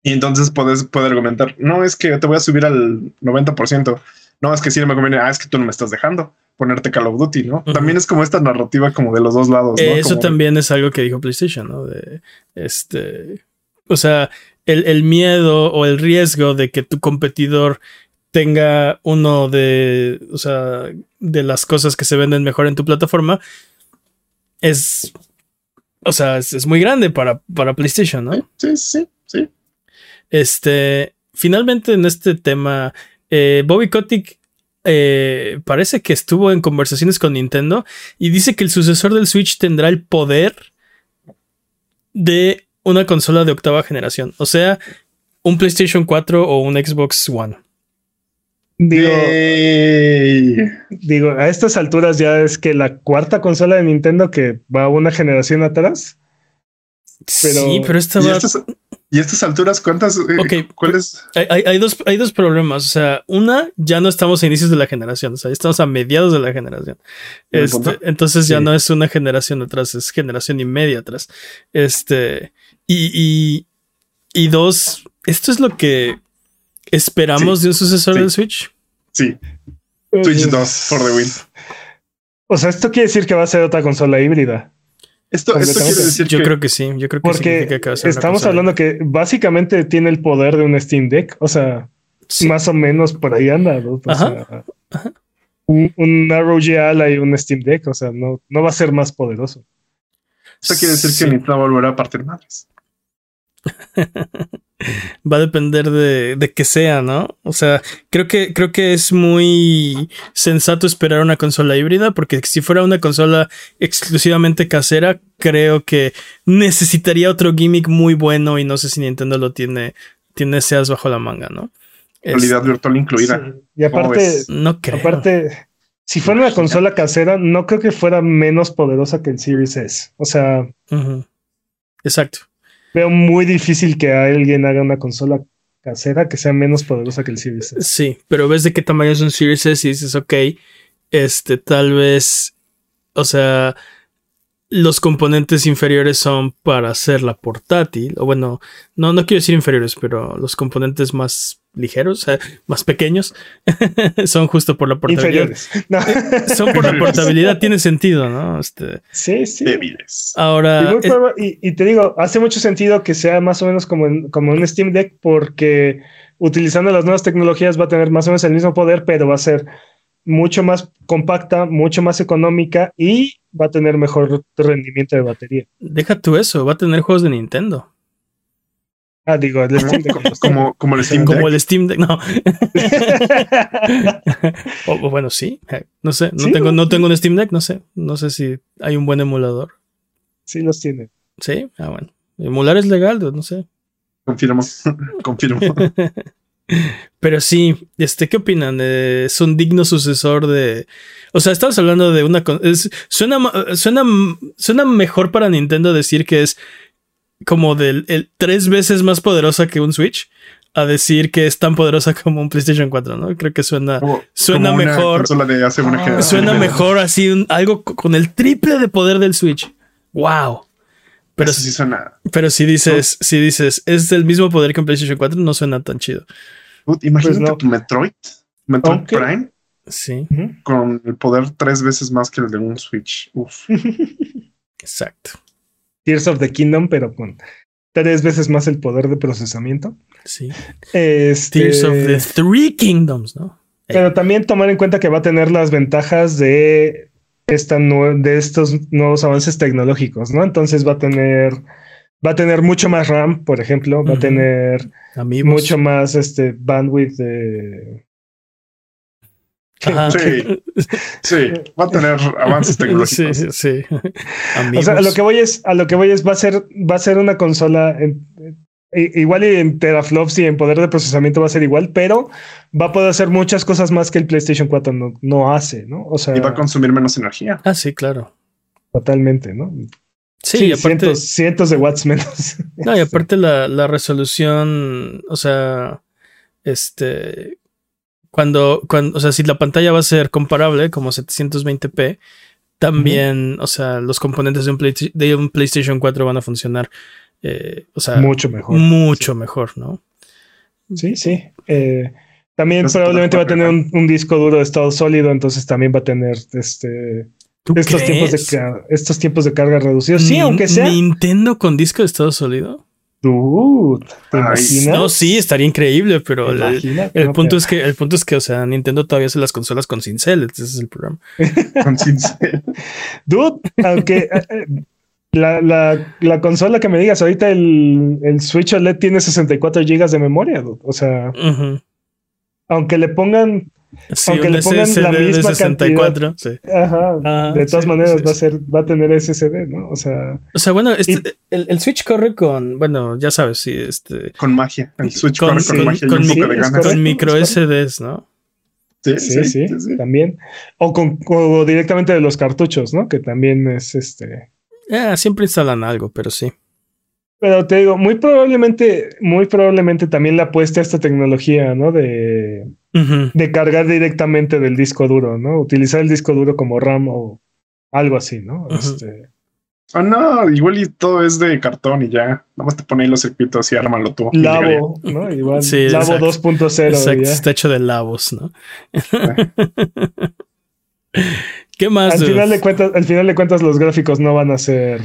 Y entonces puedes puede argumentar, no es que te voy a subir al 90%, no es que si me conviene, ah, es que tú no me estás dejando ponerte Call of Duty, ¿no? También es como esta narrativa como de los dos lados. Eso también es algo que dijo PlayStation, ¿no? De este, o sea, el, el, miedo o el riesgo de que tu competidor tenga uno de, o sea, de las cosas que se venden mejor en tu plataforma es o sea, es, muy grande para, para PlayStation, ¿no? Sí, sí, sí. Este, finalmente en este tema, eh, Bobby Kotick eh, parece que estuvo en conversaciones con Nintendo y dice que el sucesor del Switch tendrá el poder de una consola de octava generación, o sea, un PlayStation 4 o un Xbox One. Digo, digo, a estas alturas ya es que la cuarta consola de Nintendo que va una generación atrás. sí, pero esta va... ¿Y estas alturas cuántas? Eh, ¿Cuáles? Hay, dos, hay dos problemas. O sea, una, ya no estamos a inicios de la generación. O sea, estamos a mediados de la generación. Este, entonces ya no es una generación atrás, es generación y media atrás. Este, y, y dos, esto es lo que ¿Esperamos de un sucesor del Switch? Sí. Switch 2 for the win. O sea, esto quiere decir que va a ser otra consola híbrida. Esto, esto quiere decir Yo creo que sí. Yo creo que Porque estamos hablando que básicamente tiene el poder de un Steam Deck. O sea, más o menos por ahí anda. Un, un ROG Ally y un Steam Deck. O sea, no, no va a ser más poderoso. Esto quiere decir que Nintendo volverá a partir madres. Va a depender de, de que sea, ¿no? O sea, creo que, creo que es muy sensato esperar una consola híbrida, porque si fuera una consola exclusivamente casera, creo que necesitaría otro gimmick muy bueno y no sé si Nintendo lo tiene, tiene seas bajo la manga, ¿no? Realidad virtual incluida. Sí. Y aparte, no creo. aparte, si fuera una consola casera, no creo que fuera menos poderosa que el Series S. O sea. Exacto. Veo muy difícil que alguien haga una consola casera que sea menos poderosa que el Series S. Sí, pero ves de qué tamaño es un Series S y dices, ok, este, tal vez, o sea, los componentes inferiores son para hacerla portátil, o bueno, no, no quiero decir inferiores, pero los componentes más ligeros, más pequeños, son justo por la portabilidad. Inferiores. No. Son por la portabilidad, tiene sentido, ¿no? Este, Sí, sí. Débiles. Ahora, eh, y- y te digo, hace mucho sentido que sea más o menos como, en- como un Steam Deck porque utilizando las nuevas tecnologías va a tener más o menos el mismo poder, pero va a ser mucho más compacta, mucho más económica y va a tener mejor rendimiento de batería. deja tú eso, va a tener juegos de Nintendo. Ah, digo, el Steam Deck. Como, como, como el Steam Como Deck. el Steam Deck, no. O, o bueno, sí. eh, No sé. No, Sí, tengo, no tengo un Steam Deck. No sé. No sé si hay un buen emulador. sí, los tiene. Sí. Ah, bueno. Emular es legal, no sé. Confirmo. Confirmo. Pero sí, este, ¿qué opinan? Eh, ¿Es un digno sucesor de. O sea, estamos hablando de una. con- es- suena, suena, suena mejor para Nintendo decir que es como del el tres veces más poderosa que un Switch. A decir que es tan poderosa como un PlayStation 4, ¿no? Creo que suena. Como- Suena como mejor. consola de hace una Ah. Suena mejor así, un- algo co- con el triple de poder del Switch. ¡Wow! Pero, Eso sí suena. pero si dices, si dices, es del mismo poder que un PlayStation 4, no suena tan chido. Dude, imagínate Pues no. tu Metroid. Metroid Prime Sí, con el poder tres veces más que el de un Switch. Uf. exacto. Tears of the Kingdom, pero con tres veces más el poder de procesamiento. Sí. Este, Tears of the Three Kingdoms, ¿no? Pero también tomar en cuenta que va a tener las ventajas de, esta de estos nuevos avances tecnológicos, ¿no? Entonces va a tener, va a tener mucho más RAM, por ejemplo, va a tener Amigos. mucho más este bandwidth de. Sí. Sí, va a tener avances Sí, tecnológicos. sí. O Amigos. sea, a lo que voy es, a lo que voy es, va a ser, va a ser una consola en- igual y en teraflops y en poder de procesamiento va a ser igual, pero va a poder hacer muchas cosas más que el PlayStation 4 no, no hace, ¿no? O sea, Y va a consumir menos energía. Ah, sí, claro. totalmente, ¿no? Sí, Sí, y aparte, cientos, cientos de watts menos. no, y aparte la, la resolución, o sea, este, cuando, cuando, o sea, si la pantalla va a ser comparable, como 720p, también, o sea, los componentes de un, Play- de un PlayStation 4 van a funcionar, eh, o sea, mucho mejor. mucho mejor, ¿no? Sí, sí. Eh, también No se probablemente va a tener un, un disco duro de estado sólido, entonces también va a tener este ¿Tú estos tiempos de estos tiempos de carga reducidos. Sí, aunque sea. Nintendo con disco de estado sólido. Dude, ¿te imaginas? No, sí, estaría increíble, pero ¿Te el, No, punto pero- es que, el punto es que, o sea, Nintendo todavía hace las consolas con cincel, ese es el problema. Con cincel. Dude, aunque eh, eh, la, la, la consola que me digas, ahorita el, el Switch OLED tiene 64 GB de memoria, dude. O sea, Ujú. Aunque le pongan, Sí, Aunque un le pongan SSD la de misma 64, sí. ajá, Ah, de todas sí, maneras sí, va a ser, va a tener SSD, ¿no? O sea, O sea, bueno, este- Y- el, el Switch corre con, bueno, ya sabes, sí, este, Con magia. El Switch Con- corre con, con- magia con mi- de correcto. con micro SDs, ¿no? Sí, sí, sí, también. O, con, o directamente de los cartuchos, ¿no? Que también es este. Ah, siempre instalan algo, pero sí. Pero te digo, muy probablemente, muy probablemente también le apueste a esta tecnología, ¿no? De, cargar directamente del disco duro, ¿no? Utilizar el disco duro como RAM o algo así, ¿no? Este, Ah, no, igual y todo es de cartón y ya. Nada más te ponen los circuitos y ármalo tú. Labo, ¿no? Igual, Sí, exacto. 2.0. Exacto, está hecho de labos, ¿no? ¿Qué más? Al final, de cuentas, al final de cuentas, los gráficos no van a ser.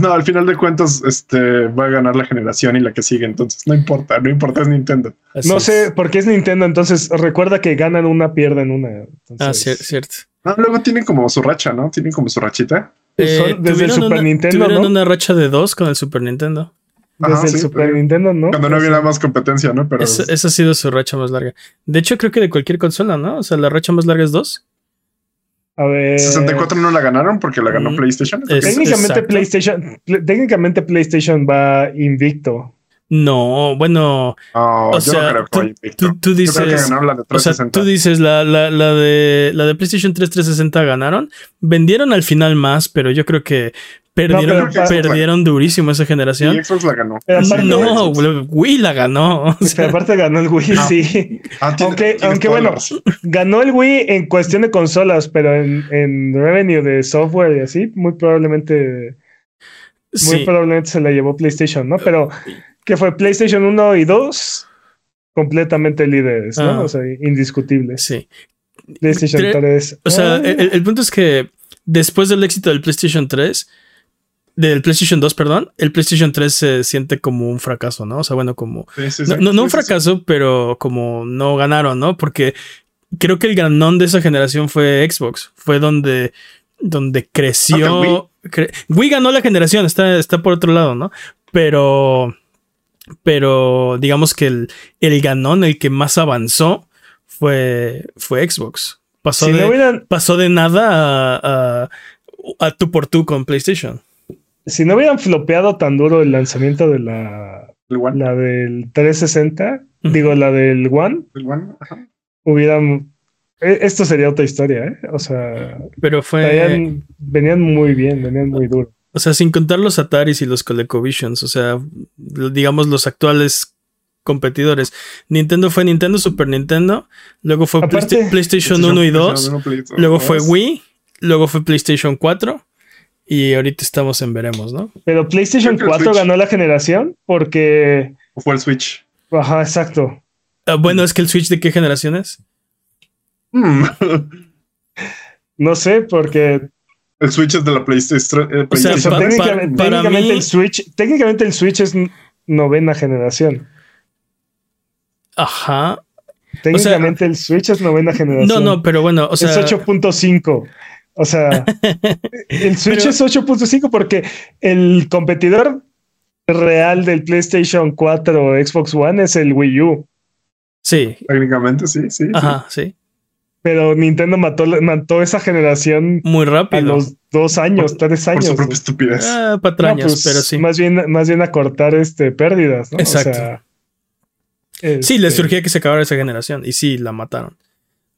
No, al final de cuentas, este va a ganar la generación y la que sigue. Entonces, no importa, no importa, es Nintendo. Así No es. sé, porque es Nintendo, entonces recuerda que ganan una, pierden una. Entonces, Ah, cier- cierto. Ah, luego tienen como su racha, ¿no? Tienen como su rachita. Pues Eh, desde el tuvieron Super una- Nintendo, Tuvieron ¿no? una racha de dos con el Super Nintendo. Desde Ajá, el sí, Super sí. Nintendo, ¿no? Cuando no había más competencia, ¿no? Pero Esa, esa ha sido su racha más larga. De hecho, creo que de cualquier consola, ¿no? O sea, la racha más larga es 2. A ver. 64 no la ganaron porque la ganó Mm, PlayStation. es- Técnicamente exacto. PlayStation, pl- técnicamente PlayStation va invicto. No, bueno, No, o yo sea, no creo que tú- vaya invicto. tú, tú Yo creo que dices. ganaron la de O sea, 360. tú dices la, la, la de la de PlayStation 3 360 ganaron. Vendieron al final más, pero yo creo que perdieron, pero- perdieron durísimo esa generación. y Xbox la ganó. No, Wii la ganó. o sea, pero aparte ganó el Wii, No. sí. Ah, tiene- Aunque- aunque bueno. Ganó el Wii en cuestión de consolas, pero en, en revenue de software y así, muy probablemente, muy probablemente se la llevó PlayStation, ¿no? Pero que fue PlayStation 1 y 2 completamente líderes, ¿no? Ah. O sea, indiscutibles. sí. PlayStation Tre- 3. O sea, ah, el, el punto es que después del éxito del PlayStation 3, del PlayStation 2, perdón, el PlayStation 3 se siente como un fracaso, ¿no? O sea, bueno, como No, sí. no, no un fracaso, pero como no ganaron, ¿no? Porque creo que el ganón de esa generación fue Xbox. Fue donde, donde creció. cre- Wii ganó la generación, está, está por otro lado, ¿no? Pero. Pero digamos que el, el ganón, el que más avanzó, fue, fue Xbox. Pasó, si de, no hubieran, pasó de nada a, a, a tú por tú con PlayStation. Si no hubieran flopeado tan duro el lanzamiento de la, El One. la del 360, Ujú. digo, la del One, El One. Ajá. hubieran. e- Esto sería otra historia, ¿eh? O sea, Pero fue. traían- venían muy bien, venían muy duro. O sea, sin contar los Ataris y los ColecoVisions, o sea, digamos los actuales competidores. Nintendo fue Nintendo, Super Nintendo, luego fue Aparte- Playsta- PlayStation 1 y 2, PlayStation 1, PlayStation luego 2. fue Wii, luego fue PlayStation 4 y ahorita estamos en veremos, ¿no? Pero PlayStation Creo que el 4 Switch. ganó la generación porque. O fue el Switch. Ajá, exacto. Ah, bueno, es que el Switch de qué generación es? Hmm. No sé, porque El Switch es de la PlayStation. eh, O sea, o sea, PlayStation pa- 3. técnicamente, para técnicamente mí- el Switch, técnicamente el Switch es novena generación. Ajá. Técnicamente el Switch es novena generación. No, no, pero bueno, o sea, es 8.5. O sea, el Switch Pero- es 8.5 porque el competidor real del PlayStation 4 o Xbox One es el Wii U. sí, Técnicamente, sí, sí. ajá, sí, Pero Nintendo mató, mató esa generación muy a rápido. los dos años, tres Por años. su propia estupidez. Ah, No, patrañas, pues, pero sí. Más bien, más bien a cortar este, pérdidas, ¿no? Exacto. O sea, Sí, les este, surgía que se acabara esa generación y sí, la mataron.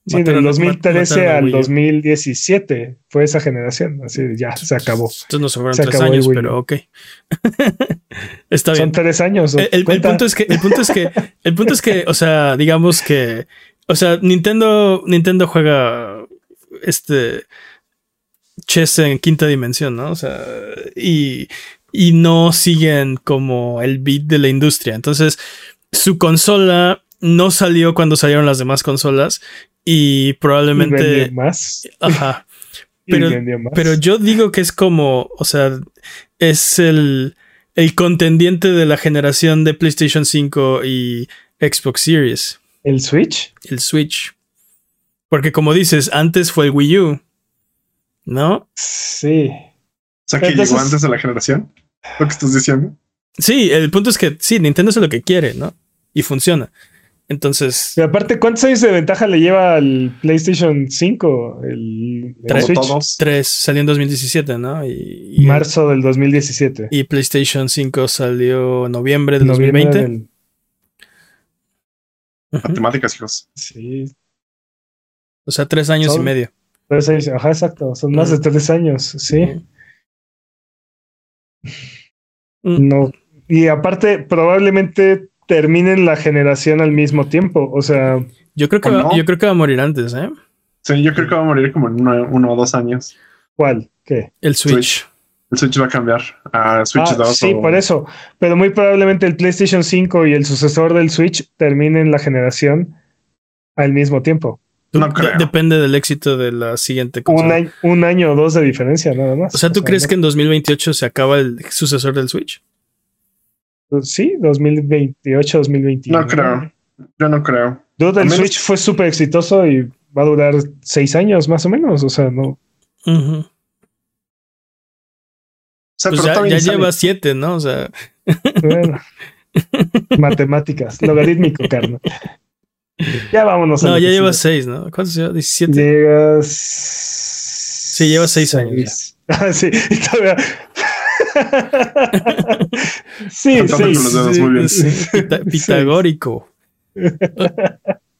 Sí, Mataron- del 2013 mataron al al Wii U. 2017 fue esa generación. Así ya se acabó. Entonces no se fueron Se tres acabó años, pero ok. Está Son bien. tres años. El, el- punto es que, el punto es que, el punto es que, o sea, digamos que, o sea, Nintendo, Nintendo juega este chess en quinta dimensión, ¿no? O sea, y, y no siguen como el beat de la industria. Entonces, su consola no salió cuando salieron las demás consolas y probablemente, más. ajá. pero- más. Pero yo digo que es como, o sea, es el, el contendiente de la generación de PlayStation 5 y Xbox Series, ¿El Switch? el Switch. Porque como dices, antes fue el Wii U, ¿no? Sí. O sea, que Entonces- llegó antes de la generación. Lo que estás diciendo. Sí, el punto es que sí, Nintendo hace lo que quiere, ¿no? Y funciona. Entonces, Pero aparte, ¿cuántos años de ventaja le lleva al PlayStation 5? El, el Tres. Switch. 3 salió en 2017, ¿no? Y, y- Marzo del 2017. y PlayStation 5 salió en noviembre de Noviembre 2020. del- Ujú. Matemáticas, hijos. sí. O sea, tres años Son- y medio. Tres años. Ajá, exacto. Son más de tres años. Sí. Mm. No. Y aparte, probablemente terminen la generación al mismo tiempo. O sea, Yo creo que ¿O va, no? yo creo que va a morir antes, ¿eh? Sí, yo creo que va a morir como en uno, uno o dos años. ¿cuál? ¿Qué? El Switch. El Switch va a cambiar a Switch Ah, 2. sí, o- por eso. Pero muy probablemente el PlayStation 5 y el sucesor del Switch terminen la generación al mismo tiempo. Tú- No de- creo. depende del éxito de la siguiente Un año, un año o dos de diferencia, nada más. O sea, ¿tú crees no- que en 2028 se acaba el sucesor del Switch? Sí, 2028, 2021. No creo. Yo no creo. Dude, el menos- Switch fue súper exitoso y va a durar seis años más o menos. O sea, no. Ujú. sea, Pues pero ya, ya lleva siete, ¿no? O sea, Bueno. Matemáticas, logarítmico, carnal. Ya vámonos. a no, ya lleva seis, ¿no? ¿Cuántos lleva? ¿17? Llegas. Sí, lleva seis años Ah, sí, y todavía. Sí, sí. con los dedos, sí. muy bien. Sí, pita- pitagórico.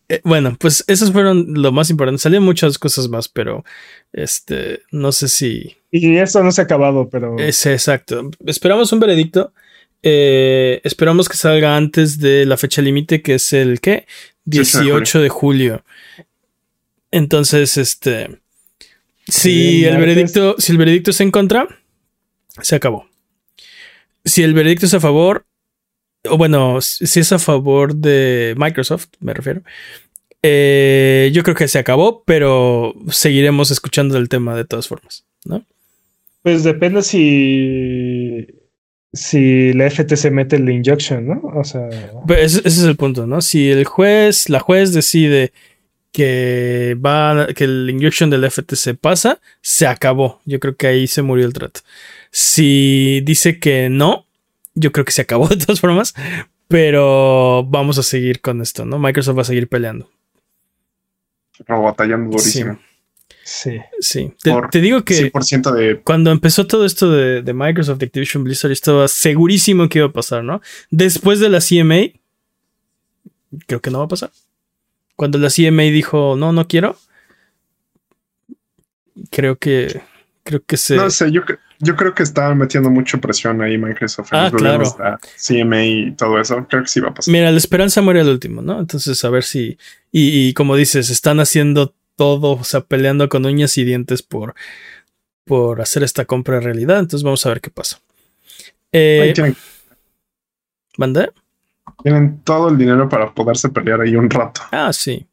Eh, Bueno, pues esos fueron lo más importante. Salían muchas cosas más, pero este, no sé si Y eso no se ha acabado, pero. es exacto. Esperamos un veredicto. Eh, esperamos que salga antes de la fecha límite, que es el ¿qué? 18 de 18 de julio. Entonces, este, si el veredicto, si el veredicto es en contra, se acabó. Si el veredicto es a favor, o bueno, si es a favor de Microsoft, me refiero. eh, yo creo que se acabó, pero seguiremos escuchando el tema de todas formas, ¿no? Pues depende si. Si la FTC mete el injunction, ¿no? O sea. Ese es el punto, ¿no? Si el juez, la juez decide que va, que el injection del FTC pasa, se acabó. Yo creo que ahí se murió el trato. Si dice que no, yo creo que se acabó de todas formas, pero vamos a seguir con esto, ¿no? Microsoft va a seguir peleando. Pero batallando durísimo. Sí. Sí. Te, te digo que 100% de. cuando empezó todo esto de, de Microsoft, de Activision Blizzard, yo estaba segurísimo que iba a pasar, ¿no? Después de la CMA, creo que no va a pasar. Cuando la CMA dijo, no, no quiero, creo que, creo que se... No sé, yo, yo creo que está metiendo mucha presión ahí Microsoft. Ah, claro. la CMA y todo eso. Creo que sí va a pasar. Mira, la esperanza muere al último, ¿no? Entonces, a ver si... Y, y como dices, están haciendo todo, o sea, peleando con uñas y dientes por, por hacer esta compra realidad. Entonces, vamos a ver qué pasa. Eh, Ahí tienen, todo el dinero para poderse pelear ahí un rato. Ah, sí.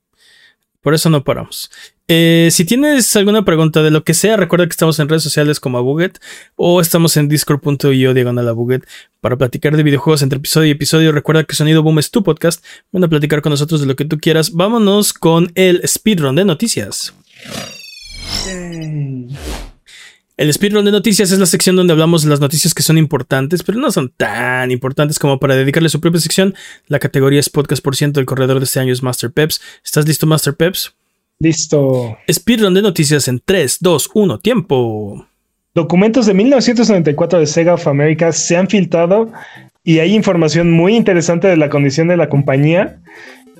Por eso no paramos. Eh, si tienes alguna pregunta de lo que sea, recuerda que estamos en redes sociales como Abuget o estamos en discord.io diagonal Abuget para platicar de videojuegos entre episodio y episodio. Recuerda que Sonido Boom es tu podcast. Ven a platicar con nosotros de lo que tú quieras. Vámonos con el speedrun de noticias. El speedrun de noticias es la sección donde hablamos de las noticias que son importantes, pero no son tan importantes como para dedicarle su propia sección. La categoría es podcast por ciento. El corredor de este año es Master Peps. ¿Estás listo, Master Peps? Listo. Speedrun de noticias en 3, 2, 1, tiempo. Documentos de 1994 de Sega of America se han filtrado y hay información muy interesante de la condición de la compañía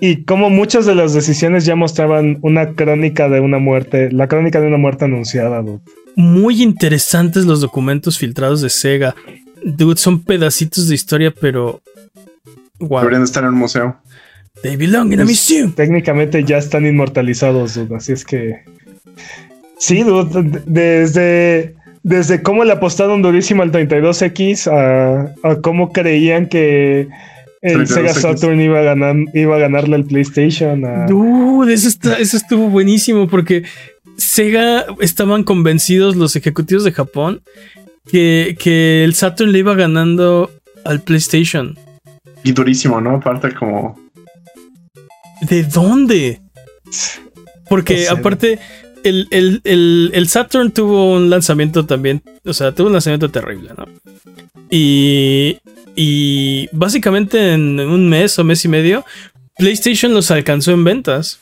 y cómo muchas de las decisiones ya mostraban una crónica de una muerte, la crónica de una muerte anunciada. dude. Muy interesantes los documentos filtrados de Sega. Dude, son pedacitos de historia, pero. Wow. Deberían de estar en un museo. They belong in a Pues, museum. técnicamente ya están inmortalizados, dude, así es que sí, dude, desde desde cómo le apostaron durísimo al 32X a, a cómo creían que el 32X. Sega Saturn iba a ganar iba a ganarle al PlayStation a- Dude, eso, está- eso estuvo buenísimo porque Sega estaban convencidos los ejecutivos de Japón que, que el Saturn le iba ganando al PlayStation. Y durísimo, ¿no? Aparte, como. ¿De dónde? Porque No sé. aparte, el, el- el- el Saturn tuvo un lanzamiento también, o sea, tuvo un lanzamiento terrible, ¿no? Y, y básicamente en un mes o mes y medio, PlayStation los alcanzó en ventas.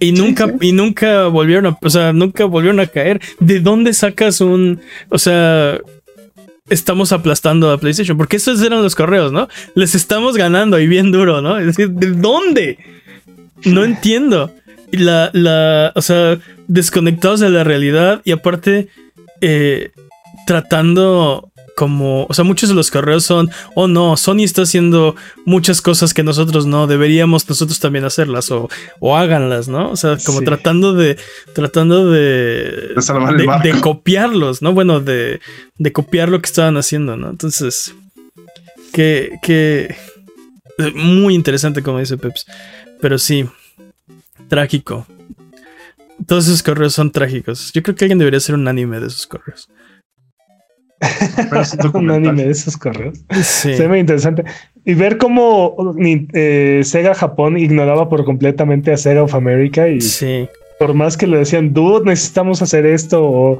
Y nunca, sí. y nunca volvieron a, o sea, nunca volvieron a caer. ¿De dónde sacas un, o sea, estamos aplastando a PlayStation? Porque esos eran los correos, ¿no? Les estamos ganando y bien duro, ¿no? Es decir, ¿de dónde? No entiendo. Y la, la, o sea, desconectados de la realidad y aparte, eh, tratando como, o sea, muchos de los correos son, oh no, Sony está haciendo muchas cosas que nosotros no, deberíamos nosotros también hacerlas o, o háganlas, ¿no? O sea, como Sí. tratando de, tratando de, De salvar el de, barco. de copiarlos, ¿no? Bueno, de, de copiar lo que estaban haciendo, ¿no? Entonces, que, que, muy interesante como dice Peps, pero sí, trágico. Todos esos correos son trágicos. Yo creo que alguien debería hacer un anime de esos correos. Un anime de esos correos. Sí. Se ve interesante. Y ver cómo eh, Sega Japón ignoraba por completamente a Sega of America y Sí. Por más que le decían, dude, necesitamos hacer esto o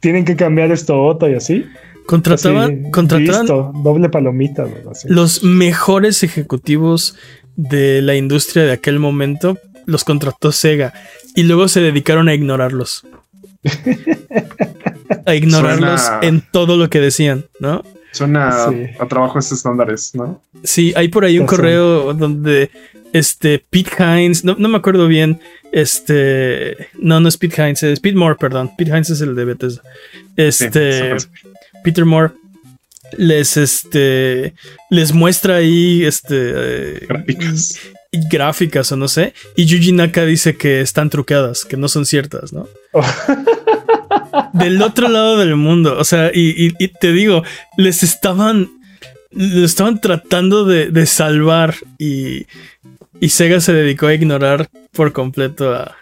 tienen que cambiar esto otro y así. Contrataban, Así, contrataban listo, doble palomita. así. los mejores ejecutivos de la industria de aquel momento. Los contrató Sega y luego se dedicaron a ignorarlos. a ignorarlos Suena- en todo lo que decían, ¿no? Suena Sí. a trabajos estándares, ¿no? Sí, hay por ahí un correo donde este Pete Hines, no, no me acuerdo bien, este, no, no es Pete Hines, es Pete Moore, perdón, Pete Hines es el de Bethesda. Este, Peter Moore les, este, les muestra ahí, este, eh, Gráficas. y- gráficas o no sé, y Yuji Naka dice que están truqueadas, que no son ciertas, ¿no? Del otro lado del mundo, o sea, y, y- y te digo, les estaban, les estaban tratando de, de salvar y, y Sega se dedicó a ignorar por completo a,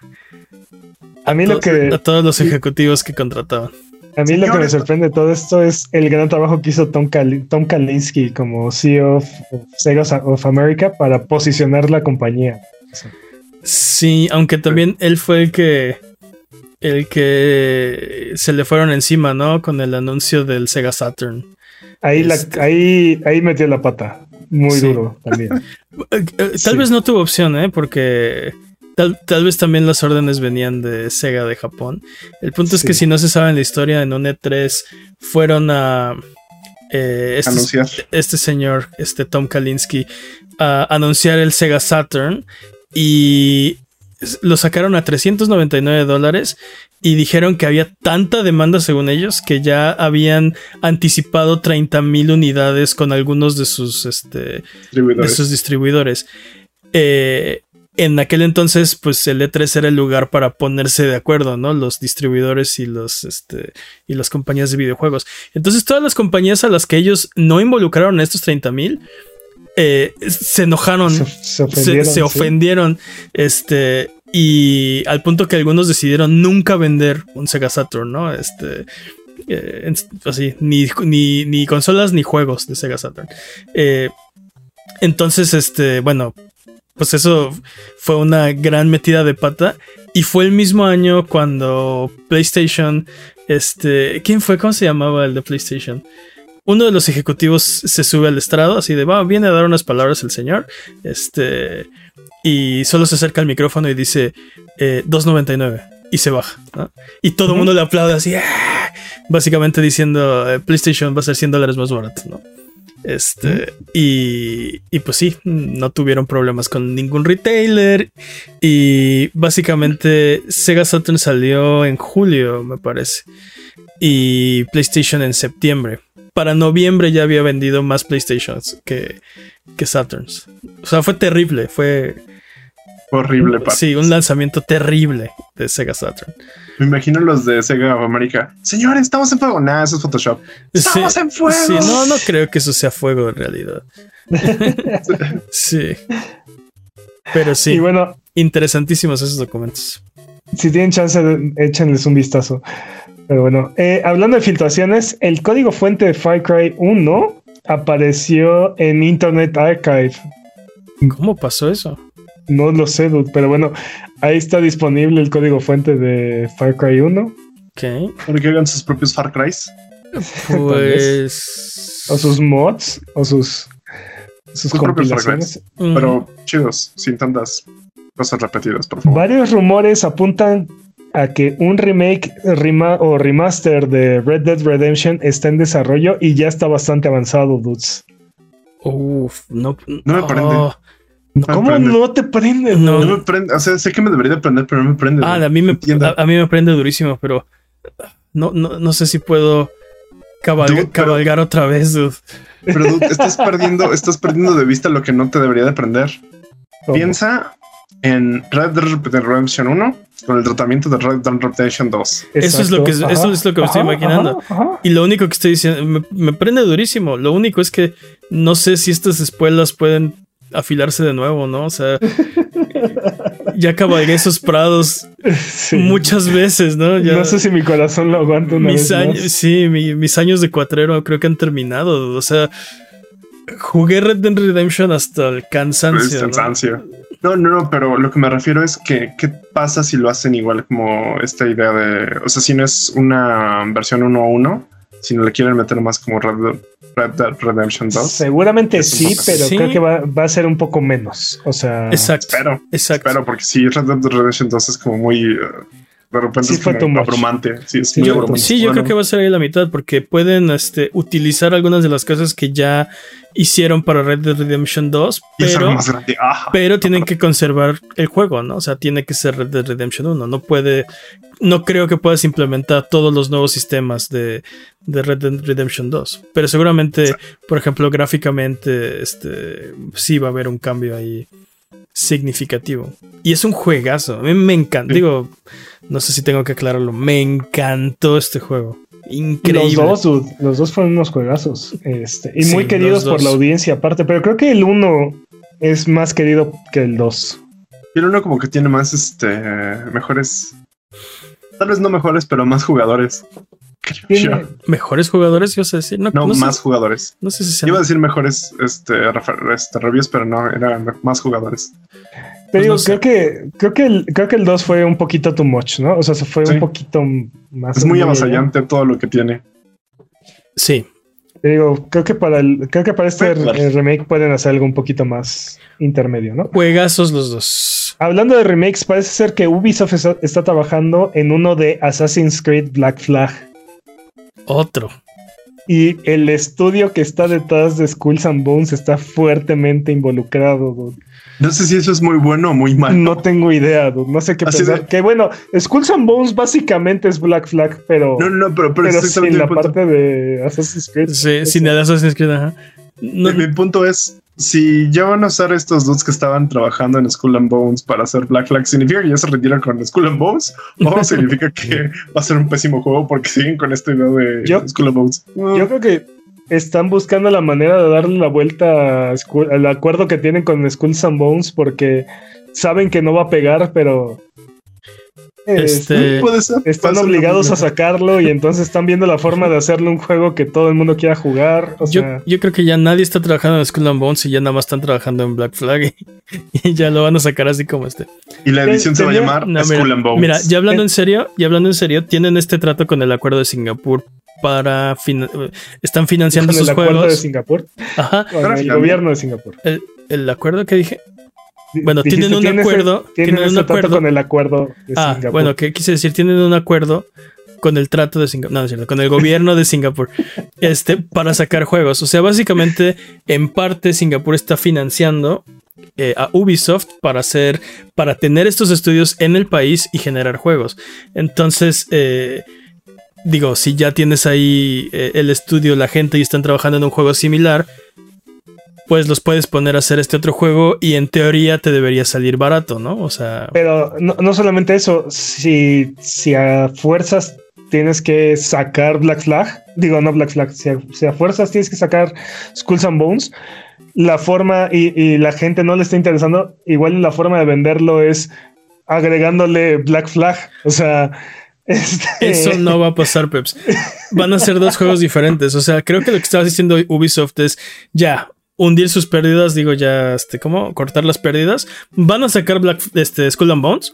A mí lo to- que a todos los ejecutivos que contrataban. A mí lo que me sorprende de todo esto es el gran trabajo que hizo Tom, Tom Kalinske como CEO of, of Sega of America para posicionar la compañía. Sí, aunque también él fue el que el que se le fueron encima, ¿no? Con el anuncio del Sega Saturn. Ahí, la, Este- ahí, ahí metió la pata. Muy Sí. duro también. Eh, eh, Tal Sí. vez no tuvo opción, ¿eh? Porque tal, tal vez también las órdenes venían de Sega de Japón. El punto es que si no se sabe la historia, en un E3 fueron a... eh, este, este señor, este Tom Kalinske, a anunciar el Sega Saturn y lo sacaron a 399 dólares y dijeron que había tanta demanda según ellos que ya habían anticipado 30 mil unidades con algunos de sus, este, de Distribuidores. sus distribuidores. Eh, en aquel entonces, pues el E3 era el lugar para ponerse de acuerdo, ¿no? Los distribuidores y los, este, y las compañías de videojuegos. Entonces, todas las compañías a las que ellos no involucraron a estos 30 mil, eh, se enojaron, Se, se, se ofendieron. se sí. ofendieron, este, y al punto que algunos decidieron nunca vender un Sega Saturn, ¿no? Este, eh, así, ni, ni, ni consolas ni juegos de Sega Saturn. Eh, entonces, este, bueno, pues eso fue una gran metida de pata. Y fue el mismo año cuando PlayStation, este, ¿quién fue? ¿Cómo se llamaba el de PlayStation? Uno de los ejecutivos se sube al estrado, así de, va, viene a dar unas palabras el señor, este, y solo se acerca al micrófono y dice, eh, 2.99, y se baja, ¿no? Y todo el mundo le aplaude así, ¡ah! básicamente diciendo, eh, PlayStation va a ser 100 dólares más barato, ¿no? Este, y, y pues sí, no tuvieron problemas con ningún retailer. Y básicamente Sega Saturn salió en julio, me parece. Y PlayStation en septiembre. Para noviembre ya había vendido más PlayStations que, que Saturns. O sea, fue terrible. Fue. Horrible, Pat. Sí, un lanzamiento terrible de Sega Saturn. Me imagino los de Sega of America. Señores, estamos en fuego. Nah, eso es Photoshop. ¡Estamos Sí, en fuego! Sí, no, no creo que eso sea fuego en realidad. sí. Pero sí, Y bueno, interesantísimos esos documentos. si tienen chance, échenles un vistazo. Pero bueno, eh, hablando de filtraciones, el código fuente de Far Cry 1 apareció en Internet Archive. ¿Cómo pasó eso? No lo sé, dude, pero bueno, ahí está disponible el código fuente de Far Cry 1. Ok. ¿Por qué hagan sus propios Far Crys? Pues. O sus mods, o sus, sus Sus propios Far compilaciones. mm, Pero chidos, sin tantas cosas repetidas, por favor. Varios rumores apuntan a que un remake rema- o remaster de Red Dead Redemption está en desarrollo y ya está bastante avanzado, dudes. Uf, no. No me prende. ¿Cómo prende. no te prende? No. me prende, o sea, sé que me debería de prender, pero no me prende. Ah, a mí me, a, a mí me prende durísimo, pero. No, no, no sé si puedo cabalga- Dude, pero- cabalgar otra vez, dude. Pero dude, estás perdiendo, estás perdiendo de vista lo que no te debería de prender. ¿Cómo? Piensa en Red Dead Redemption 1 con el tratamiento de Red Dead Redemption 2. Eso es lo que- eso es lo que me estoy imaginando. ajá, ajá. Y lo único que estoy diciendo, me, me prende durísimo. Lo único es que no sé si estas espuelas pueden afilarse de nuevo, ¿no? O sea, ya cabalgué esos prados Sí. muchas veces, ¿no? Ya, No sé si mi corazón lo aguanta una mis vez años, más. sí, mi- mis años de cuatrero creo que han terminado. O sea, jugué Red Dead Redemption hasta el cansancio. ¿no? cansancio. No, no, no, pero lo que me refiero es que qué pasa si lo hacen igual como esta idea de, o sea, si no es una versión 1 a 1, si no le quieren meter más como Red, Dead Redemption 2. Seguramente sí, pero creo que va, va, a ser un poco menos. O sea, exacto. Espero, exacto. Espero, porque si Red Dead Redemption 2 es como muy. Uh, de repente es como abrumante. Sí, es muy abrumante. Sí, yo creo que va a ser ahí la mitad porque pueden este, utilizar algunas de las cosas que ya hicieron para Red Dead Redemption 2, pero, pero tienen que conservar el juego, ¿no? O sea, tiene que ser Red Dead Redemption 1. No puede, no creo que puedas implementar todos los nuevos sistemas de, de Red Dead Redemption 2. Pero seguramente, por ejemplo, gráficamente, este, sí va a haber un cambio ahí significativo. Y es un juegazo. A mí me encanta. Digo, no sé si tengo que aclararlo. Me encantó este juego. Increíble. Los dos, los dos fueron unos juegazos. Este, y muy queridos por la audiencia aparte. Pero creo que el uno es más querido que el 2. Y el uno como que tiene más, este, mejores... Tal vez no mejores, pero más jugadores. ¿Tiene mejores jugadores, yo sé decir. No, no, más jugadores. No sé si se Iba a decir mejores este, este, reviews, pero no, eran más jugadores. Te digo, creo que creo que el, creo que el 2 fue un poquito too much, ¿no? O sea, se fue un poquito más. Es muy avasallante todo lo que tiene. Sí. Te digo, creo que para el, creo que para este remake pueden hacer algo un poquito más intermedio, ¿no? Juegazos los dos. Hablando de remakes, parece ser que Ubisoft está, está trabajando en uno de Assassin's Creed Black Flag. Otro. Y el estudio que está detrás de Skulls and Bones está fuertemente involucrado. No sé si eso es muy bueno o muy malo. No tengo idea, no sé qué pensar. Que bueno, Skulls and Bones básicamente es Black Flag, pero. No, no, pero, pero, sin la parte de Assassin's Creed. Sí, sin el Assassin's Creed, ajá. Mi punto es: si ya van a usar estos dos que estaban trabajando en Skull and Bones para hacer Black Flag, ¿significa que ya se retiran con Skull and Bones? ¿O significa que va a ser un pésimo juego porque siguen con este idea de Skull and Bones? Yo creo que están buscando la manera de darle la vuelta al acuerdo que tienen con Skulls and Bones porque saben que no va a pegar, pero este, están obligados a sacarlo y entonces están viendo la forma de hacerle un juego que todo el mundo quiera jugar. yo, creo que ya nadie está trabajando en Skull and Bones y ya nada más están trabajando en Black Flag y, ya lo van a sacar así como este. Y la edición se va a llamar Skull and Bones. Mira, ya hablando en serio, ya hablando en serio, tienen este trato con el acuerdo de Singapur para están financiando sus juegos. ¿El acuerdo de Singapur? Ajá. el gobierno de Singapur. El, acuerdo que dije. Bueno, tienen un acuerdo. Tienen, un acuerdo con el acuerdo de ah, Bueno, ¿qué quise decir? Tienen un acuerdo con el trato de Singapur, no, no es cierto, con el gobierno de Singapur, este, para sacar juegos. O sea, básicamente, en parte, Singapur está financiando eh, a Ubisoft para hacer, para tener estos estudios en el país y generar juegos. Entonces, eh, digo, si ya tienes ahí eh, el estudio, la gente y están trabajando en un juego similar, pues los puedes poner a hacer este otro juego y en teoría te debería salir barato, ¿no? O sea. Pero no, solamente eso, si, si a fuerzas tienes que sacar Black Flag, digo, no Black Flag, si a, fuerzas tienes que sacar Skulls and Bones, la forma y, y la gente no le está interesando, igual la forma de venderlo es agregándole Black Flag, o sea este, Eso no va a pasar, Peps. Van a ser dos juegos diferentes. O sea, creo que lo que estaba diciendo Ubisoft es ya hundir sus pérdidas. Digo, ya, este, ¿cómo? Cortar las pérdidas. Van a sacar Black, este, Skull and Bones.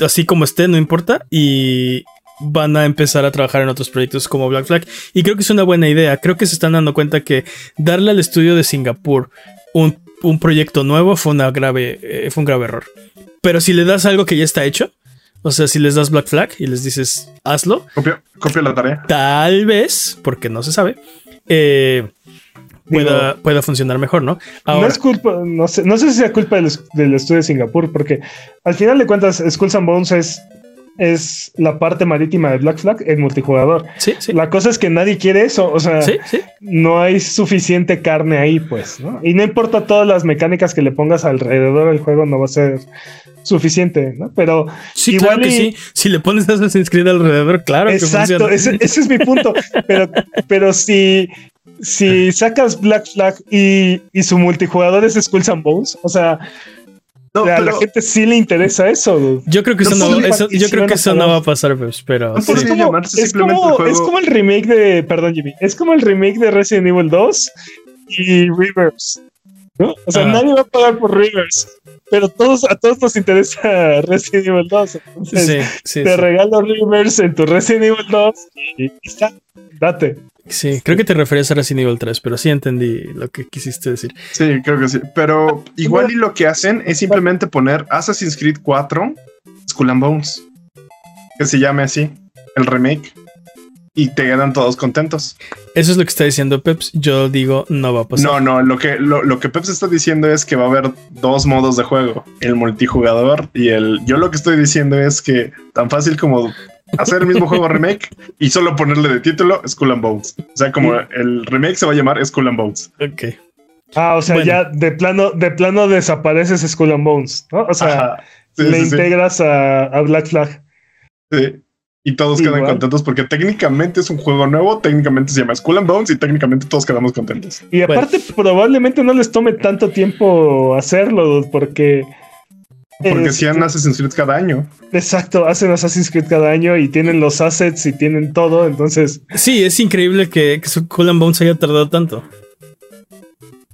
Así como esté, no importa. Y van a empezar a trabajar en otros proyectos como Black Flag. Y creo que es una buena idea. Creo que se están dando cuenta que darle al estudio de Singapur un, proyecto nuevo fue, una grave, eh, fue un grave error. Pero si le das algo que ya está hecho, o sea, si les das Black Flag y les dices hazlo. Copia, copia la tarea. Tal vez, porque no se sabe, eh, pueda, pueda, funcionar mejor, ¿no? no es culpa, no sé, no sé si sea culpa del, del, estudio de Singapur, porque al final de cuentas, Skulls and Bones es, es la parte marítima de Black Flag en multijugador. Sí, sí. La cosa es que nadie quiere eso, o sea, no hay suficiente carne ahí, pues, ¿no? Y no importa todas las mecánicas que le pongas alrededor del juego, no va a ser suficiente, ¿no? Pero sí, igual que sí. Si le pones Assassin's Creed alrededor, claro. Exacto, que ese, ese, es mi punto. pero, pero si, si sacas Black Flag y, y su multijugador es Skulls and Bones, o sea, a la gente sí le interesa eso. Yo creo que eso no, yo creo que eso no va a pasar, pues, pero. es, como, es, como, es, como, el remake de. Perdón, Jimmy. Es como el remake de Resident Evil 2 y Rivers. ¿no? O sea, Ah. nadie va a pagar por Rivers, pero todos, a todos nos interesa Resident Evil 2. Entonces, Sí, sí, te sí. regalo Rivers en tu Resident Evil 2 y está, date. Sí, creo que te referías a Resident Evil 3, pero sí entendí lo que quisiste decir. Sí, creo que sí. Pero igual y lo que hacen es simplemente poner Assassin's Creed 4 Skull and Bones. Que se llame así, el remake. Y te quedan todos contentos. Eso es lo que está diciendo Peps. Yo digo, no va a pasar. No, no, lo que, lo, lo que Peps está diciendo es que va a haber dos modos de juego, el multijugador y el... Yo lo que estoy diciendo es que tan fácil como hacer el mismo juego remake y solo ponerle de título Skull and Bones. O sea, como el remake se va a llamar Skull and Bones. Ok. Ah, o sea, Bueno. ya de plano, de plano desapareces Skull and Bones, ¿no? O sea. Sí, le sí, sí. integras a, a Black Flag. Sí. Y todos quedan Igual. contentos porque técnicamente es un juego nuevo, técnicamente se llama Skull and Bones y técnicamente todos quedamos contentos. Y Bueno. aparte, probablemente no les tome tanto tiempo hacerlo, porque. Porque este, si han Assassin's Creed cada año. Exacto, hacen Assassin's Creed cada año y tienen los assets y tienen todo, entonces. Sí, es increíble que, que su Cool and Bones haya tardado tanto.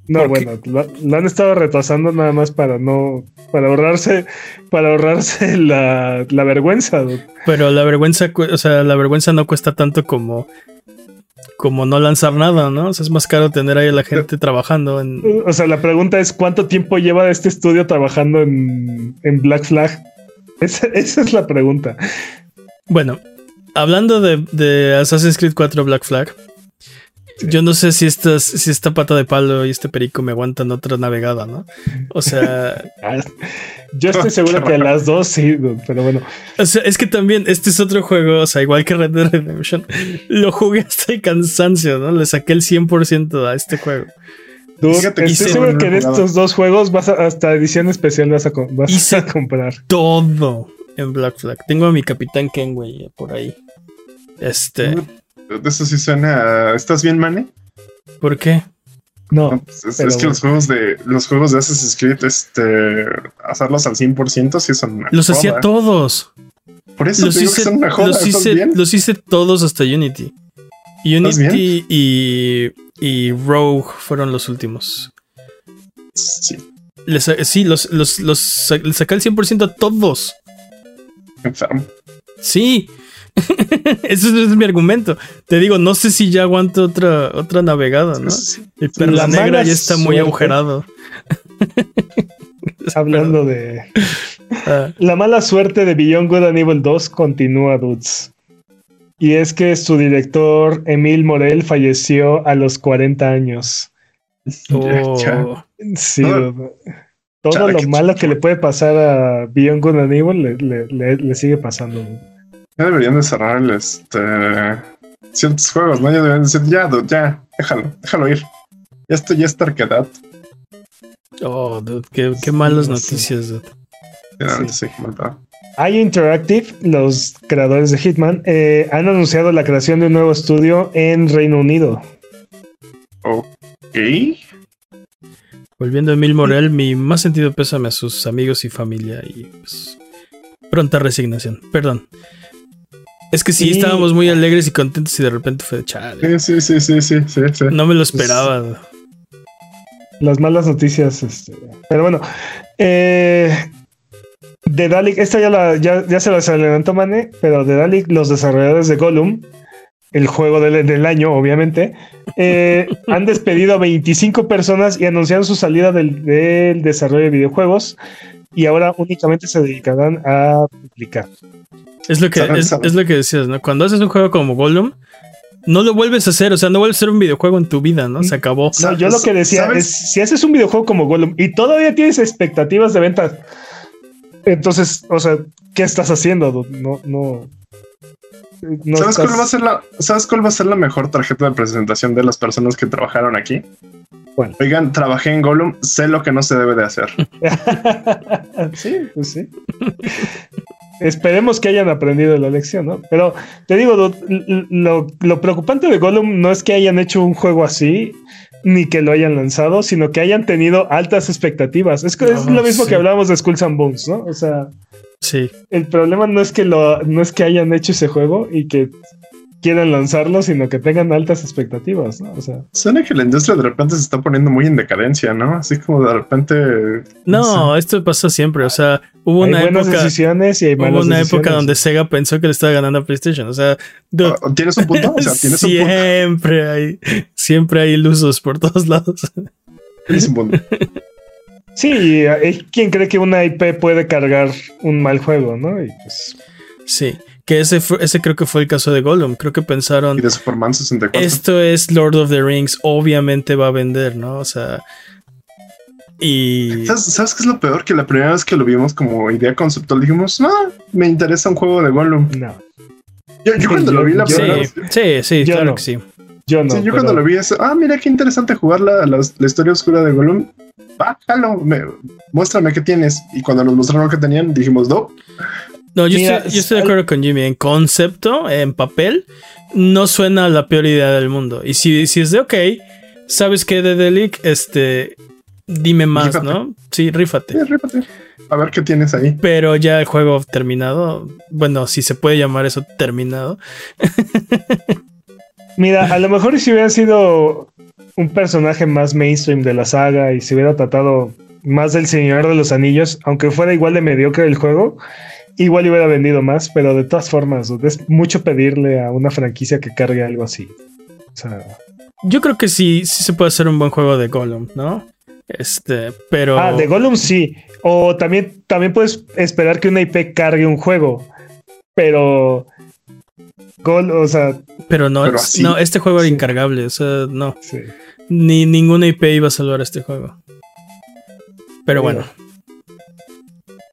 No, bueno, lo, lo han estado retrasando nada más para no. Para ahorrarse. Para ahorrarse la, la vergüenza. dude. Pero la vergüenza, o sea, la vergüenza no cuesta tanto como, como no lanzar nada, ¿no? O sea, es más caro tener ahí a la gente trabajando en. O sea, la pregunta es: ¿cuánto tiempo lleva este estudio trabajando en, en Black Flag? Esa, esa es la pregunta. Bueno, hablando de, de Assassin's Creed 4 Black Flag, yo no sé si, estas, si esta pata de palo y este perico me aguantan otra navegada, ¿no? O sea, Ah, Yo estoy seguro que a las dos sí, pero bueno. o sea, es que también este es otro juego, o sea, igual que Red Dead Redemption, lo jugué hasta el cansancio, ¿no? Le saqué el 100% a este juego. Fíjate estoy seguro que de estos dos juegos vas a- hasta edición especial vas a, vas Hice- a comprar. Todo en Black Flag. Tengo a mi capitán Kenway por ahí. Este, eso sí suena. ¿Estás bien, Mane? ¿por qué? No, No, pues es, que bueno. los juegos de los juegos de Assassin's Creed, este, hacerlos al 100% sí son una Los joda. hacía todos. Por eso Los te digo hice, que son una joda. los, ¿estás hice, bien? los hice todos hasta Unity. ¿Estás Unity y, y Rogue fueron los últimos. Sí, Les, sí, los, los, los les saqué el 100% a todos. enfermo. Sí. Ese es mi argumento. Te digo, no sé si ya aguanto otra, otra navegada, ¿no? El perla La negra ya está muy suerte. agujerado. hablando de. Ah, La mala suerte de Beyond Good and Evil 2 continúa, dudes. Y es que su director, Emil Morel, falleció a los 40 años. oh. Sí, Ah. Todo lo malo que le puede pasar a Beyond Good and Evil le, le- le- le sigue pasando. dude. Ya deberían de cerrar el, este, ciertos juegos, ¿no? Ya deberían decir, ya, dude, ya, déjalo, déjalo ir. Ya esto ya es terquedad. Oh, dude, qué, qué malas Sí, noticias, dude. Finalmente sí. IO Interactive, los creadores de Hitman, eh, han anunciado la creación de un nuevo estudio en Reino Unido. Ok. Volviendo a Emil Morel, mi más sentido pésame a sus amigos y familia y pues, pronta resignación. Perdón. Es que sí, estábamos muy alegres y contentos y de repente fue de chale. Sí, sí, sí, sí, sí. No me lo esperaba. Las malas noticias. este, Pero bueno. Eh, de Dalek, esta ya, la, ya, ya se las adelantó Mane, pero de Dalek, los desarrolladores de Gollum, el juego del, del año, obviamente, eh, han despedido a 25 personas y anunciaron su salida del, del desarrollo de videojuegos y ahora únicamente se dedicarán a publicar. Es lo que, Saben, es, saben. es lo que decías, ¿no? Cuando haces un juego como Gollum, no lo vuelves a hacer, o sea, no vuelves a hacer un videojuego en tu vida, ¿no? Se acabó. No, yo lo que decía ¿Sabes? es, si haces un videojuego como Gollum y todavía tienes expectativas de ventas, entonces, o sea, ¿qué estás haciendo? No, no. no ¿Sabes, estás- cuál va a ser la, ¿Sabes cuál va a ser la mejor tarjeta de presentación de las personas que trabajaron aquí? ¿Cuál? Oigan, trabajé en Gollum, sé lo que no se debe de hacer. sí, pues sí. Esperemos que hayan aprendido la lección, ¿no? Pero te digo, lo, lo preocupante de Gollum no es que hayan hecho un juego así, ni que lo hayan lanzado, sino que hayan tenido altas expectativas. Es, que es lo mismo sí. que hablábamos de Skulls and Bones, ¿no? O sea, Sí. el problema no es que lo no es que hayan hecho ese juego y que quieran lanzarlo, sino que tengan altas expectativas, ¿no? O sea. Suena que la industria de repente se está poniendo muy en decadencia, ¿no? Así como de repente. No, esto pasa siempre. O sea, hubo hay una buenas época. decisiones y hay malas Hubo una decisiones. época donde Sega pensó que le estaba ganando a PlayStation. O sea, dude, Ah, ¿Tienes un punto? O sea, tienes un punto. siempre hay, siempre hay ilusos por todos lados. Tienes un punto. Sí, hay quien cree que una IP puede cargar un mal juego, ¿no? Y pues. Sí, que ese, fue- ese creo que fue el caso de Gollum. Creo que pensaron, Y de Superman 64. esto es Lord of the Rings, obviamente va a vender, ¿no? O sea, y... ¿Sabes, ¿Sabes qué es lo peor? Que la primera vez que lo vimos como idea conceptual dijimos, no, me interesa un juego de Gollum. No. Yo, yo cuando Yo- lo vi la primera Sí, vez. sí, claro no. que sí. Yo no. sí, yo pero- cuando lo vi, es, ah, mira qué interesante jugar la, la- la historia oscura de Gollum. Bájalo, me- muéstrame qué tienes. Y cuando nos mostraron qué tenían, dijimos, no, No, yo, Mira, estoy, yo estoy de acuerdo con Jimmy. En concepto, en papel, no suena la peor idea del mundo. Y si, si es de, ok, ¿sabes qué, Dedelic? Este, dime más, Rífate. ¿no? Sí, rífate. eh, rípate. A ver qué tienes ahí. Pero ya el juego terminado, bueno, si se puede llamar eso terminado. Mira, a lo mejor si hubiera sido un personaje más mainstream de la saga y se hubiera tratado más del Señor de los Anillos, aunque fuera igual de mediocre el juego, igual hubiera vendido más, pero de todas formas, es mucho pedirle a una franquicia que cargue algo así. O sea, Yo creo que sí, sí se puede hacer un buen juego de Gollum, ¿no? Este, pero. ah, de Gollum sí. O también, también puedes esperar que una IP cargue un juego, pero Gol, o sea, Pero no, Pero así. no, este juego era Sí. incargable. O sea, no. sí. Ni ninguna IP iba a salvar este juego. Pero bueno.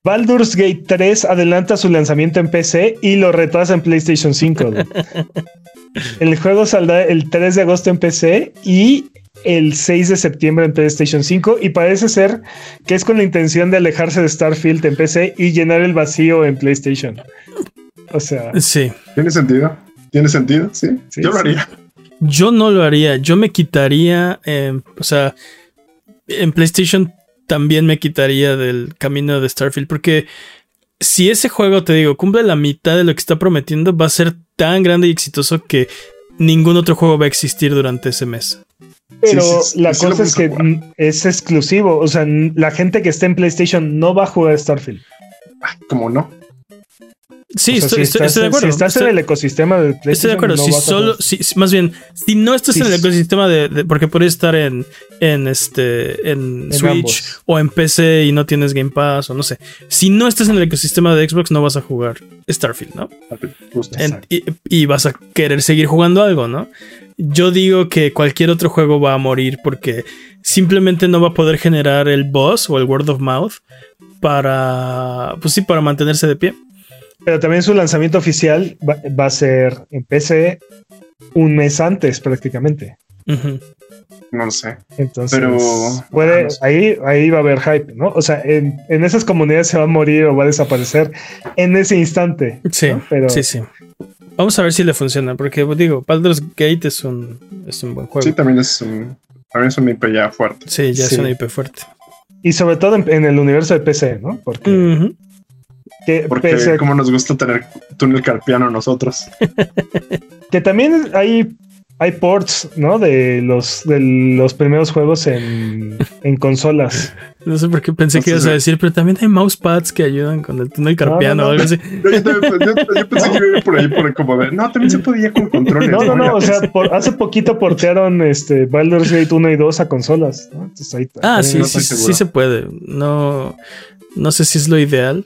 Baldur's Gate 3 adelanta su lanzamiento en PC y lo retrasa en PlayStation 5. güey. el juego saldrá el 3 de agosto en PC y el 6 de septiembre en PlayStation 5 y parece ser que es con la intención de alejarse de Starfield en PC y llenar el vacío en PlayStation. O sea, Sí. ¿Tiene sentido? ¿Tiene sentido? Sí. Sí, Yo lo sí. haría. Yo no lo haría. Yo me quitaría. eh, o sea, en PlayStation también me quitaría del camino de Starfield. Porque si ese juego, te digo, cumple la mitad de lo que está prometiendo, va a ser tan grande y exitoso que ningún otro juego va a existir durante ese mes. pero Sí, sí, la sí cosa es a que jugar. es exclusivo. O sea, la gente que esté en PlayStation no va a jugar Starfield. Ah, ¿Cómo no? Sí, O sea, estoy, si, estás, estoy de acuerdo. si estás Estoy- en el ecosistema de PlayStation, Estoy de acuerdo. no si solo, si, más bien, si no estás Sí. en el ecosistema de, de- porque puedes estar en, en este, en, En Switch ambos. o en PC y no tienes Game Pass o no sé. Si no estás en el ecosistema de Xbox, no vas a jugar Starfield, ¿no? Justo. En- y, y vas a querer seguir jugando algo, ¿no? Yo digo que cualquier otro juego va a morir porque simplemente no va a poder generar el buzz o el word of mouth para, pues sí, para mantenerse de pie. Pero también su lanzamiento oficial va, va a ser en PC un mes antes prácticamente. No lo sé. Entonces, Pero- puede, no sé. ahí, ahí va a haber hype, ¿no? O sea, en, en esas comunidades se va a morir o va a desaparecer en ese instante. Sí, ¿no? Pero sí, sí. Vamos a ver si le funciona, porque digo, Baldur's Gate es un, es un buen juego. Sí, también es un, también es un IP ya fuerte. ya Sí. es una IP fuerte. y sobre todo en, en el universo de PC, ¿no? Porque. Que, Porque pese a- como nos gusta tener túnel carpiano a nosotros. que también hay, hay ports, ¿no? De los, de los primeros juegos en, en consolas. No sé por qué pensé No que ibas a decir, pero también hay mousepads que ayudan con el túnel carpiano no, o algo así. Yo, yo también- yo- yo pensé que iba por ahí por como de, no, también se podía con controles. No, no, no. O sea, por- hace poquito portearon este Baldur's Gate 1 y 2 a consolas. ¿no? Entonces ahí Ah, sí, no sí, sí, se puede. No, no sé si es lo ideal.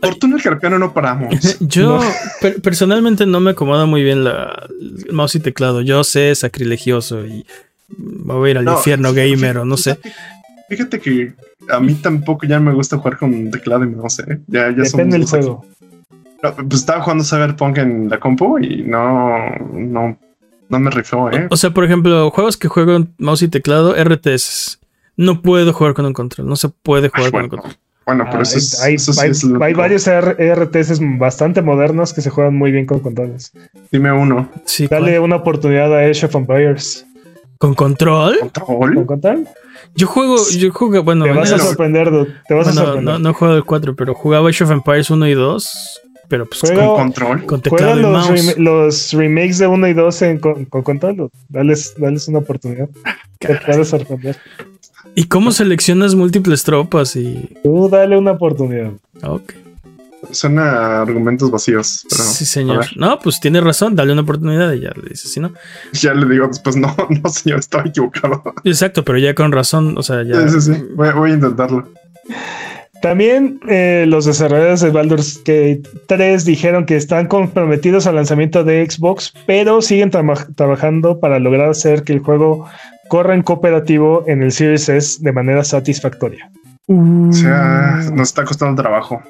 Por túnel carpiano no paramos. Yo No. per- personalmente no me acomoda muy bien la, el mouse y teclado. Yo sé, es sacrilegioso y me voy a ir al No, infierno fíjate- gamer o no sé. Fíjate que a mí tampoco ya me gusta jugar con teclado y mouse. ¿eh? Ya, ya somos Depende del juego. No, pues estaba jugando Cyberpunk en la compu y no, no, no me rifó, ¿eh? O sea, por ejemplo, juegos que juego en mouse y teclado, RTS. No puedo jugar con un control. No se puede Ay, jugar con un control. Bueno, pero Ah, eso es, hay, eso sí hay- es hay varios RTS bastante modernos que se juegan muy bien con controles. Dime uno. Sí, Dale ¿cuál? una oportunidad a Age of Empires. ¿Con control? ¿Con ¿Control? control? Yo juego, yo juego, bueno, te vas a sorprender, dude. Te vas a bueno, sorprender. no, no he jugado el 4, pero jugaba Age of Empires 1 y 2 pero pues Juega- Con control. con teclado y los, mouse. rem- los remakes de 1 y 2 en, con, con control. Dales, dales una oportunidad. Te Caray. puedes sorprender. ¿Y cómo seleccionas múltiples tropas? Y. Tú dale una oportunidad. Ok. Suena a argumentos vacíos. Pero, sí, señor. No, pues tiene razón, dale una oportunidad y ya le dices, si no. Ya le digo después, no, no, señor, estaba equivocado. Exacto, pero ya con razón, o sea, ya. Sí, sí, sí. Voy, voy a intentarlo. También eh, los desarrolladores de Baldur's Gate 3 dijeron que están comprometidos al lanzamiento de Xbox, pero siguen traba- trabajando para lograr hacer que el juego corra en cooperativo en el Series S de manera satisfactoria. O sea, nos está costando trabajo.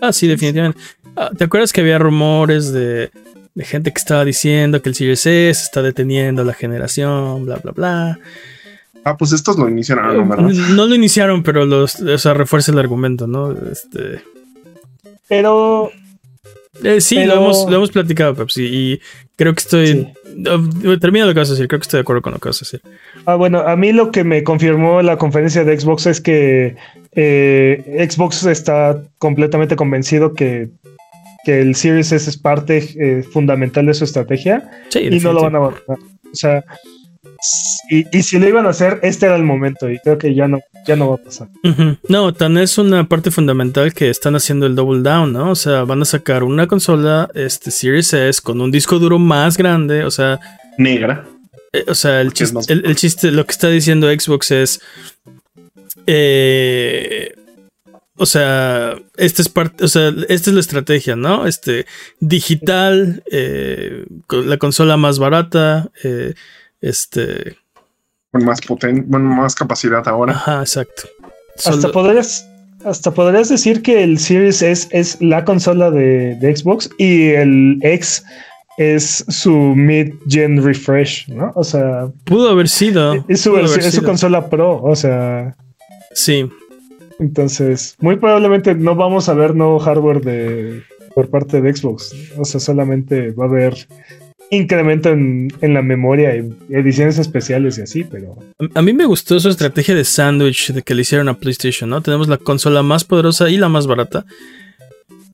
Ah, sí, definitivamente. Ah, ¿Te acuerdas que había rumores de, de gente que estaba diciendo que el Series S está deteniendo la generación, bla, bla, bla? Ah, pues estos lo iniciaron, ¿no? ¿verdad? No lo iniciaron, pero los, o sea, refuerza el argumento, ¿no? Este, Pero eh, sí, Pero- lo, hemos, lo hemos platicado, Pepsi, y creo que estoy... eh, Termina lo que vas a decir, creo que estoy de acuerdo con lo que vas a decir. Ah, bueno, a mí lo que me confirmó la conferencia de Xbox es que eh, Xbox está completamente convencido que, que el Series S es parte eh, fundamental de su estrategia Sí, y no lo van a abandonar. O sea, y, y si lo iban a hacer, este era el momento y creo que ya no, ya no va a pasar. No, tan es una parte fundamental que están haciendo el double down, ¿no? O sea, van a sacar una consola, este Series S, con un disco duro más grande, o sea, Negra. eh, o sea, el chiste, el, el chiste, lo que está diciendo Xbox es, eh, o sea, esta es parte, o sea, esta es la estrategia, ¿no? Este, digital, eh, la consola más barata, eh, este, Con más potente, bueno, más capacidad ahora. ajá, exacto. Hasta podrías, hasta podrías decir que el Series S es la consola de, de Xbox y el X es su mid-gen refresh, ¿no? O sea, pudo haber sido. es su, es su consola pro, o sea, Sí, entonces muy probablemente no vamos a ver nuevo hardware de por parte de Xbox, o sea, solamente va a haber incremento en, en la memoria y ediciones especiales y así, pero A- mí me gustó su estrategia de sándwich de que le hicieron a PlayStation, ¿no? Tenemos la consola más poderosa y la más barata.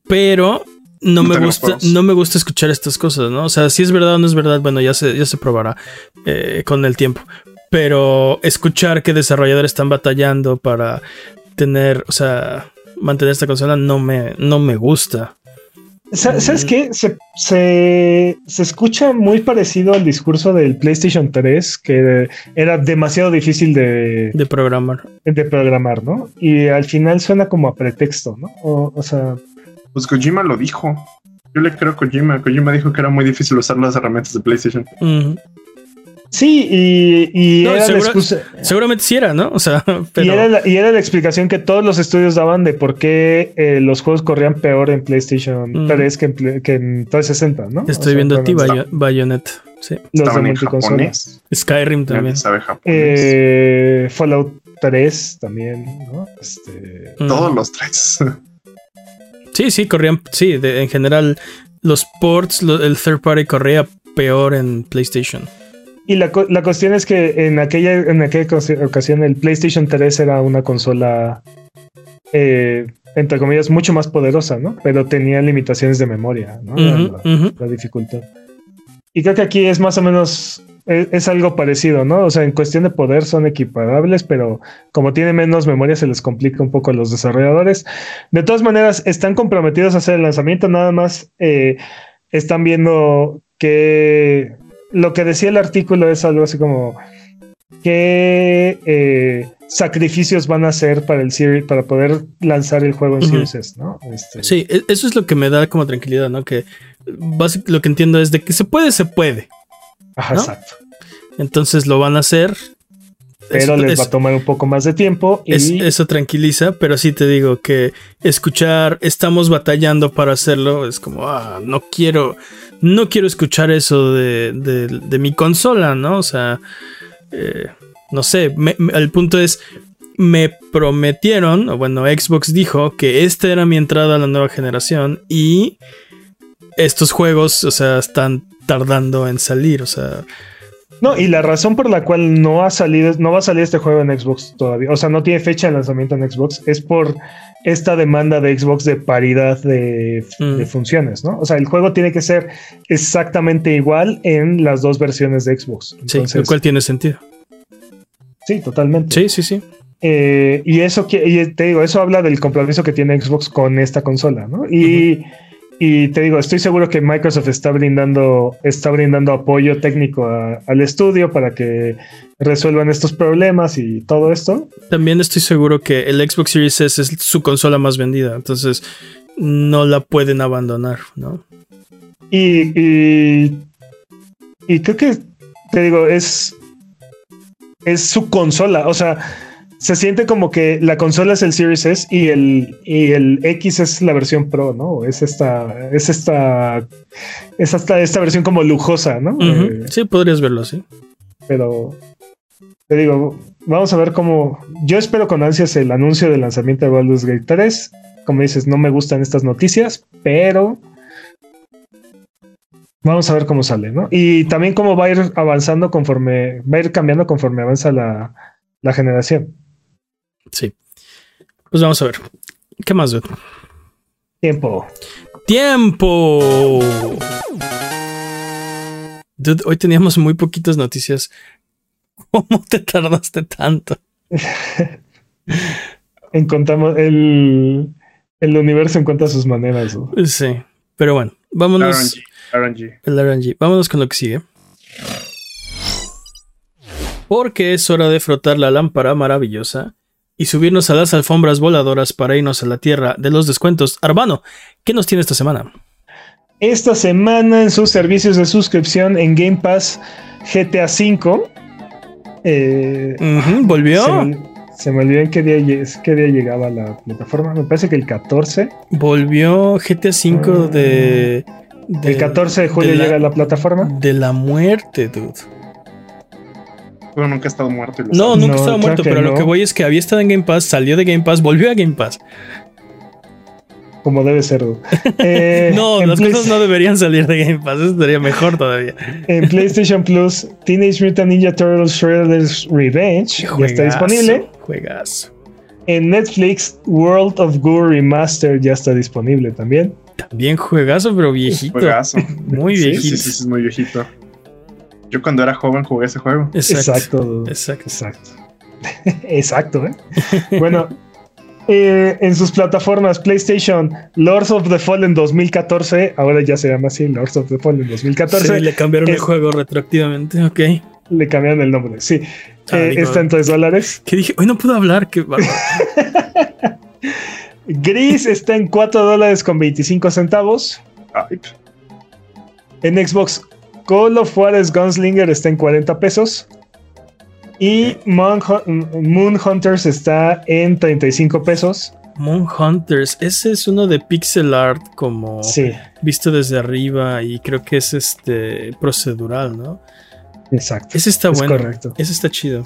Pero no No me gusta, juegos. no me gusta escuchar estas cosas, ¿no? O sea, si es verdad o no es verdad, bueno, ya se, ya se probará eh, con el tiempo. Pero escuchar que desarrolladores están batallando para tener, o sea, mantener esta consola no me, no me gusta. Sa- ¿Sabes qué? Se, se, se escucha muy parecido al discurso del PlayStation 3, que era demasiado difícil de, De programar. de programar, ¿no? Y al final suena como a pretexto, ¿no? O, o sea, Pues Kojima lo dijo. Yo le creo a Kojima. Kojima dijo que era muy difícil usar las herramientas de PlayStation. Sí, y, y No, era la seguro- excusa. Seguramente sí era, ¿no? O sea, Y pero. era, la, y era la explicación que todos los estudios daban de por qué eh, los juegos corrían peor en PlayStation Mm. 3 que en, que en 360, ¿no? O estoy sea, viendo a ti, Bayo- Bayonetta. Sí. los de Estaban en multiconsola. japonés. Skyrim también. Sabe. Eh, Fallout 3 también, ¿no? Este, Mm. Todos los tres. Sí, sí, corrían. Sí, de- en general, los ports, lo- el third party corría peor en PlayStation. Y la, la cuestión es que en aquella, en aquella ocasi- ocasión el PlayStation 3 era una consola, eh, entre comillas, mucho más poderosa, ¿no? Pero tenía limitaciones de memoria, ¿no? La- dificultad. Y creo que aquí es más o menos, es, es algo parecido, ¿no? O sea, en cuestión de poder son equiparables, pero como tiene menos memoria se les complica un poco a los desarrolladores. De todas maneras, están comprometidos a hacer el lanzamiento, nada más eh, están viendo que lo que decía el artículo es algo así como qué eh, sacrificios van a hacer para el Series, para poder lanzar el juego en. Series S, ¿no? Este, Sí, e- eso es lo que me da como tranquilidad, ¿no? Que básicamente lo que entiendo es de que se puede, se puede. Ajá, ¿no? exacto. Entonces lo van a hacer. Pero Eso- les eso- va a tomar un poco más de tiempo y es- eso tranquiliza, pero sí te digo que escuchar, estamos batallando para hacerlo, es como, ah, no quiero, no quiero escuchar eso de, de- mi consola, ¿no? O sea, eh, no sé, el punto es, me prometieron, o bueno, Xbox dijo que esta era mi entrada a la nueva generación y estos juegos, o sea, están tardando en salir, o sea, No, y la razón por la cual no ha salido, no va a salir este juego en Xbox todavía, o sea, no tiene fecha de lanzamiento en Xbox, es por esta demanda de Xbox de paridad de, Mm. de funciones, ¿no? O sea, el juego tiene que ser exactamente igual en las dos versiones de Xbox. Sí, lo cual tiene sentido. sí, totalmente. Sí, sí, sí. Eh, y eso que- y te digo, eso habla del compromiso que tiene Xbox con esta consola, ¿no? Y, y te digo, estoy seguro que Microsoft está brindando, está brindando apoyo técnico a- al estudio para que resuelvan estos problemas y todo esto. También estoy seguro que el Xbox Series S es su consola más vendida, entonces no la pueden abandonar, ¿no? Y, y, y creo que, te digo, es, es su consola. O sea, se siente como que la consola es el Series S y el, y el X es la versión Pro, ¿no? Es esta, es esta, es hasta esta versión como lujosa, ¿no? Eh, Sí, podrías verlo así. pero te digo, vamos a ver cómo. Yo espero con ansias el anuncio del lanzamiento de Baldur's Gate 3. Como dices, no me gustan estas noticias, pero vamos a ver cómo sale, ¿no? Y también cómo va a ir avanzando conforme, va a ir cambiando conforme avanza la, la generación. Sí. Pues vamos a ver. ¿Qué más, dude? Tiempo. ¡Tiempo! Dude, hoy teníamos muy poquitas noticias. ¿Cómo te tardaste tanto? Encontramos el, el universo encuentra sus maneras. ¿no? Sí. Pero bueno, vámonos. RNG. RNG. El RNG. Vámonos con lo que sigue. Porque es hora de frotar la lámpara maravillosa y subirnos a las alfombras voladoras para irnos a la tierra de los descuentos. Arbano, ¿qué nos tiene esta semana? Esta semana en sus servicios de suscripción en Game Pass GTA V. eh, ¿Volvió? Se me, se me olvidó en qué día, lle- qué día llegaba la plataforma. Me parece que el 14. Volvió GTA V de, de- el 14 de julio de la- llega a la plataforma. De la muerte, dude. Pero nunca ha estado muerto. y No, nunca No, estaba claro muerto, pero lo que voy es que había estado en Game Pass, salió de Game Pass, volvió a Game Pass. Como debe ser. Eh, no, las Play- cosas no deberían salir de Game Pass, eso sería mejor todavía. En PlayStation Plus, Teenage Mutant Ninja Turtles Shredder's Revenge ya está disponible. Juegazo. En Netflix, World of Goo Remaster ya está disponible también. También juegazo, pero viejito. Juegazo. Muy Sí, viejito. sí, sí, sí, es muy viejito. Yo cuando era joven jugué ese juego. Exacto. Exacto. Exacto. Exacto. ¿eh? Bueno, eh, en sus plataformas PlayStation, Lords of the Fallen 2014, ahora ya se llama así, Lords of the Fallen 2014, Sí, le cambiaron el juego retroactivamente, ok. le cambiaron el nombre, sí. Ah, Eh, digo- está en 3 dólares. ¿Qué dije? Hoy no puedo hablar. qué. Gris está en 4 dólares con 25 centavos. Ay, En Xbox, Call of Juarez Gunslinger está en 40 pesos. Y Moon, Moon Hunters está en 35 pesos. Moon Hunters. Ese es uno de pixel art como Sí, visto desde arriba y creo que es este procedural, ¿no? exacto. Ese está Es bueno. correcto. Ese está chido.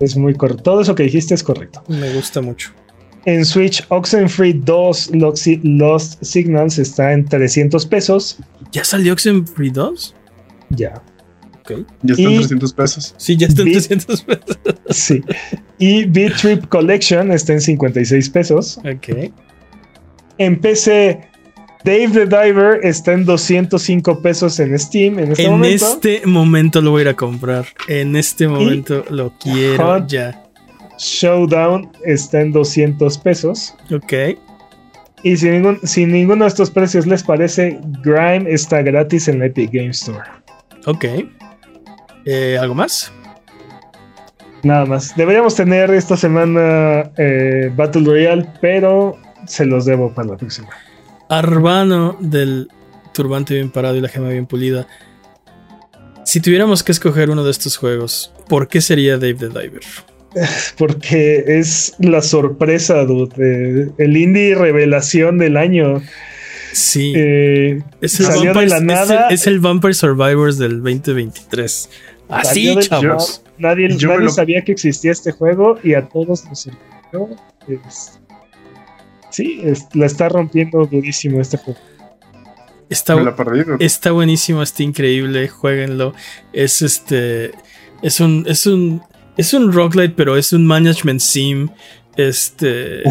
Es muy correcto. Todo eso que dijiste es correcto. Me gusta mucho. En Switch, Oxenfree 2 Loxi- Lost Signals está en 300 pesos. ¿Ya salió Oxenfree 2? Ya. Ok. ya están Y- 300 pesos. Sí, ya está en Vi- 300 pesos. Sí. Y Beat Trip Collection está en 56 pesos. Ok. En PC, Dave the Diver está en 205 pesos en Steam en este en momento. este momento lo voy a ir a comprar. En este momento lo quiero Hunt. ya. Showdown está en 200 pesos. Ok. Y si, ningún, si ninguno de estos precios les parece, Grime está gratis en la Epic Game Store. Ok. Eh, ¿Algo más? Nada más. Deberíamos tener esta semana eh, Battle Royale, pero se los debo para la próxima. Arbano del turbante bien parado y la gema bien pulida. Si tuviéramos que escoger uno de estos juegos, ¿por qué sería Dave the Diver? Porque es la sorpresa, dude. eh, el indie revelación del año. Sí. Eh, es, el salió de Vampire, la es el- nada. es el Vampire Survivors del 2023. Así, del- chavos. Nadie, Yo me nadie lo- sabía que existía este juego y a todos nos sorprendió. Es- sí, es- la está rompiendo durísimo este juego. Está, está buenísimo, está increíble, jueguenlo. Es este. Es un. Es un. Es un roguelite, pero es un management sim. Este.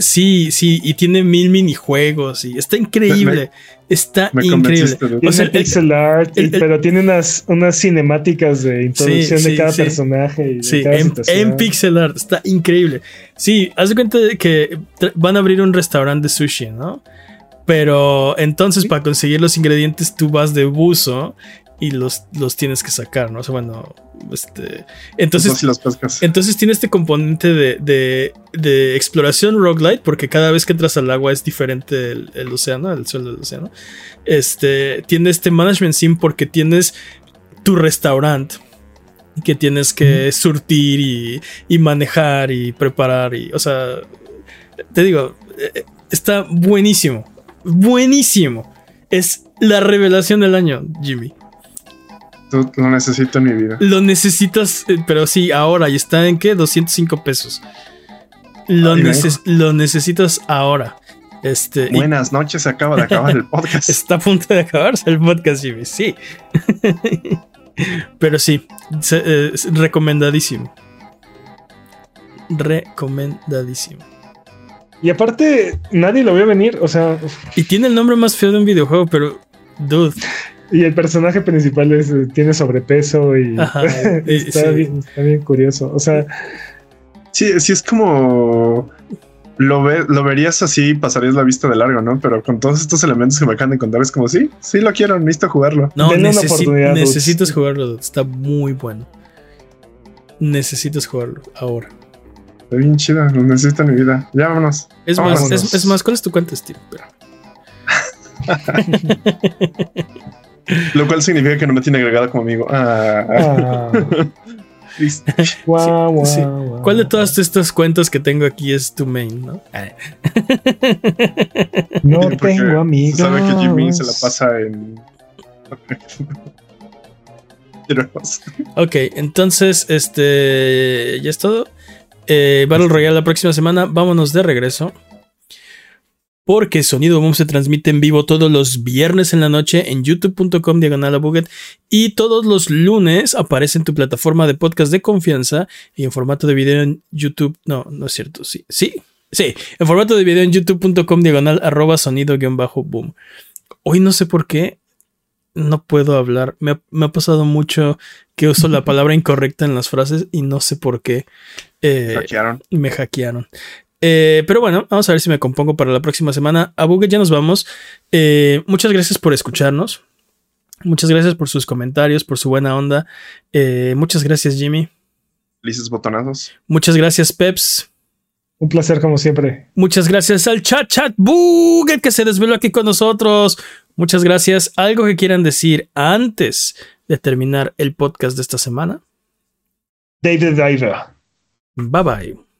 sí, sí, y tiene mil minijuegos y está increíble. está increíble. O sea, pixel art, pero tiene unas, unas cinemáticas de introducción de cada personaje. Y sí, en, pixel art, está increíble. Sí, haz de cuenta de que van a abrir un restaurante de sushi, ¿no? Pero entonces para conseguir los ingredientes tú vas de buzo y los, los tienes que sacar, ¿no? O sea, bueno, este... Entonces, entonces tiene este componente de, de, exploración roguelite porque cada vez que entras al agua es diferente el, océano, el suelo del océano. Este, tiene este management sim porque tienes tu restaurante que tienes que surtir y, y manejar y preparar y, o sea, te digo, eh, está buenísimo buenísimo. Es la revelación del año, Jimmy. Lo necesito en mi vida. Lo necesitas, eh, pero sí, ahora. ¿Y está en qué? 205 pesos. Lo, lo necesitas ahora. Este, Buenas noches, se acaba de acabar el podcast. está a punto de acabarse el podcast, Jimmy. Sí. pero sí, eh, recomendadísimo. Recomendadísimo. Y aparte, nadie lo vio venir, o sea. Y tiene el nombre más feo de un videojuego, pero. Dude. Y el personaje principal es, tiene sobrepeso y está, bien, está, bien, curioso. O sea. Sí, sí es como. Lo, ve, lo verías así, pasarías la vista de largo, ¿no? Pero con todos estos elementos que me acaban de contar, es como, sí, sí lo quiero, necesito jugarlo. No, necesitas jugarlo, está muy bueno. Necesitas jugarlo ahora. Está bien chida, lo necesito en mi vida. Ya vámonos. Es más, es, más, ¿cuál es tu cuenta, Steve? Lo cual significa que no me tiene agregada como amigo. Ah. ¿Cuál de todas estas cuentas que tengo aquí es tu main, no? no tengo amigos. Sabe que Jimmy se la pasa en. ok, entonces, este. ¿Ya es todo? Eh, Battle Royale la próxima semana. Vámonos de regreso. Porque Sonido Boom se transmite en vivo todos los viernes en la noche en youtube.com diagonal buget y todos los lunes aparece en tu plataforma de podcast de confianza y en formato de video en YouTube. No, no es cierto. Sí, sí, sí. En formato de video en youtube.com diagonal arroba sonido guion bajo boom. Hoy no sé por qué no puedo hablar. Me ha, pasado mucho que uso la palabra incorrecta en las frases y no sé por qué. Eh, hackearon. Me hackearon. Eh, pero bueno, vamos a ver si me compongo para la próxima semana. A Buget ya nos vamos. Eh, muchas gracias por escucharnos. Muchas gracias por sus comentarios, por su buena onda. muchas gracias, Jimmy. Felices botonazos. Muchas gracias, Peps. Un placer como siempre. Muchas gracias al chat chat Buget que se desveló aquí con nosotros. Muchas gracias. ¿Algo que quieran decir antes de terminar el podcast de esta semana? David Diver. Bye bye.